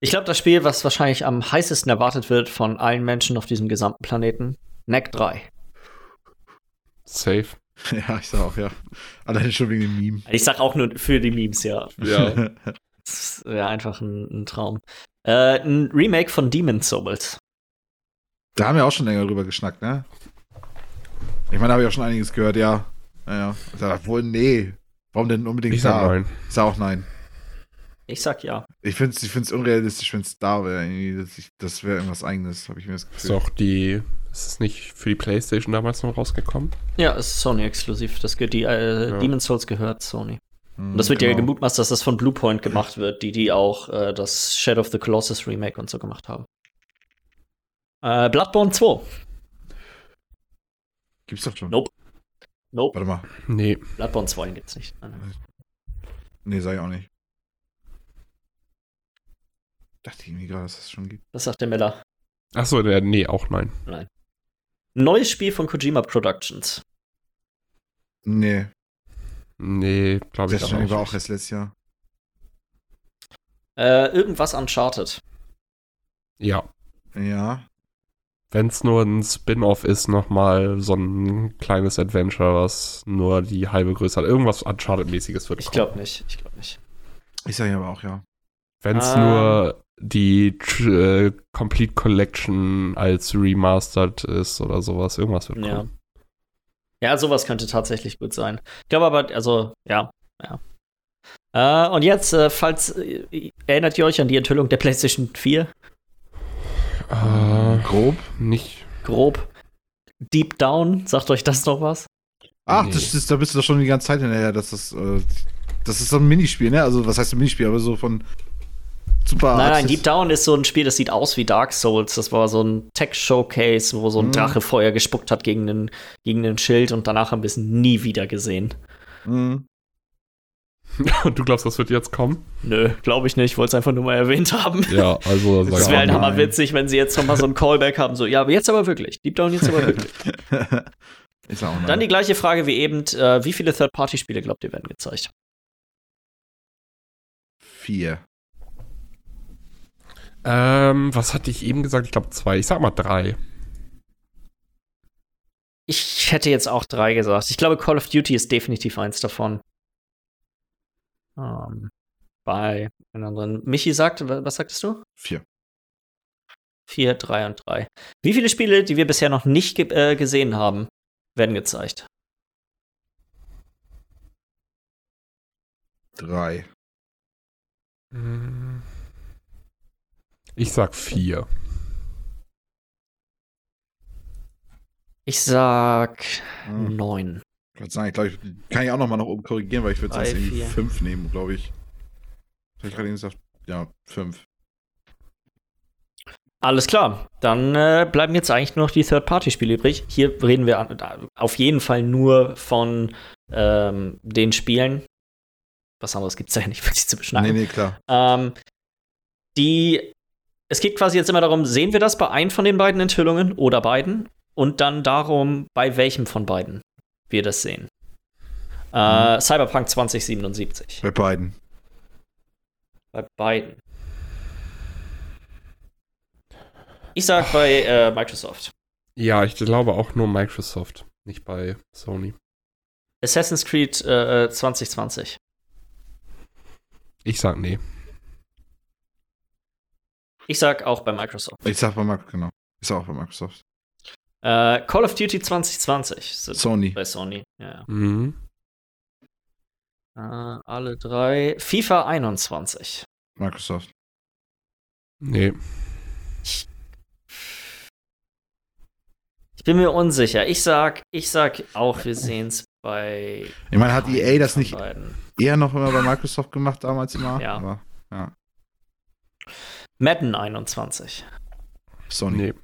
Speaker 2: Ich glaube, das Spiel, was wahrscheinlich am heißesten erwartet wird von allen Menschen auf diesem gesamten Planeten, Neck 3.
Speaker 3: Safe.
Speaker 1: Ja, ich sag auch, ja. Alleine schon wegen dem Meme.
Speaker 2: Ich sag auch nur für die Memes, ja.
Speaker 3: Ja.
Speaker 2: Das wäre einfach ein, ein Traum. Äh, ein Remake von Demon's Souls.
Speaker 1: da haben wir auch schon länger drüber geschnackt, ne? Ich meine, da habe ich auch schon einiges gehört, ja. Naja. Ich sag, wohl, nee. Warum denn unbedingt
Speaker 3: Ich sag
Speaker 1: da?
Speaker 3: nein.
Speaker 1: Ich sag auch nein.
Speaker 2: Ich sag ja.
Speaker 1: Ich finde es ich find's unrealistisch, wenn es da wäre. Das, das wäre irgendwas Eigenes, habe ich mir das
Speaker 3: Ist
Speaker 1: Gefühl.
Speaker 3: doch die. Ist es nicht für die Playstation damals noch rausgekommen?
Speaker 2: Ja, es ist Sony exklusiv. Das gehört, die äh,
Speaker 3: Ja.
Speaker 2: Demon's Souls gehört Sony.
Speaker 1: Hm,
Speaker 2: Und das wird ja
Speaker 1: genau.
Speaker 2: gemutmaßt, dass das von Bluepoint gemacht wird, die die auch äh, das Shadow of the Colossus Remake und so gemacht haben. Äh, Bloodborne 2.
Speaker 1: Gibt's doch schon.
Speaker 2: Nope. Nope.
Speaker 1: Warte mal.
Speaker 3: Nee.
Speaker 2: Bloodborne 2 gibt's nicht. Nein, nein.
Speaker 1: Nee, sag ich auch nicht. Dachte ich irgendwie gerade, dass es das schon gibt.
Speaker 2: Das sagt der Miller.
Speaker 3: Achso, der, nee, auch nein.
Speaker 2: Neues Spiel von Kojima Productions.
Speaker 1: Nee,
Speaker 3: Nee, glaube ich
Speaker 1: das
Speaker 3: aber
Speaker 1: war
Speaker 3: auch.
Speaker 1: auch erst letztes Jahr.
Speaker 2: Äh, irgendwas Uncharted.
Speaker 3: Ja.
Speaker 1: Ja.
Speaker 3: Wenn es nur ein Spin-off ist, nochmal so ein kleines Adventure, was nur die halbe Größe hat. Irgendwas Uncharted-mäßiges wird
Speaker 2: Ich
Speaker 3: kommen.
Speaker 2: glaube nicht. Ich glaube nicht.
Speaker 1: Ich sage aber auch ja.
Speaker 3: Wenn es
Speaker 2: Ah.
Speaker 3: nur die äh, Complete Collection als Remastered ist oder sowas, irgendwas wird
Speaker 2: Ja.
Speaker 3: kommen.
Speaker 2: Ja, sowas könnte tatsächlich gut sein. Ich glaube aber, also, ja, ja. Äh, und jetzt, äh, falls, äh, erinnert ihr euch an die Enthüllung der PlayStation 4?
Speaker 3: Äh,
Speaker 1: Grob.
Speaker 3: nicht.
Speaker 2: Grob. Deep Down, sagt euch das noch was?
Speaker 1: Ach,
Speaker 3: Nee.
Speaker 1: das ist, da bist du doch schon die ganze Zeit hinterher, dass das, äh, das ist so ein Minispiel, ne? Also, was heißt ein Minispiel, aber so von super
Speaker 2: Nein, nein, Deep Down ist so ein Spiel, das sieht aus wie Dark Souls. Das war so ein Tech-Showcase, wo so ein
Speaker 1: Mhm.
Speaker 2: Drache Feuer gespuckt hat gegen den, gegen den Schild und danach haben wir es nie wieder gesehen.
Speaker 1: Mhm.
Speaker 3: Und du glaubst, das wird jetzt kommen?
Speaker 2: Nö, glaube ich nicht. Ich wollte es einfach nur mal erwähnt haben.
Speaker 3: Ja, also
Speaker 1: Das
Speaker 2: wäre halt
Speaker 1: nein.
Speaker 3: mal.
Speaker 2: hammerwitzig, wenn sie jetzt noch mal so ein Callback haben, so, ja, aber jetzt aber wirklich. Deep Down jetzt aber wirklich.
Speaker 1: ich sag auch.
Speaker 2: Dann die gleiche Frage wie eben, äh, wie viele Third-Party-Spiele glaubt ihr werden gezeigt?
Speaker 1: Vier.
Speaker 3: Ähm, was hatte ich eben gesagt? Ich glaube zwei. Ich sag mal drei.
Speaker 2: Ich hätte jetzt auch drei gesagt. Ich glaube, Call of Duty ist definitiv eins davon. Ähm, bei den anderen. Michi sagt, wa- was sagtest du?
Speaker 1: Vier.
Speaker 2: Vier, drei und drei. Wie viele Spiele, die wir bisher noch nicht ge äh, gesehen haben, werden gezeigt?
Speaker 1: Drei.
Speaker 3: Ich sag vier.
Speaker 2: Ich sag
Speaker 1: Hm.
Speaker 2: neun.
Speaker 1: Ich würde sagen, ich glaube, kann ich auch noch mal nach oben korrigieren, weil ich würde
Speaker 2: Drei,
Speaker 1: sonst irgendwie fünf nehmen, glaube ich. Hab ich gerade eben gesagt? Ja, fünf.
Speaker 2: Alles klar. Dann äh, bleiben jetzt eigentlich nur noch die Third-Party-Spiele übrig. Hier reden wir an, da- auf jeden Fall nur von ähm, den Spielen. Was anderes gibt es ja nicht wirklich zu beschneiden.
Speaker 1: Nee, nee, klar.
Speaker 2: Ähm, die, es geht quasi jetzt immer darum, sehen wir das bei einem von den beiden Enthüllungen oder beiden? Und dann darum, bei welchem von beiden wir das sehen. Äh, Cyberpunk 2077.
Speaker 1: Bei beiden.
Speaker 2: Bei beiden. Ich sag bei äh, Microsoft.
Speaker 3: Ja, ich glaube auch nur Microsoft, nicht bei Sony.
Speaker 2: Assassin's Creed äh, 2020.
Speaker 3: Ich sag nee.
Speaker 2: Ich sag auch bei Microsoft.
Speaker 1: Ich sag bei Microsoft, genau. Ich sag auch bei Microsoft.
Speaker 2: Äh, Call of Duty 2020 sind
Speaker 1: Sony.
Speaker 2: bei Sony. Ja.
Speaker 3: Mhm.
Speaker 2: Äh, alle drei. FIFA 21.
Speaker 1: Microsoft.
Speaker 3: Nee.
Speaker 2: Ich bin mir unsicher. Ich sag, ich sag auch, wir sehen es bei.
Speaker 1: Ich meine, hat EA das nicht
Speaker 2: beiden.
Speaker 1: eher noch immer bei Microsoft gemacht damals immer?
Speaker 2: Ja.
Speaker 1: Aber, ja.
Speaker 2: Madden 21.
Speaker 1: Sony.
Speaker 3: Nee.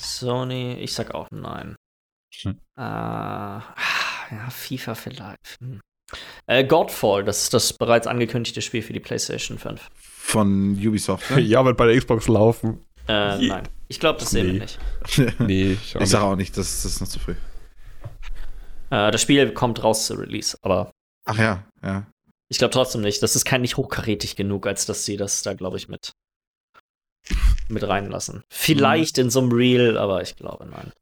Speaker 2: Sony, ich sag auch nein.
Speaker 1: Hm.
Speaker 2: Äh, ja, FIFA vielleicht. Hm. Äh, Godfall, das ist das bereits angekündigte Spiel für die PlayStation 5.
Speaker 1: Von Ubisoft, ne?
Speaker 3: Ja, wird bei der Xbox laufen.
Speaker 2: Äh, nein. Ich glaube, das sehen wir
Speaker 3: Nee.
Speaker 2: nicht.
Speaker 3: Nee, ich,
Speaker 1: ich sag
Speaker 3: nicht.
Speaker 1: auch nicht, das, das ist noch zu früh.
Speaker 2: Äh, das Spiel kommt raus zu Release, aber
Speaker 1: Ach ja, ja.
Speaker 2: Ich glaube trotzdem nicht. Das ist kein nicht hochkarätig genug, als dass sie das da, glaube ich, mit mit reinlassen. Vielleicht in so einem Reel, aber ich glaube nein.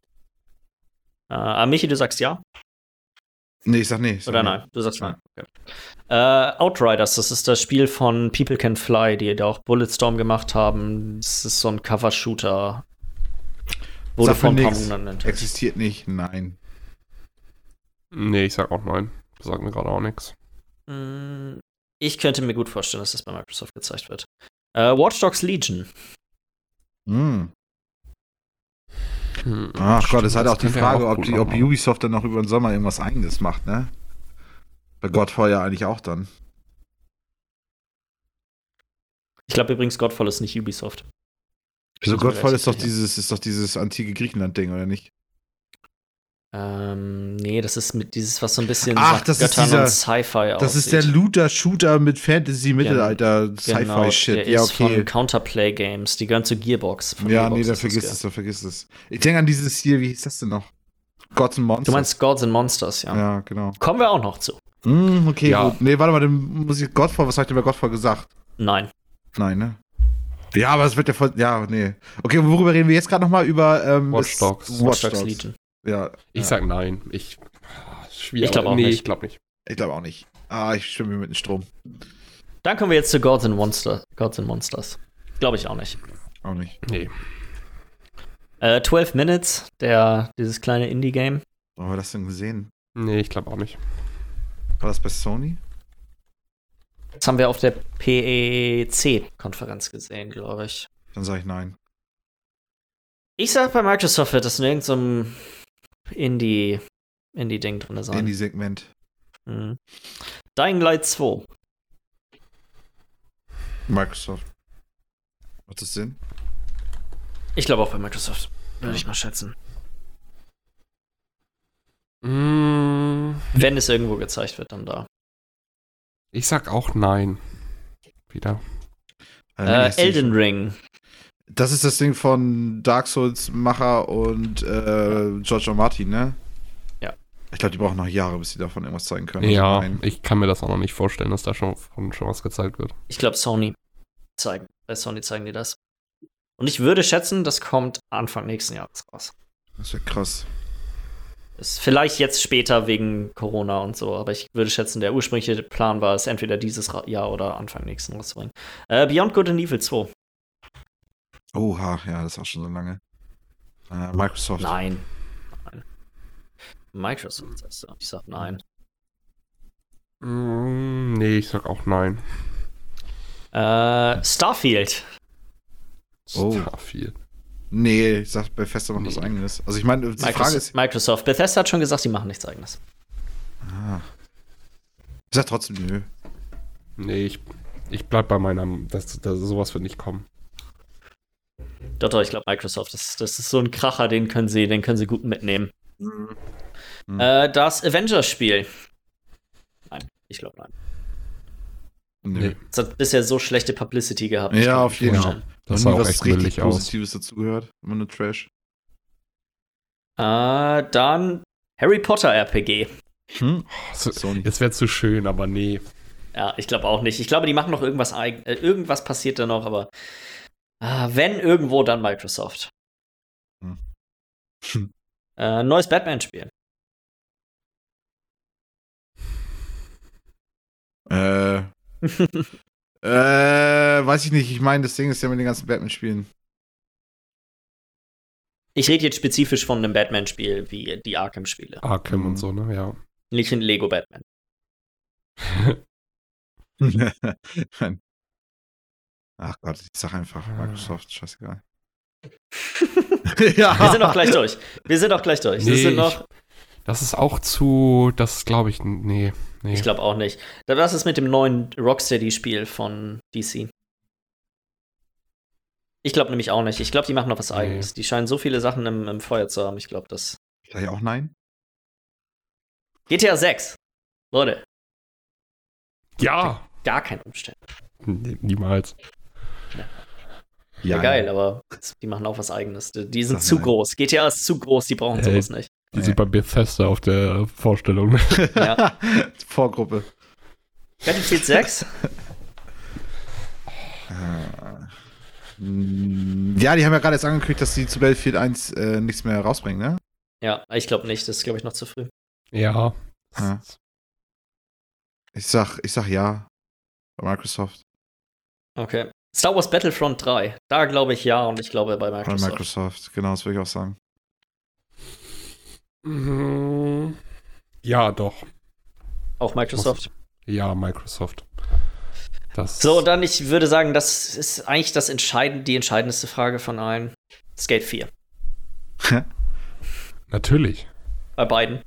Speaker 2: Äh, Michi, du sagst ja?
Speaker 1: Nee, ich sag nee. Ich sag
Speaker 2: Oder
Speaker 1: nee.
Speaker 2: nein? Du sagst nein. Okay. Äh, Outriders, das ist das Spiel von People Can Fly, die da auch Bulletstorm gemacht haben. Das ist so ein Cover-Shooter. Wurde
Speaker 1: nix.
Speaker 2: Monaten.
Speaker 1: Existiert nicht, nein.
Speaker 3: Nee, ich sag auch nein. Das sagt mir gerade auch nichts.
Speaker 2: Mm, Ich könnte mir gut vorstellen, dass das bei Microsoft gezeigt wird. Äh, Watch Dogs Legion.
Speaker 1: Hm.
Speaker 3: Hm,
Speaker 1: Ach Gott, es hat auch die Frage, ob,
Speaker 3: gut
Speaker 1: die, ob. Ubisoft dann noch über den Sommer irgendwas eigenes macht, ne? Bei Godfall ja eigentlich auch dann.
Speaker 2: Ich glaube übrigens, Godfall ist nicht Ubisoft.
Speaker 1: Also
Speaker 2: Bin mir
Speaker 1: Godfall ist doch dieses, ist doch dieses antike Griechenland-Ding, oder nicht?
Speaker 2: Ähm, nee, das ist mit dieses, was so ein bisschen
Speaker 1: Ach,
Speaker 2: nach
Speaker 1: das ist
Speaker 2: Göttern
Speaker 1: dieser-
Speaker 2: und Sci-Fi
Speaker 1: Das ist der. Looter-Shooter mit Fantasy-Mittelalter,
Speaker 2: Genau,
Speaker 1: ja,
Speaker 2: ist von
Speaker 1: okay.
Speaker 2: Counterplay Games. Die gehören zu Gearbox. Von
Speaker 1: Ja,
Speaker 2: Gearbox
Speaker 1: nee,
Speaker 2: ist das
Speaker 1: vergiss es, dann vergiss es. Ich denke an dieses hier, wie hieß das denn noch? Gods and Monsters.
Speaker 2: Du meinst Gods and Monsters, ja.
Speaker 1: Ja, genau.
Speaker 2: Kommen wir auch noch zu.
Speaker 1: Hm, okay,
Speaker 3: Ja.
Speaker 1: gut. Nee, warte mal, dann muss ich Godfall, was habe ich denn bei Godfall gesagt?
Speaker 2: Nein.
Speaker 1: Nein, ne? Ja, aber es wird ja voll. Ja, nee. Okay, worüber reden wir jetzt gerade nochmal? Über ähm,
Speaker 3: Watch Dogs.
Speaker 2: Watch Dogs Legion.
Speaker 1: Ja.
Speaker 3: Ich
Speaker 1: ja.
Speaker 3: sag nein. Ich. ah, Schwierig.
Speaker 2: Ich glaub auch
Speaker 3: nee,
Speaker 2: nicht.
Speaker 3: ich glaube nicht.
Speaker 1: Ich glaube auch nicht. Ah, ich schwimme mit dem Strom.
Speaker 2: Dann kommen wir jetzt zu Gods and Monsters. Gods and Monsters. Glaube ich auch nicht.
Speaker 1: Auch nicht.
Speaker 3: Nee.
Speaker 2: Äh, 12 Minutes, der, dieses kleine Indie-Game.
Speaker 1: Wo haben wir das denn gesehen?
Speaker 3: Nee, ich glaube auch nicht.
Speaker 1: War das bei Sony?
Speaker 2: Das haben wir auf der PEC-Konferenz gesehen, glaube ich.
Speaker 1: Dann sage ich nein.
Speaker 2: Ich sag, bei Microsoft wird das in irgendeinem Indie, Indie-Ding drin sein.
Speaker 1: In die Segment.
Speaker 2: Mhm. Dying Light 2.
Speaker 1: Microsoft. Macht das Sinn?
Speaker 2: Ich glaube auch bei Microsoft. Würde ich mal schätzen.
Speaker 3: Mm,
Speaker 2: Wenn es irgendwo gezeigt wird, dann da.
Speaker 3: ich sag auch nein. Wieder.
Speaker 1: Äh,
Speaker 2: Elden. Ring.
Speaker 1: Das ist das Ding von Dark Souls Macher und äh, George R. Martin, ne?
Speaker 2: Ja.
Speaker 1: Ich glaube, die brauchen noch Jahre, bis sie davon irgendwas zeigen können. Also
Speaker 3: Ja,
Speaker 1: nein.
Speaker 3: ich kann mir das auch noch nicht vorstellen, dass da schon, von- schon was gezeigt wird.
Speaker 2: Ich glaube, Sony zeigen. Bei Sony zeigen die das. Und ich würde schätzen, das kommt Anfang nächsten Jahres raus.
Speaker 1: Das wäre krass.
Speaker 2: Ist vielleicht jetzt später wegen Corona und so, aber ich würde schätzen, der ursprüngliche Plan war es, entweder dieses Jahr oder Anfang nächsten rauszubringen. Äh, Beyond Good and Evil 2.
Speaker 1: Oha, ja, das ist auch schon so lange. Äh, Microsoft.
Speaker 2: Nein. Nein. Microsoft sagst du. Ich sag nein.
Speaker 3: Mm, nee, ich sag auch nein.
Speaker 2: Äh, Starfield.
Speaker 1: Oh.
Speaker 3: Starfield.
Speaker 1: Nee, ich sag Fester macht was
Speaker 3: Nee.
Speaker 1: eigenes. Also ich meine, die Frage
Speaker 2: Microsoft,
Speaker 1: ist.
Speaker 2: Microsoft. Bethesda hat schon gesagt, sie machen nichts eigenes.
Speaker 1: Ah. Ich sag trotzdem nö.
Speaker 3: Nee, ich, ich bleib bei meiner. Das, das, sowas wird nicht kommen.
Speaker 2: Doch, doch, ich glaube Microsoft. Das, das ist so ein Kracher, den können sie, den können sie gut mitnehmen.
Speaker 1: Mhm.
Speaker 2: Äh, das Avengers-Spiel. Nein, ich glaube nein.
Speaker 3: Nee.
Speaker 2: Es hat bisher so schlechte Publicity gehabt.
Speaker 1: Ja, auf jeden Fall.
Speaker 3: Das sah auch
Speaker 1: was
Speaker 3: echt
Speaker 1: richtig
Speaker 3: billig aus.
Speaker 1: Positives dazu gehört. Immer nur Trash.
Speaker 2: Äh, dann Harry Potter RPG.
Speaker 1: Hm?
Speaker 3: So. Es wäre zu schön, aber nee.
Speaker 2: Ja, ich glaube auch nicht. Ich glaube, die machen noch irgendwas eigen. Äh, irgendwas passiert da noch, aber ah, wenn irgendwo, dann Microsoft.
Speaker 1: Hm.
Speaker 2: Äh, neues Batman-Spiel.
Speaker 1: Äh. äh, weiß ich nicht. Ich meine, das Ding ist ja mit den ganzen Batman-Spielen.
Speaker 2: Ich rede jetzt spezifisch von einem Batman-Spiel wie die Arkham-Spiele.
Speaker 3: Arkham
Speaker 1: Mhm.
Speaker 3: und so, ne? Ja.
Speaker 2: Nicht in Lego Batman.
Speaker 1: Ach Gott, ich sag einfach Microsoft, scheißegal. ja.
Speaker 2: Wir sind auch gleich durch. Wir sind auch gleich durch. das
Speaker 3: Nee,
Speaker 2: sind noch,
Speaker 3: Das ist auch zu. Das glaube ich. Nee. nee.
Speaker 2: ich glaube auch nicht. Das ist mit dem neuen Rocksteady-Spiel von DC. Ich glaube nämlich auch nicht. Ich glaube, die machen noch was
Speaker 3: Nee.
Speaker 2: eigenes. Die scheinen so viele Sachen im, im Feuer zu haben. Ich glaube, das.
Speaker 1: Sag ich auch nein?
Speaker 2: GTA 6. Leute,
Speaker 3: ja!
Speaker 2: gar kein Umstand.
Speaker 3: Nee, niemals.
Speaker 2: Ja, geil, aber die machen auch was eigenes. Die, sind zu
Speaker 1: nein.
Speaker 2: groß. GTA ist zu groß, die brauchen
Speaker 3: Äh,
Speaker 2: sowas nicht.
Speaker 3: Die
Speaker 1: Nee.
Speaker 3: sind bei Bethesda auf der Vorstellung.
Speaker 2: Ja.
Speaker 1: Vorgruppe.
Speaker 2: Battlefield 6?
Speaker 1: Äh, Ja, die haben ja gerade jetzt angekündigt, dass die zu Battlefield 1 äh, nichts mehr rausbringen, ne?
Speaker 2: Ja, ich glaube nicht. Das ist, glaube ich, noch zu früh.
Speaker 3: Ja.
Speaker 1: Ja. Ich sag, ich sag ja. Bei Microsoft.
Speaker 2: Okay. Star Wars Battlefront 3. Da glaube ich ja und ich glaube bei
Speaker 1: Bei
Speaker 2: Microsoft.
Speaker 1: Microsoft, genau, das würde ich auch sagen.
Speaker 3: Mhm. Ja, doch.
Speaker 2: Auch Microsoft.
Speaker 3: Ja, Microsoft. Das
Speaker 2: So, dann ich würde sagen, das ist eigentlich das entscheidend, die entscheidendste Frage von allen. Skate 4.
Speaker 3: Natürlich.
Speaker 2: Bei beiden.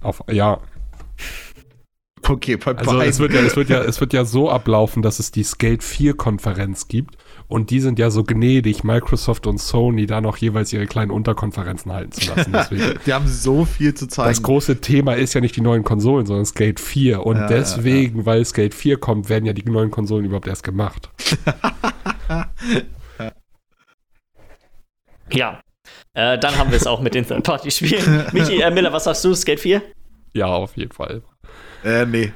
Speaker 3: Auf, ja,
Speaker 1: Okay, bei
Speaker 3: also es wird, ja, es, wird ja, es wird ja so ablaufen, dass es die Skate 4 Konferenz gibt und die sind ja so gnädig, Microsoft und Sony da noch jeweils ihre kleinen Unterkonferenzen halten zu lassen. Deswegen.
Speaker 1: die haben so viel zu zeigen.
Speaker 3: Das große Thema ist ja nicht die neuen Konsolen, sondern Skate 4. Und
Speaker 1: Ja, ja,
Speaker 3: deswegen, weil Skate 4 kommt, werden ja die neuen Konsolen überhaupt erst gemacht.
Speaker 2: Ja. Äh, dann haben wir es auch mit den Third-Party-Spielen. Michi, äh, Miller, was sagst du? Skate 4?
Speaker 3: Ja, auf jeden Fall.
Speaker 1: Äh, nee.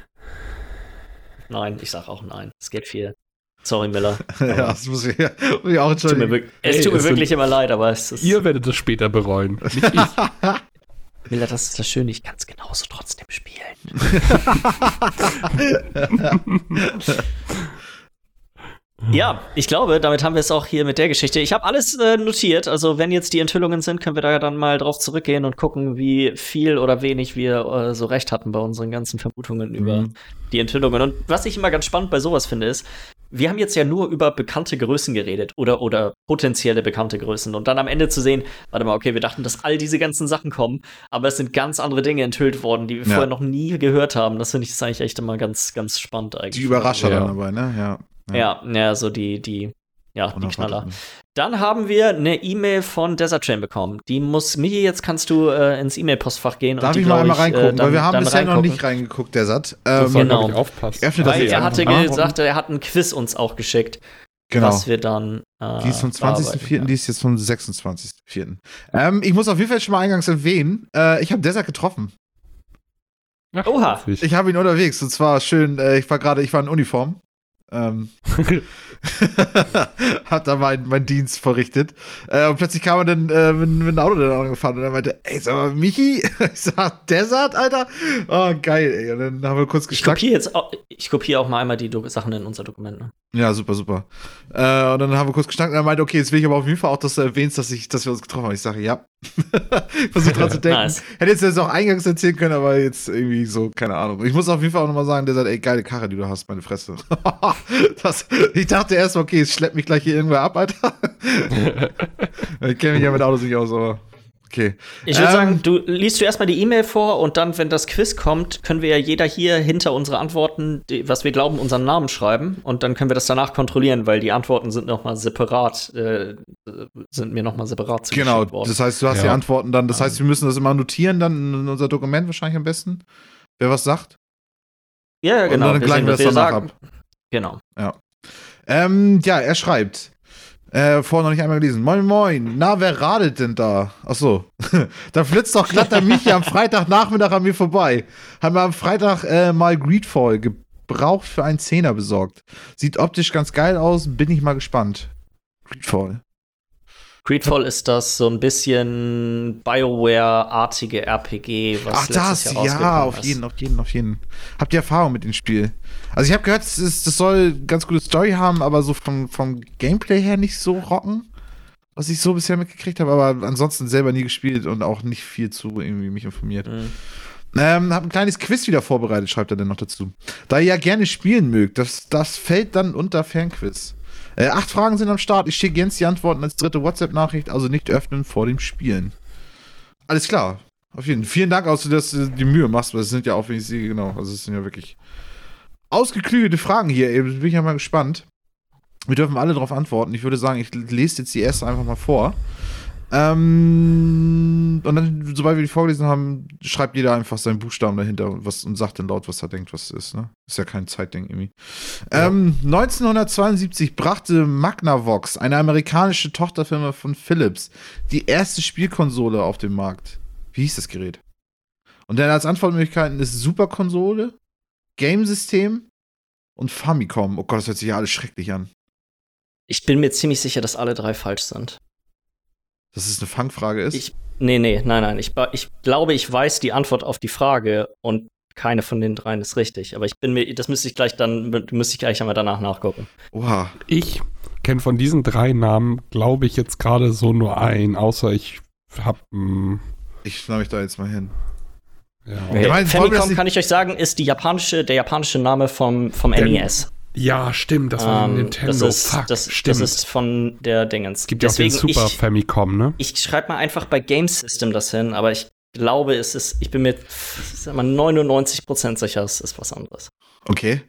Speaker 2: Nein, ich sag auch nein. Skate 4. Sorry, Miller.
Speaker 1: ja, das muss ich, muss ich auch
Speaker 2: Tut mir,
Speaker 1: entschuldigen.
Speaker 2: wirk- es tut mir
Speaker 3: es
Speaker 2: wirklich immer leid, aber es ist.
Speaker 3: Ihr werdet es später bereuen, nicht ich.
Speaker 2: Miller, das ist das Schöne, ich kann es genauso trotzdem spielen. Ja, ich glaube, damit haben wir es auch hier mit der Geschichte. Ich habe alles äh, notiert. Also, wenn jetzt die Enthüllungen sind, können wir da dann mal drauf zurückgehen und gucken, wie viel oder wenig wir äh, so recht hatten bei unseren ganzen Vermutungen über
Speaker 1: Mhm.
Speaker 2: die Enthüllungen. Und was ich immer ganz spannend bei sowas finde, ist, wir haben jetzt ja nur über bekannte Größen geredet oder, oder potenzielle bekannte Größen. Und dann am Ende zu sehen, warte mal, okay, wir dachten, dass all diese ganzen Sachen kommen, aber es sind ganz andere Dinge enthüllt worden, die wir
Speaker 1: Ja.
Speaker 2: vorher noch nie gehört haben. Das finde ich ist eigentlich echt immer ganz, ganz spannend eigentlich.
Speaker 1: Die Überrascher
Speaker 3: Ja.
Speaker 1: dann dabei, ne? Ja.
Speaker 2: Ja, ja, so die, die, ja, die Knaller.
Speaker 1: Unerwartet.
Speaker 2: Dann haben wir eine E-Mail von Desert Chain bekommen. Die muss, Michi, jetzt kannst du äh, ins E-Mail-Postfach gehen.
Speaker 1: Darf
Speaker 2: und die,
Speaker 1: ich mal einmal reingucken?
Speaker 2: äh, dann-
Speaker 1: weil wir haben bisher noch
Speaker 2: reingucken.
Speaker 1: nicht reingeguckt.
Speaker 3: Das
Speaker 1: Ähm,
Speaker 3: soll,
Speaker 2: genau.
Speaker 3: aufpassen.
Speaker 1: Öffne das
Speaker 2: Weil
Speaker 1: jetzt
Speaker 2: er hatte
Speaker 1: mal.
Speaker 2: gesagt, er hat ein Quiz uns auch geschickt,
Speaker 1: Genau.
Speaker 2: was wir dann. Äh,
Speaker 1: Die ist vom
Speaker 2: bearbeiten.
Speaker 1: 20.04., die ist jetzt vom 26.04. Ähm, ich muss auf jeden Fall schon mal eingangs erwähnen, äh, ich habe Desert getroffen.
Speaker 3: Ach,
Speaker 2: Oha.
Speaker 1: Ich habe ihn unterwegs und zwar schön, äh, ich war gerade, ich war in Uniform. Ähm, hat da mein, mein Dienst verrichtet. Äh, und plötzlich kam er dann äh, mit, mit einem Auto dann angefahren und er meinte, ey, sag mal, Michi? Ich sag, Desert, Alter? Oh, geil, ey. Und dann haben wir kurz
Speaker 2: Ich
Speaker 1: geschnackt.
Speaker 2: kopiere jetzt auch, ich kopiere auch mal einmal die Do Sachen in unser Dokument. Ne?
Speaker 1: Ja, super, super. Äh, und dann haben wir kurz geschnackt und er meinte, okay, jetzt will ich aber auf jeden Fall auch, dass du erwähnst, dass, ich, dass wir uns getroffen haben. Ich sage, ja. versuche dran zu denken.
Speaker 2: Nice.
Speaker 1: Hätte jetzt das auch eingangs erzählen können, aber jetzt irgendwie so, keine Ahnung. Ich muss auf jeden Fall auch nochmal sagen, der sagt, ey, geile Karre, die du hast, meine Fresse. das, ich dachte erst, okay, es schleppt mich gleich hier irgendwer ab, Alter. ich kenne mich ja mit Autos nicht aus, aber okay.
Speaker 2: Ich würde
Speaker 1: Ähm,
Speaker 2: sagen, du liest du erstmal die E-Mail vor und dann, wenn das Quiz kommt, können wir ja jeder hier hinter unsere Antworten, die, was wir glauben, unseren Namen schreiben und dann können wir das danach kontrollieren, weil die Antworten sind noch mal separat, äh, sind mir noch mal separat
Speaker 1: Genau,
Speaker 2: worden.
Speaker 1: das heißt, du hast
Speaker 3: Ja.
Speaker 1: die Antworten dann. Das heißt, wir müssen das immer notieren, dann in unser Dokument wahrscheinlich am besten. Wer was sagt.
Speaker 2: ja, ja,
Speaker 1: und
Speaker 2: genau.
Speaker 1: dann gleichen wir
Speaker 2: was
Speaker 1: das danach
Speaker 2: sagen. Genau.
Speaker 1: Ähm, ja, er schreibt. Äh, vorher noch nicht einmal gelesen. Moin, moin. Na, wer radelt denn da? Ach so. da flitzt doch glatt der Michi am Freitagnachmittag an mir vorbei. Haben wir am Freitag äh, mal Greedfall gebraucht für einen Zehner besorgt. Sieht optisch ganz geil aus. Bin ich mal gespannt. Greedfall.
Speaker 2: Greedfall ist das so ein bisschen Bioware-artige RPG, was
Speaker 1: Ach, das. Ja, auf jeden, auf jeden, auf jeden. Habt ihr Erfahrung mit dem Spiel? Also, ich habe gehört, es ist, das soll ganz gute Story haben, aber so vom, vom Gameplay her nicht so rocken. Was ich so bisher mitgekriegt habe, aber ansonsten selber nie gespielt und auch nicht viel zu irgendwie mich informiert.
Speaker 2: Mhm.
Speaker 1: Ähm, hab ein kleines Quiz wieder vorbereitet, schreibt er dann noch dazu. Da ihr ja gerne spielen mögt, das, das fällt dann unter Fernquiz. Äh, acht Fragen sind am Start. Ich schicke Jens die Antworten als dritte WhatsApp-Nachricht, also nicht öffnen vor dem Spielen. Alles klar. Auf jeden Fall. Vielen Dank, auch, dass du die Mühe machst, weil es sind ja auch, wenn ich sehe, genau, also es sind ja wirklich ausgeklügelte Fragen hier. Bin ich ja mal gespannt. Wir dürfen alle darauf antworten. Ich würde sagen, ich lese jetzt die erste einfach mal vor. Ähm, und dann, sobald wir die vorgelesen haben, schreibt jeder einfach seinen Buchstaben dahinter und, was, und sagt dann laut, was er denkt, was es ist. Ne? Ist ja kein Zeitding irgendwie. Ähm, 1972 brachte Magnavox, eine amerikanische Tochterfirma von Philips, die erste Spielkonsole auf den Markt. Wie hieß das Gerät? Und dann als Antwortmöglichkeiten ist Superkonsole, Game-System und Famicom. Oh Gott, das hört sich ja alles schrecklich an.
Speaker 2: Ich bin mir ziemlich sicher, dass alle drei falsch sind.
Speaker 1: Dass es eine Fangfrage ist?
Speaker 2: Ich, nee, nee, nein, nein. Ich, ich glaube, ich weiß die Antwort auf die Frage und keine von den dreien ist richtig. Aber ich bin mir, das müsste ich gleich dann, müsste ich gleich einmal danach nachgucken.
Speaker 1: Oha.
Speaker 3: Ich kenne von diesen drei Namen, glaube ich, jetzt gerade so nur einen, außer ich hab. Mh,
Speaker 1: ich schnapp mich da jetzt mal hin.
Speaker 2: Ja. Okay. Meine, Famicom, kann ich euch sagen, ist die japanische, der japanische Name vom, vom NES.
Speaker 3: Ja, stimmt, das war ähm, Nintendo.
Speaker 2: Das ist, Fuck, das, stimmt. das ist von der Dingens.
Speaker 3: Es gibt ja auch den Super ich, Famicom, ne?
Speaker 2: Ich schreibe mal einfach bei Game System das hin, aber ich glaube, es ist, ich bin mir sag mal, 99% sicher, es ist was anderes.
Speaker 1: Okay.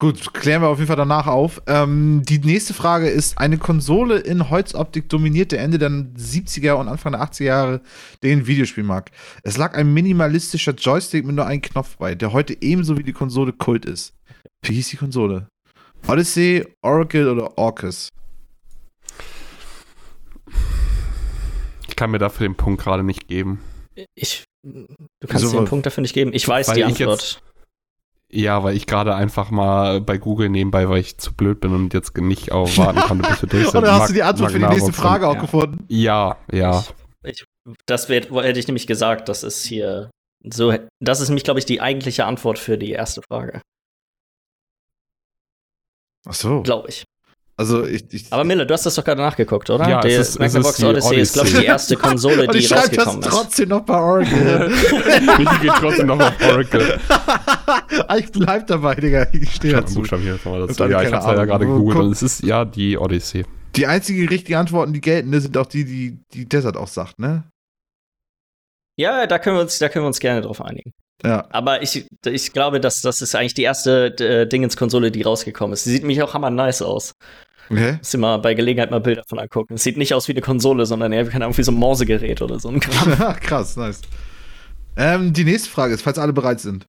Speaker 1: Gut, klären wir auf jeden Fall danach auf. Ähm, die nächste Frage ist: Eine Konsole in Holzoptik dominierte Ende der 70er und Anfang der 80er Jahre den Videospielmarkt. Es lag ein minimalistischer Joystick mit nur einem Knopf bei, der heute ebenso wie die Konsole Kult ist. Wie hieß die Konsole? Odyssey, Oracle oder Orcus?
Speaker 3: Ich kann mir dafür den Punkt gerade nicht geben.
Speaker 2: Ich, du kannst so, den Punkt dafür nicht geben. Ich weiß die Antwort.
Speaker 3: Ja, weil ich gerade einfach mal bei Google nebenbei, weil ich zu blöd bin und jetzt nicht auch warten konnte, bis wir durch sind.
Speaker 1: Oder hast Mag du die Antwort für die nächste Frage auch
Speaker 3: ja.
Speaker 1: gefunden?
Speaker 3: Ja, ja.
Speaker 2: Ich, ich, das wär, hätte ich nämlich gesagt, das ist hier so, das ist nämlich, glaube ich, die eigentliche Antwort für die erste Frage.
Speaker 1: Ach so.
Speaker 2: Glaube ich.
Speaker 1: Also ich, ich,
Speaker 2: Aber Miller, du hast das doch gerade nachgeguckt, oder?
Speaker 3: Ja, Der es ist, Magnavox
Speaker 2: Odyssey, Odyssey, ist, glaube ich, die erste Konsole, die rausgekommen
Speaker 1: das ist. trotzdem noch bei Oracle.
Speaker 3: ich gehe trotzdem noch auf Oracle.
Speaker 1: ich bleib dabei, Digga. Ich stehe dazu.
Speaker 3: Buchstabieren mal dazu. Ja, ich hab's ja gerade gegoogelt und es ist ja die Odyssey.
Speaker 1: Die einzigen richtigen Antworten, die gelten, sind auch die, die die Desert auch sagt, ne?
Speaker 2: Ja, da können wir uns, da können wir uns gerne drauf einigen.
Speaker 1: Ja.
Speaker 2: Aber ich, ich glaube, dass das ist eigentlich die erste äh, Dingens-Konsole, die rausgekommen ist. Sie sieht mich auch hammer nice aus.
Speaker 1: Okay.
Speaker 2: Muss immer bei Gelegenheit mal Bilder von angucken. Es sieht nicht aus wie eine Konsole, sondern eher wie so ein Morsegerät oder so.
Speaker 1: Krass, nice. Ähm, die nächste Frage ist, falls alle bereit sind.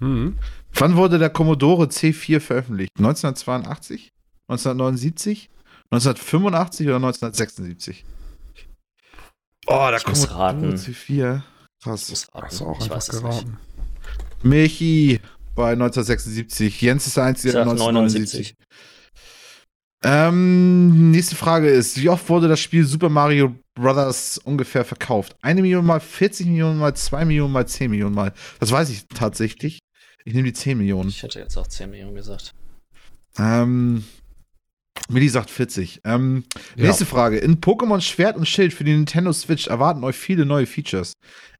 Speaker 3: Mhm.
Speaker 1: Wann wurde der Commodore C4 veröffentlicht? 1982? 1979? 1985 oder 1976? Oh, da kommt
Speaker 2: raten.
Speaker 1: C4.
Speaker 2: Krass. Ich
Speaker 3: Hast du auch ich weiß geraten.
Speaker 1: Michi bei 1976. Jens ist der Einzige, der 1979. Ähm, nächste Frage ist, wie oft wurde das Spiel Super Mario Brothers ungefähr verkauft? Eine Million mal, 40 Millionen mal, 2 Millionen mal, 10 Millionen mal. Das weiß ich tatsächlich. Ich nehme die 10 Millionen.
Speaker 2: Ich hätte jetzt auch 10 Millionen gesagt.
Speaker 1: Ähm, Milli sagt 40. Ähm, ja. Nächste Frage. In Pokémon Schwert und Schild für die Nintendo Switch erwarten euch viele neue Features.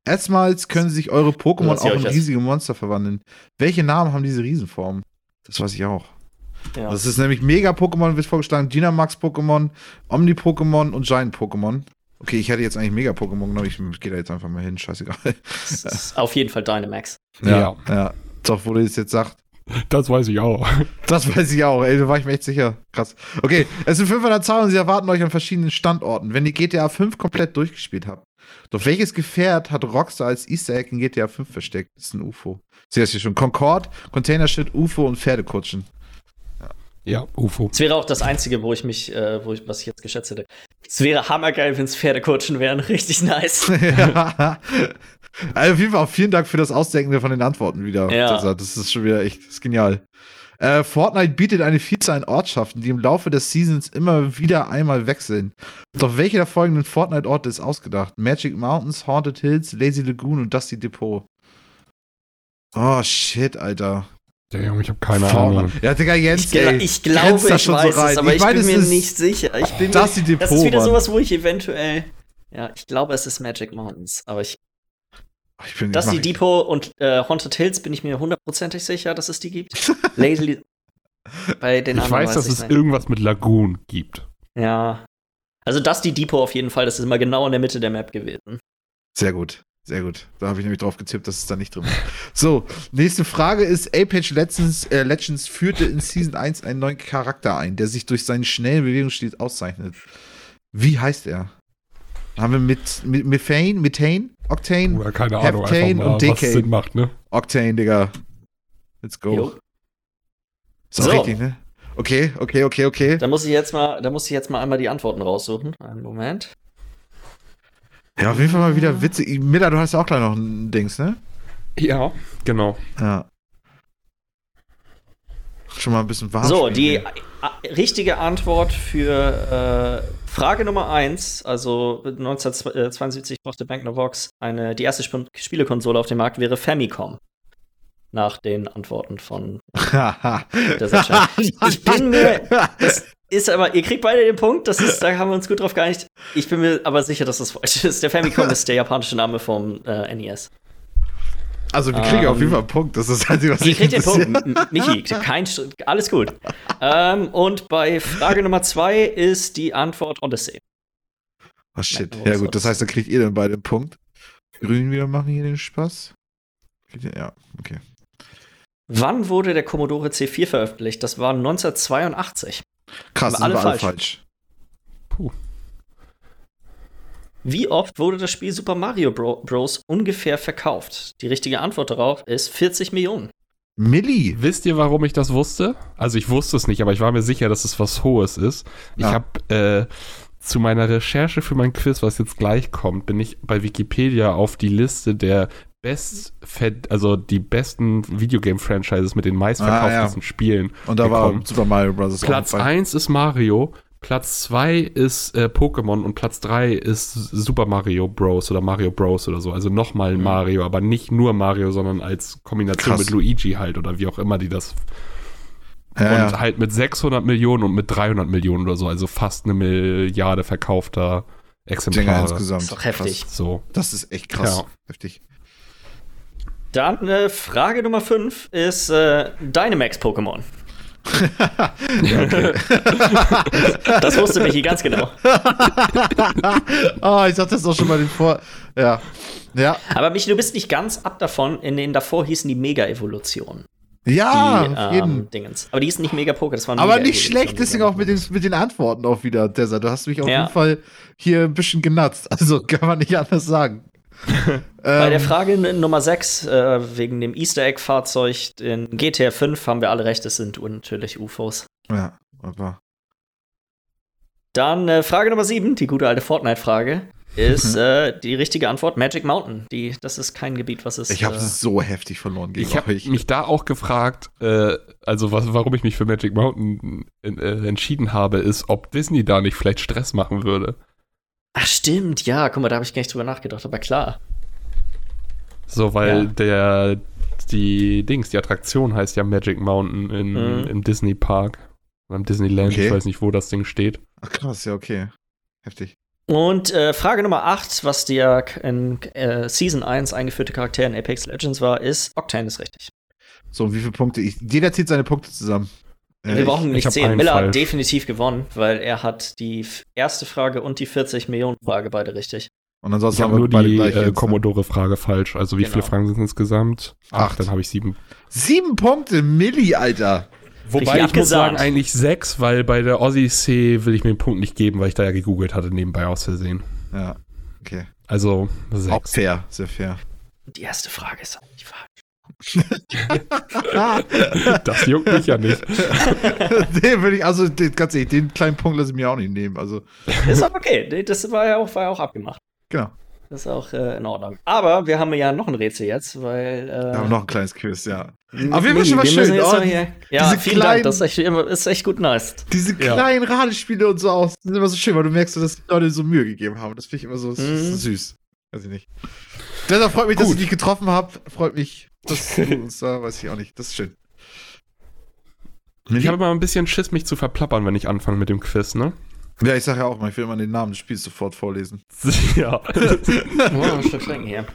Speaker 1: Erstmals können sich eure Pokémon auch in riesige Monster verwandeln. Welche Namen haben diese Riesenformen? Das weiß ich auch. Ja. Das ist nämlich Mega-Pokémon, wird vorgeschlagen, Dynamax-Pokémon, Omni-Pokémon und Giant-Pokémon. Okay, ich hätte jetzt eigentlich Mega-Pokémon genommen, ich gehe da jetzt einfach mal hin, scheißegal.
Speaker 2: Das ist auf jeden Fall Dynamax.
Speaker 1: Ja, ja. ja. Doch, wo du es jetzt sagst.
Speaker 3: Das weiß ich auch.
Speaker 1: Das weiß ich auch, ey, da war ich mir echt sicher. Krass. Okay, es sind 500 Zahlen und sie erwarten euch an verschiedenen Standorten, wenn ihr GTA 5 komplett durchgespielt habt. Doch welches Gefährt hat Rockstar als Easter Egg in GTA 5 versteckt? Das ist ein UFO. Sieh das hier schon. Concorde, Container Shit, UFO und Pferdekutschen.
Speaker 3: Ja, UFO.
Speaker 2: Es wäre auch das Einzige, wo ich mich, äh, wo ich, was ich jetzt geschätzt hätte. Es wäre hammergeil, wenn es Pferdekutschen wären. Richtig nice.
Speaker 1: ja. Also auf jeden Fall auch vielen Dank für das Ausdenken von den Antworten wieder.
Speaker 2: Ja.
Speaker 1: Das ist schon wieder echt ist genial. Äh, Fortnite bietet eine Vielzahl an Ortschaften, die im Laufe des Seasons immer wieder einmal wechseln. Doch welche der folgenden Fortnite-Orte ist ausgedacht? Magic Mountains, Haunted Hills, Lazy Lagoon und Dusty Depot. Oh shit, Alter.
Speaker 3: Der Junge, ich habe keine Fortnite. Ahnung.
Speaker 1: Ja, Digga, Jens,
Speaker 2: ich, ey, ich glaube, ich weiß so es, aber ich, ich bin mir nicht sicher. Ich bin
Speaker 1: Dusty
Speaker 2: mir,
Speaker 1: Depot,
Speaker 2: das ist wieder Mann. sowas, wo ich eventuell ja, ich glaube, es ist Magic Mountains, aber ich
Speaker 1: ich bin,
Speaker 2: Dusty Depot und äh, Haunted Hills bin ich mir hundertprozentig sicher, dass es die gibt. Lazy bei den
Speaker 3: ich weiß, dass ich es nicht. irgendwas mit Lagoon gibt.
Speaker 2: Ja. Also Dusty Depot auf jeden Fall, das ist immer genau in der Mitte der Map gewesen.
Speaker 1: Sehr gut. Sehr gut. Da habe ich nämlich drauf gezippt, dass es da nicht drin ist. So, nächste Frage ist: Apex Legends, äh, Legends führte in Season 1 einen neuen Charakter ein, der sich durch seinen schnellen Bewegungsstil auszeichnet. Wie heißt er? Haben wir mit, mit Methane, Methane, Octane,
Speaker 3: Oder keine Ahnung,
Speaker 1: Heftane
Speaker 3: mal,
Speaker 1: und Decane.
Speaker 3: Was Sinn macht, ne?
Speaker 1: Octane, Digga. Let's go. Jo. Ist so. richtig, ne? Okay, okay, okay, okay.
Speaker 2: Da muss ich jetzt mal, da muss ich jetzt mal einmal die Antworten raussuchen. Einen Moment.
Speaker 1: Ja, auf jeden Fall mal wieder witzig. Miller, du hast ja auch gleich noch ein Dings, ne?
Speaker 3: Ja, genau.
Speaker 1: Ja. Schon mal ein bisschen warm.
Speaker 2: So, die richtige Antwort für äh, Frage Nummer 1, also 1972 brachte Banknovox eine, die erste Sp Spielekonsole auf den Markt, wäre Famicom. Nach den Antworten von der. Ich bin mir, das ist aber, ihr kriegt beide den Punkt, das ist, da haben wir uns gut drauf geeinigt. Ich bin mir aber sicher, dass das falsch ist. Der Famicom ist der japanische Name vom äh, NES.
Speaker 1: Also, wir kriegen auf
Speaker 2: Ähm,
Speaker 1: jeden Fall einen Punkt. Das ist Einzige, was mich
Speaker 2: kriegt den. Punkt. M- Michi, kein Sch- alles gut. ähm, und bei Frage Nummer zwei ist die Antwort Odyssey.
Speaker 1: Oh shit. Ja, gut, das heißt, dann kriegt ihr dann beide einen Punkt. Grün wieder machen hier den Spaß. Ja, okay.
Speaker 2: Wann wurde der Commodore C4 veröffentlicht? Das war 1982.
Speaker 1: Krass,
Speaker 2: alle
Speaker 1: wir alle
Speaker 2: falsch.
Speaker 1: falsch.
Speaker 3: Puh.
Speaker 2: Wie oft wurde das Spiel Super Mario Bro Bros. ungefähr verkauft? Die richtige Antwort darauf ist 40 Millionen.
Speaker 1: Milli.
Speaker 3: Wisst ihr, warum ich das wusste? Also ich wusste es nicht, aber ich war mir sicher, dass es was Hohes ist. Ich
Speaker 1: Ja.
Speaker 3: habe äh, zu meiner Recherche für mein Quiz, was jetzt gleich kommt, bin ich bei Wikipedia auf die Liste der best, also die besten Videogame-Franchises mit den meistverkauftesten Spielen.
Speaker 1: Und da war
Speaker 3: gekommen.
Speaker 1: Super Mario Bros.
Speaker 3: Platz
Speaker 1: dabei.
Speaker 3: 1 ist Mario, Platz 2 ist äh, Pokémon und Platz 3 ist Super Mario Bros. oder Mario Bros. oder so. Also nochmal Mario, aber nicht nur Mario, sondern als Kombination
Speaker 1: Krass.
Speaker 3: mit Luigi halt oder wie auch immer die das.
Speaker 1: Ja,
Speaker 3: und
Speaker 1: ja.
Speaker 3: halt mit 600 Millionen und mit 300 Millionen oder so. Also fast eine Milliarde verkaufter
Speaker 1: Dinger
Speaker 3: Exemplare.
Speaker 1: insgesamt.
Speaker 2: Das ist doch heftig.
Speaker 1: Krass.
Speaker 3: So.
Speaker 1: Das ist echt krass.
Speaker 3: Ja.
Speaker 1: Heftig.
Speaker 2: Dann äh, Frage Nummer 5 ist äh, Dynamax Pokémon. Das wusste Michi ganz genau.
Speaker 1: oh, ich sag das auch schon mal Vor. Ja. Ja.
Speaker 2: Aber Michi, du bist nicht ganz ab davon. In den davor hießen die Mega-Evolution.
Speaker 1: Ja,
Speaker 2: die
Speaker 1: auf
Speaker 2: ähm,
Speaker 1: jeden.
Speaker 2: Dingens. Aber die hießen nicht Mega-Poker, das waren
Speaker 1: Aber nicht schlecht, deswegen auch mit den, mit den Antworten auch wieder, Dessa. Du hast mich auf
Speaker 2: Ja.
Speaker 1: jeden Fall hier ein bisschen genutzt. Also kann man nicht anders sagen.
Speaker 2: Bei der
Speaker 1: Ähm,
Speaker 2: Frage Nummer 6, äh, wegen dem Easter Egg-Fahrzeug in GTA 5 haben wir alle recht, es sind natürlich UFOs.
Speaker 1: Ja, aber.
Speaker 2: Dann äh, Frage Nummer 7, die gute alte Fortnite-Frage,
Speaker 1: Mhm.
Speaker 2: ist äh, die richtige Antwort Magic Mountain. Die, das ist kein Gebiet, was es.
Speaker 1: Ich habe
Speaker 2: äh,
Speaker 1: so heftig verloren gegen
Speaker 3: Ich habe mich da auch gefragt, äh, also was, warum ich mich für Magic Mountain äh, entschieden habe, ist, ob Disney da nicht vielleicht Stress machen würde.
Speaker 2: Ach, stimmt, ja, guck mal, da habe ich gar nicht drüber nachgedacht, aber klar.
Speaker 3: So, weil
Speaker 2: Ja.
Speaker 3: der die Dings, die Attraktion heißt ja Magic Mountain in,
Speaker 2: Mhm.
Speaker 3: im Disney Park. Oder im Disneyland,
Speaker 1: Okay.
Speaker 3: ich weiß nicht, wo das Ding steht.
Speaker 1: Ach krass, ja, okay. Heftig.
Speaker 2: Und äh, Frage Nummer 8, was der in äh, Season 1 eingeführte Charakter in Apex Legends war, ist Octane ist richtig.
Speaker 1: So, wie viele Punkte? Ich, jeder zieht seine Punkte zusammen. Äh,
Speaker 2: Wir brauchen
Speaker 3: ich
Speaker 2: nicht
Speaker 3: hab
Speaker 2: zählen.
Speaker 3: einen
Speaker 2: Miller
Speaker 3: falsch.
Speaker 2: hat definitiv gewonnen, weil er hat die erste Frage und die 40 Millionen Frage beide richtig.
Speaker 1: Und ansonsten
Speaker 3: Ich habe
Speaker 1: haben wir
Speaker 3: nur die äh,
Speaker 1: ne?
Speaker 3: Commodore-Frage falsch. Also wie
Speaker 2: Genau.
Speaker 3: viele Fragen sind es insgesamt? Acht,
Speaker 1: Acht.
Speaker 3: dann habe ich sieben.
Speaker 1: Sieben Punkte, Milli, Alter.
Speaker 3: Wobei
Speaker 2: Richtig
Speaker 3: ich muss sagen, eigentlich sechs, weil bei der Odyssey will ich mir den Punkt nicht geben, weil ich da ja gegoogelt hatte nebenbei aus Versehen.
Speaker 1: Ja, okay.
Speaker 3: Also
Speaker 1: Auch
Speaker 3: sechs.
Speaker 1: fair, sehr fair.
Speaker 2: Die erste Frage ist auch nicht.
Speaker 3: Das juckt mich ja nicht.
Speaker 1: den würde ich, also den, ganz ehrlich, den kleinen Punkt lasse ich mir auch nicht nehmen. Also,
Speaker 2: Ist auch okay. Das war ja auch, war ja auch abgemacht.
Speaker 1: genau.
Speaker 2: Das ist auch äh, in Ordnung. Aber wir haben ja noch ein Rätsel jetzt, weil. Äh,
Speaker 1: Wir haben noch ein kleines Quiz, ja.
Speaker 2: m-
Speaker 1: Auf jeden Fall schon mal
Speaker 2: wir
Speaker 1: schön,
Speaker 2: müssen
Speaker 1: oh,
Speaker 2: hier, ja,
Speaker 1: diese
Speaker 2: vielen
Speaker 1: kleinen-
Speaker 2: Dank. Das ist echt, immer- ist echt gut nice.
Speaker 1: Diese
Speaker 3: Ja.
Speaker 1: kleinen Ratespiele und so auch sind immer so schön, weil du merkst, dass die Leute so Mühe gegeben haben. Das finde ich immer so
Speaker 2: Mhm.
Speaker 1: süß. Weiß ich nicht. Deshalb freut mich, dass
Speaker 3: Gut.
Speaker 1: ich dich getroffen habe. Freut mich, uns da, weiß ich auch nicht. Das ist schön.
Speaker 3: Ich habe immer ein bisschen Schiss, mich zu verplappern, wenn ich anfange mit dem Quiz, ne?
Speaker 1: Ja, ich sage ja auch mal, ich will immer den Namen des Spiels sofort vorlesen.
Speaker 3: ja.
Speaker 2: Oh, ein Stück trinken hier.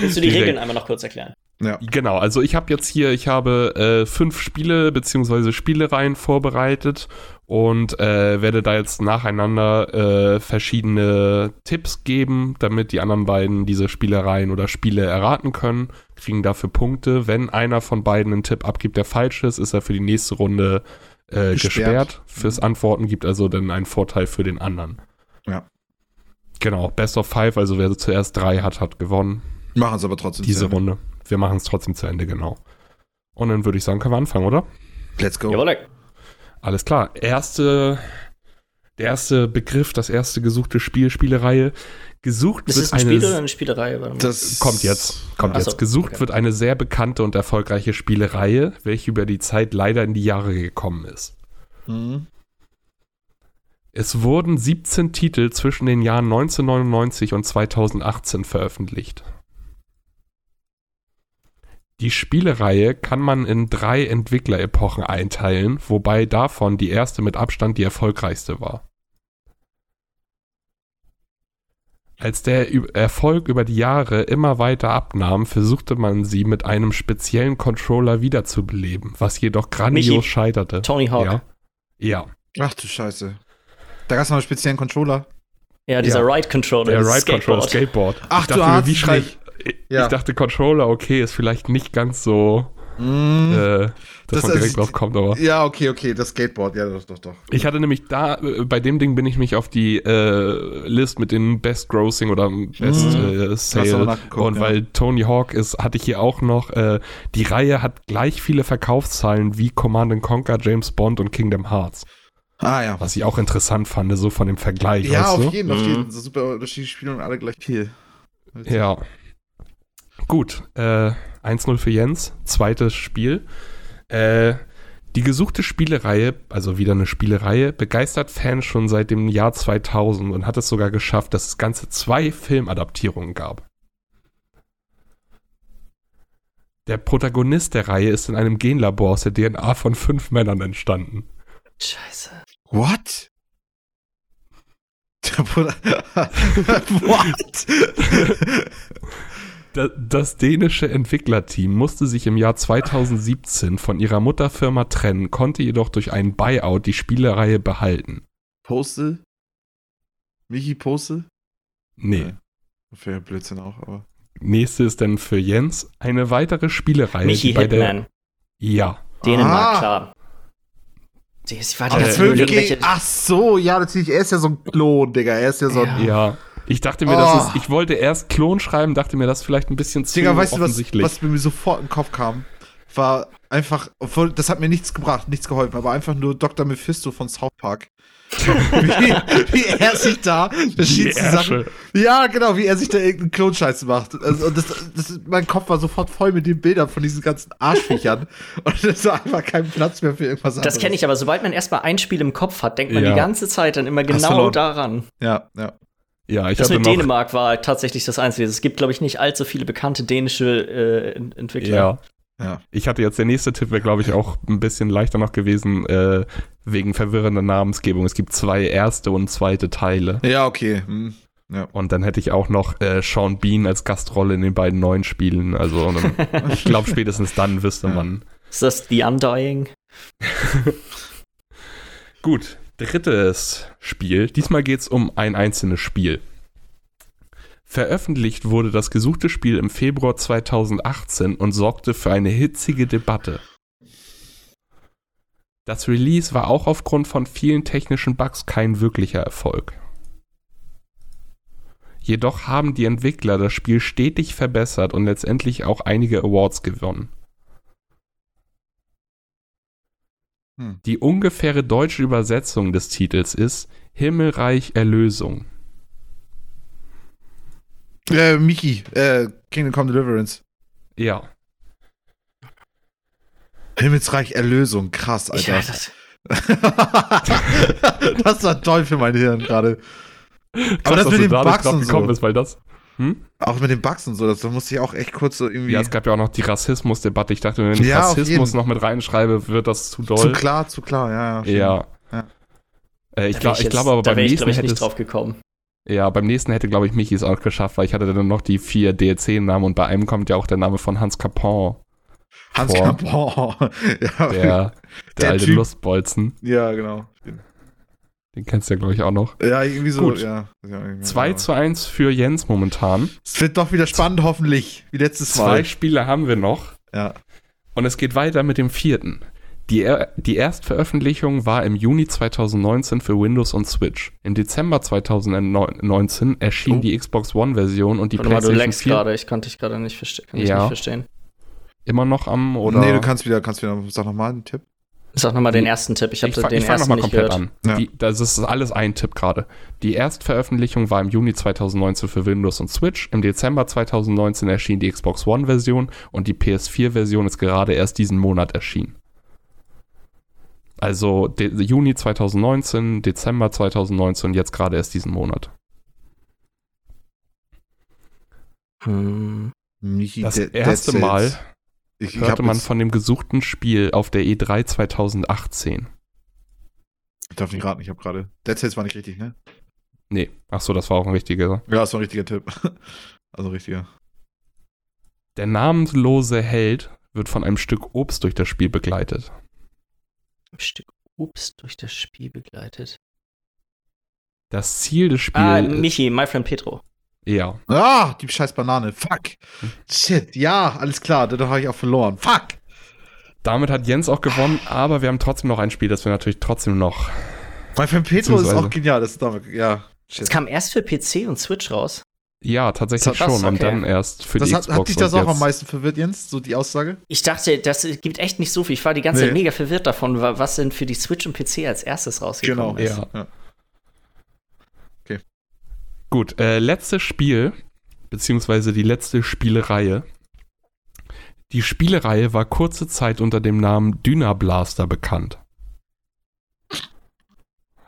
Speaker 2: Willst du die
Speaker 3: Direkt.
Speaker 2: Regeln einmal noch kurz erklären?
Speaker 1: Ja.
Speaker 3: Genau, also ich habe jetzt hier, ich habe äh, fünf Spiele beziehungsweise Spielereien vorbereitet und äh, werde da jetzt nacheinander äh, verschiedene Tipps geben, damit die anderen beiden diese Spielereien oder Spiele erraten können, kriegen dafür Punkte. Wenn einer von beiden einen Tipp abgibt, der falsch ist, ist er für die nächste Runde äh,
Speaker 1: Gesperrt.
Speaker 3: gesperrt. Fürs Antworten gibt also dann einen Vorteil für den anderen.
Speaker 1: Ja.
Speaker 3: Genau, Best of Five, also wer zuerst drei hat, hat gewonnen
Speaker 1: Machen es aber trotzdem.
Speaker 3: diese
Speaker 1: zu Ende.
Speaker 3: Runde. Wir machen es trotzdem zu Ende, genau. Und dann würde ich sagen, können wir anfangen, oder?
Speaker 1: Let's go.
Speaker 2: Jawohl.
Speaker 3: Alles klar. Erste, Der erste Begriff, das erste gesuchte Spiel, Spielereihe. Gesucht
Speaker 2: Ist
Speaker 3: wird
Speaker 2: es ein
Speaker 3: eine
Speaker 2: Spiel oder eine Spielerei? Warte mal.
Speaker 1: Das
Speaker 3: Kommt jetzt. Kommt
Speaker 2: Ach so,
Speaker 3: jetzt. Gesucht
Speaker 2: okay.
Speaker 3: wird eine sehr bekannte und erfolgreiche Spielereihe, welche über die Zeit leider in die Jahre gekommen ist.
Speaker 1: Mhm.
Speaker 3: Es wurden 17 Titel zwischen den Jahren 1999 und 2018 veröffentlicht. Die Spielereihe kann man in drei Entwicklerepochen einteilen, wobei davon die erste mit Abstand die erfolgreichste war. Als der Erfolg über die Jahre immer weiter abnahm, versuchte man sie mit einem speziellen Controller wiederzubeleben, was jedoch grandios
Speaker 2: Michi,
Speaker 3: scheiterte.
Speaker 2: Tony Hawk.
Speaker 3: Ja. ja.
Speaker 1: Ach du Scheiße. Da gab es noch einen speziellen Controller.
Speaker 2: Ja, dieser
Speaker 3: Ja.
Speaker 2: Ride Controller.
Speaker 3: Der
Speaker 2: dieses
Speaker 3: Ride Controller
Speaker 2: Skateboard.
Speaker 3: Skateboard.
Speaker 1: Ach,
Speaker 3: ich
Speaker 1: du
Speaker 3: dachte
Speaker 1: ahnst
Speaker 3: wie ich?
Speaker 1: Ja.
Speaker 3: Ich dachte Controller, okay, ist vielleicht nicht ganz so,
Speaker 1: Mhm.
Speaker 3: äh, dass
Speaker 1: Das
Speaker 3: man direkt
Speaker 1: ist-
Speaker 3: drauf kommt, aber.
Speaker 1: ja, okay, okay, das Skateboard, ja, doch, doch, doch.
Speaker 3: Ich hatte nämlich da, äh, bei dem Ding bin ich mich auf die äh, List mit den Best Grossing oder Best
Speaker 1: Mhm.
Speaker 3: äh, Sale. Und
Speaker 1: ja.
Speaker 3: weil Tony Hawk ist, hatte ich hier auch noch, äh, die Reihe hat gleich viele Verkaufszahlen wie Command Conquer, James Bond und Kingdom Hearts.
Speaker 1: Ah ja.
Speaker 3: Was ich auch interessant fand, so von dem Vergleich.
Speaker 1: Ja,
Speaker 3: weißt
Speaker 1: auf
Speaker 3: du?
Speaker 1: jeden, auf
Speaker 2: Mhm.
Speaker 1: jeden. So super unterschiedliche Spiele und alle gleich viel.
Speaker 3: Ja. Gut, äh, 1-0 für Jens, zweites Spiel. Äh, die gesuchte Spielereihe, also wieder eine Spielereihe, begeistert Fans schon seit dem Jahr 2000 und hat es sogar geschafft, dass es ganze zwei Filmadaptierungen gab. Der Protagonist der Reihe ist in einem Genlabor aus der DNA von fünf Männern entstanden.
Speaker 2: Scheiße.
Speaker 1: What? What?
Speaker 3: Da- Das dänische Entwicklerteam musste sich im Jahr 2017 von ihrer Mutterfirma trennen, konnte jedoch durch einen Buyout die Spielereihe behalten.
Speaker 1: Postel? Michi Postel?
Speaker 3: Nee.
Speaker 1: Für Blödsinn auch, aber.
Speaker 3: Nächste ist dann für Jens eine weitere Spielereihe.
Speaker 2: Michi
Speaker 3: die bei der,
Speaker 2: Hitman.
Speaker 3: Ja.
Speaker 2: Dänemark,
Speaker 1: Ah.
Speaker 2: klar. Das war die
Speaker 1: okay. Ach so, ja, natürlich. Er ist ja so ein Klon, Digga. Er ist ja so ein.
Speaker 2: Ja.
Speaker 3: Ja. Ich dachte mir,
Speaker 1: Oh.
Speaker 3: das ist, ich wollte erst Klon schreiben, dachte mir, das ist vielleicht ein bisschen zu
Speaker 1: Digga, weißt du, was,
Speaker 3: offensichtlich.
Speaker 1: was mir sofort in den Kopf kam? War einfach, obwohl, das hat mir nichts gebracht, nichts geholfen, aber einfach nur Dr. Mephisto von South Park. wie, wie er sich da verschiedenste
Speaker 3: Die
Speaker 1: Sachen. Ja, genau, wie er sich da irgendeinen Klonscheiß macht. Also, und das, das, mein Kopf war sofort voll mit den Bildern von diesen ganzen Arschviechern. und es war einfach kein Platz mehr für irgendwas anderes.
Speaker 2: Das kenne ich aber, sobald man erstmal ein Spiel im Kopf hat, denkt man
Speaker 3: Ja.
Speaker 2: die ganze Zeit dann immer genau daran.
Speaker 1: Ja, ja.
Speaker 3: Ja, ich
Speaker 2: Das mit Dänemark war tatsächlich das Einzige. Es gibt, glaube ich, nicht allzu viele bekannte dänische äh, Ent- Entwickler.
Speaker 3: Ja.
Speaker 1: Ja.
Speaker 3: Ich hatte jetzt, der nächste Tipp wäre, glaube ich, auch ein bisschen leichter noch gewesen, äh, wegen verwirrender Namensgebung. Es gibt zwei erste und zweite Teile.
Speaker 1: Ja, okay. Hm.
Speaker 3: Und dann hätte ich auch noch äh, Sean Bean als Gastrolle in den beiden neuen Spielen. Also dann, ich glaube, spätestens dann wüsste
Speaker 1: Ja.
Speaker 3: man.
Speaker 2: Ist das The Undying?
Speaker 3: Gut, drittes Spiel. Diesmal geht es um ein einzelnes Spiel. Veröffentlicht wurde das gesuchte Spiel im Februar 2018 und sorgte für eine hitzige Debatte. Das Release war auch aufgrund von vielen technischen Bugs kein wirklicher Erfolg. Jedoch haben die Entwickler das Spiel stetig verbessert und letztendlich auch einige Awards gewonnen.
Speaker 1: Hm.
Speaker 3: Die ungefähre deutsche Übersetzung des Titels ist Himmelreich Erlösung.
Speaker 1: Äh, Miki, äh, Kingdom Come Deliverance.
Speaker 3: Ja.
Speaker 1: Himmelsreich Erlösung, krass,
Speaker 2: Ja,
Speaker 1: Alter.
Speaker 2: das,
Speaker 1: das war toll für mein Hirn gerade. Aber das
Speaker 3: dass
Speaker 1: mit
Speaker 3: du
Speaker 1: den Bugs und
Speaker 3: gekommen
Speaker 1: so.
Speaker 3: bist, weil das. Hm?
Speaker 1: Auch mit den Bugs und so, das, da musste ich auch echt kurz so irgendwie.
Speaker 3: Ja, es gab ja auch noch die Rassismusdebatte. Ich dachte, wenn ich
Speaker 1: Ja,
Speaker 3: Rassismus noch mit reinschreibe, wird das zu doll.
Speaker 1: zu klar, zu klar, ja. ja.
Speaker 3: Ja.
Speaker 1: Ja.
Speaker 3: Äh, ich
Speaker 2: da
Speaker 3: glaube ich glaub aber
Speaker 2: da
Speaker 3: beim
Speaker 2: ich,
Speaker 3: nächsten
Speaker 2: glaub ich,
Speaker 3: hätte
Speaker 2: nicht
Speaker 3: es,
Speaker 2: drauf gekommen.
Speaker 3: ja, beim nächsten hätte, glaube ich, Michi es auch geschafft, weil ich hatte dann noch die vier DLC-Namen und bei einem kommt ja auch der Name von Hans Capon,
Speaker 1: Hans
Speaker 3: Vor.
Speaker 1: Capon. ja,
Speaker 3: der, der,
Speaker 1: Der
Speaker 3: alte
Speaker 1: Typ.
Speaker 3: Lustbolzen.
Speaker 1: ja, genau.
Speaker 3: Den kennst du ja, glaube ich, auch noch.
Speaker 1: Ja, irgendwie so,
Speaker 3: Gut.
Speaker 1: ja. ja
Speaker 3: 2 zu 1 für Jens momentan.
Speaker 1: Es wird doch wieder spannend, hoffentlich, wie letztes
Speaker 3: Zwei
Speaker 1: Mal.
Speaker 3: Spiele haben wir noch.
Speaker 1: Ja.
Speaker 3: Und es geht weiter mit dem vierten. Die, er die Erstveröffentlichung war im Juni 2019 für Windows und Switch. Im Dezember 2019 erschien
Speaker 1: Oh.
Speaker 3: die Xbox One-Version und die
Speaker 2: Warte mal, du
Speaker 3: PlayStation
Speaker 2: lenkst
Speaker 3: 4
Speaker 2: gerade. Ich konnte dich gerade nicht, verste
Speaker 3: Ja.
Speaker 2: nicht verstehen.
Speaker 3: immer noch am oder
Speaker 1: Nee, du kannst wieder, kannst wieder, sag nochmal einen Tipp.
Speaker 2: Sag nochmal den ersten Tipp. Ich habe
Speaker 3: ich, fa-
Speaker 2: den
Speaker 3: ich fange
Speaker 2: ersten
Speaker 3: nochmal
Speaker 2: nicht
Speaker 3: komplett
Speaker 2: gehört.
Speaker 3: an.
Speaker 1: Ja.
Speaker 3: Die, das ist alles ein Tipp gerade. Die Erstveröffentlichung war im Juni 2019 für Windows und Switch. Im Dezember 2019 erschien die Xbox One-Version und die PS4-Version ist gerade erst diesen Monat erschienen. Also de Juni 2019, Dezember 2019 und jetzt gerade erst diesen Monat.
Speaker 2: Hm.
Speaker 3: Das erste. Mal
Speaker 1: ich, ich
Speaker 3: hörte man von dem gesuchten Spiel auf der E E3 2018.
Speaker 1: Ich darf nicht raten, ich habe gerade. Dead Cells war nicht richtig, ne?
Speaker 3: Nee, ach so, das war auch ein richtiger.
Speaker 1: Ja, das war ein richtiger Tipp. Also richtiger.
Speaker 3: Der namenlose Held wird von einem Stück Obst durch das Spiel begleitet.
Speaker 2: Ein Stück Obst durch das Spiel begleitet.
Speaker 3: Das Ziel des Spiels
Speaker 2: Ah,
Speaker 3: ist,
Speaker 2: Michi, My Friend Petro.
Speaker 3: Ja,
Speaker 1: Ah, die scheiß Banane. Fuck. Shit, ja, alles klar, da habe ich auch verloren. Fuck.
Speaker 3: damit hat Jens auch gewonnen, aber wir haben trotzdem noch ein Spiel, das wir natürlich trotzdem noch.
Speaker 1: Mein Fan Petro ist
Speaker 3: Beziehungsweise-
Speaker 1: auch genial, das ist damit, ja.
Speaker 2: Es
Speaker 1: Shit.
Speaker 2: kam erst für PC und Switch raus.
Speaker 3: Ja, tatsächlich
Speaker 2: Krass,
Speaker 3: schon und
Speaker 2: okay.
Speaker 3: dann erst für
Speaker 1: Das
Speaker 3: die
Speaker 1: hat,
Speaker 3: Xbox.
Speaker 1: hat dich das
Speaker 3: und
Speaker 1: auch am meisten verwirrt, Jens, so die Aussage?
Speaker 2: Ich dachte, das gibt echt nicht so viel. Ich war die ganze Zeit
Speaker 1: Nee.
Speaker 2: mega verwirrt davon, wa- was denn für die Switch und PC als erstes rausgekommen
Speaker 1: Genau.
Speaker 2: ist.
Speaker 3: Ja.
Speaker 1: Ja.
Speaker 3: Gut, äh, letztes Spiel, beziehungsweise die letzte Spielereihe. Die Spielereihe war kurze Zeit unter dem Namen Dynablaster bekannt.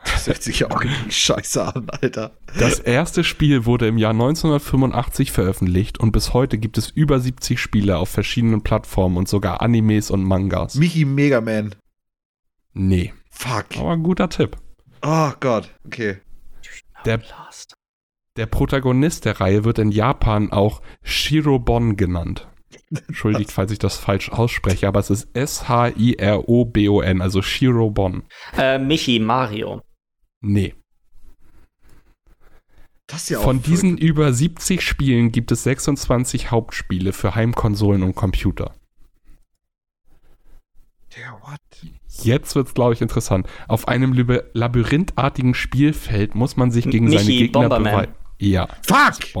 Speaker 1: Das hört sich ja auch richtig scheiße an, Alter.
Speaker 3: Das erste Spiel wurde im Jahr 1985 veröffentlicht und bis heute gibt es über 70 Spiele auf verschiedenen Plattformen und sogar Animes und Mangas.
Speaker 1: Michi Mega Man.
Speaker 3: Nee,
Speaker 1: Fuck.
Speaker 3: aber ein guter Tipp.
Speaker 1: Oh Gott, okay.
Speaker 3: Der-
Speaker 2: Blast.
Speaker 3: Der Protagonist der Reihe wird in Japan auch Shirobon genannt. Entschuldigt, falls ich das falsch ausspreche, aber es ist S-H-I-R-O-B-O-N, also Shirobon.
Speaker 2: Äh, Michi, Mario.
Speaker 3: Nee.
Speaker 1: Das ja auch
Speaker 3: Von diesen
Speaker 1: verrückt.
Speaker 3: über 70 Spielen gibt es 26 Hauptspiele für Heimkonsolen und Computer.
Speaker 1: Der, what?
Speaker 3: Jetzt wird's, glaube ich, interessant. Auf einem Lab- labyrinthartigen Spielfeld muss man sich gegen seine
Speaker 2: Michi,
Speaker 3: Gegner
Speaker 2: Bomberman.
Speaker 3: beweisen. Ja.
Speaker 1: Fuck!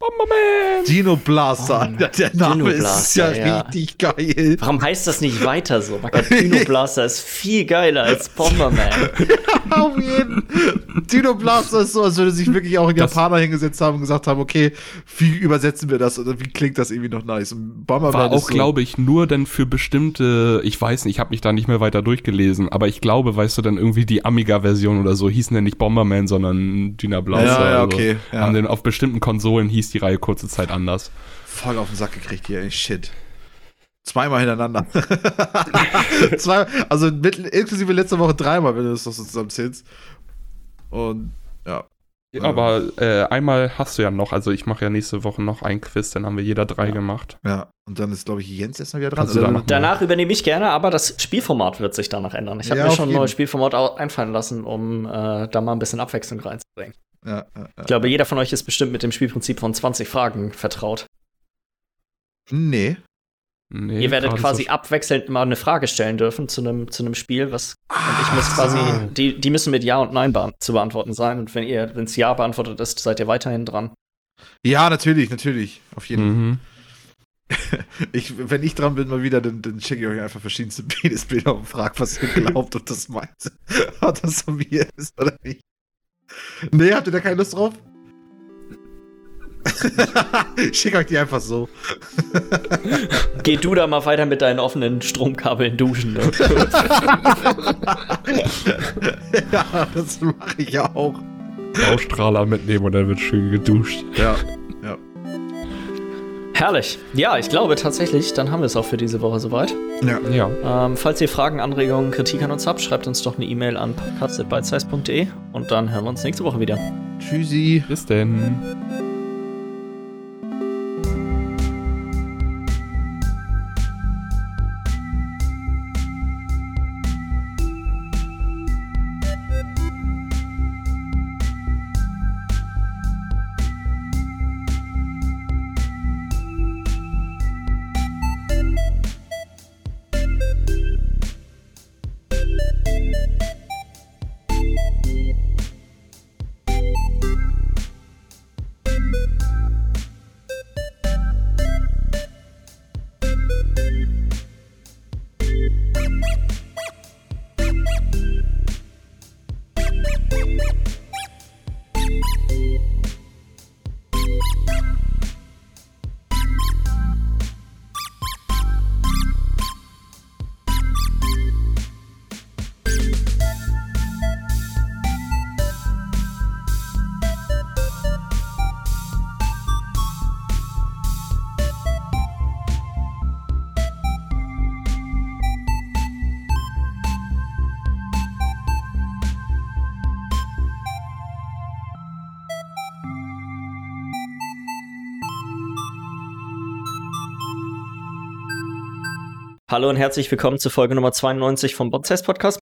Speaker 3: Bom Bomberman!
Speaker 1: Dino Blaster,
Speaker 2: Oh.
Speaker 1: Der Name
Speaker 2: Dino
Speaker 1: ist ja,
Speaker 2: ja.
Speaker 1: richtig geil.
Speaker 2: Warum heißt das nicht weiter so? Dino Blaster ist viel geiler als Bomberman.
Speaker 1: Auf jeden. Dino Blaster ist so, als würde sich wirklich auch ein Japaner hingesetzt haben und gesagt haben, okay, wie übersetzen wir das oder wie klingt das irgendwie noch nice? Und Bomberman
Speaker 3: War
Speaker 1: ist
Speaker 3: auch,
Speaker 1: so,
Speaker 3: glaube ich, nur dann für bestimmte, ich weiß nicht, ich habe mich da nicht mehr weiter durchgelesen, aber ich glaube, weißt du, dann irgendwie die Amiga-Version oder so hießen ja nicht Bomberman, sondern Dyna Blaster.
Speaker 1: Ja, ja,
Speaker 3: also
Speaker 1: okay, ja.
Speaker 3: Haben den, auf bestimmten Konsolen hieß die Reihe kurze Zeit anders.
Speaker 1: voll auf den Sack gekriegt hier, ey, shit. Zweimal hintereinander. Zwei, also mit, inklusive letzte Woche dreimal, wenn du das doch so zusammenzählst. Und ja. Ja.
Speaker 3: Aber äh, einmal hast du ja noch, also ich mache ja nächste Woche noch ein Quiz, dann haben wir jeder drei gemacht.
Speaker 1: Ja. Und dann ist, glaube ich, Jens erstmal wieder dran. Oder?
Speaker 3: danach-
Speaker 2: Danach übernehme ich gerne, aber das Spielformat wird sich danach ändern. Ich habe
Speaker 1: Ja,
Speaker 2: mir schon ein neues Spielformat einfallen lassen, um äh, da mal ein bisschen Abwechslung reinzubringen.
Speaker 1: Ja, ja.
Speaker 2: Ich glaube, jeder von euch ist bestimmt mit dem Spielprinzip von 20 Fragen vertraut.
Speaker 1: Nee.
Speaker 3: Nee,
Speaker 2: Ihr werdet quasi
Speaker 3: so-
Speaker 2: abwechselnd mal eine Frage stellen dürfen zu einem zu einem Spiel, was und ich muss
Speaker 1: Ach
Speaker 2: quasi die die müssen mit ja und nein beant zu beantworten sein und wenn ihr wenns ja beantwortet ist, seid ihr weiterhin dran.
Speaker 1: Ja, natürlich, natürlich. Auf jeden Fall.
Speaker 3: Mhm.
Speaker 1: Ich, wenn ich dran bin, mal wieder, dann, dann schicke ich euch einfach verschiedenste Penisbilder und frage, was ihr glaubt und das meint. Ob das von mir ist oder nicht. Nee, habt ihr da keine Lust drauf? ich schicke euch die einfach so.
Speaker 2: Geh du da mal weiter mit deinen offenen Stromkabeln duschen. Ne?
Speaker 1: ja, das mache ich ja auch.
Speaker 3: Baustrahler mitnehmen und dann wird schön geduscht.
Speaker 1: Ja.
Speaker 2: Herrlich. Ja, ich glaube tatsächlich, dann haben wir es auch für diese Woche soweit.
Speaker 1: Ja.
Speaker 3: Ja.
Speaker 2: Ähm, falls ihr Fragen, Anregungen, Kritik an uns habt, schreibt uns doch eine E-Mail an podcast.bitesize.de und dann hören wir uns nächste Woche wieder.
Speaker 1: Tschüssi.
Speaker 3: Bis denn.
Speaker 2: Hallo und herzlich willkommen zu Folge Nummer 92 vom Botzest Podcast.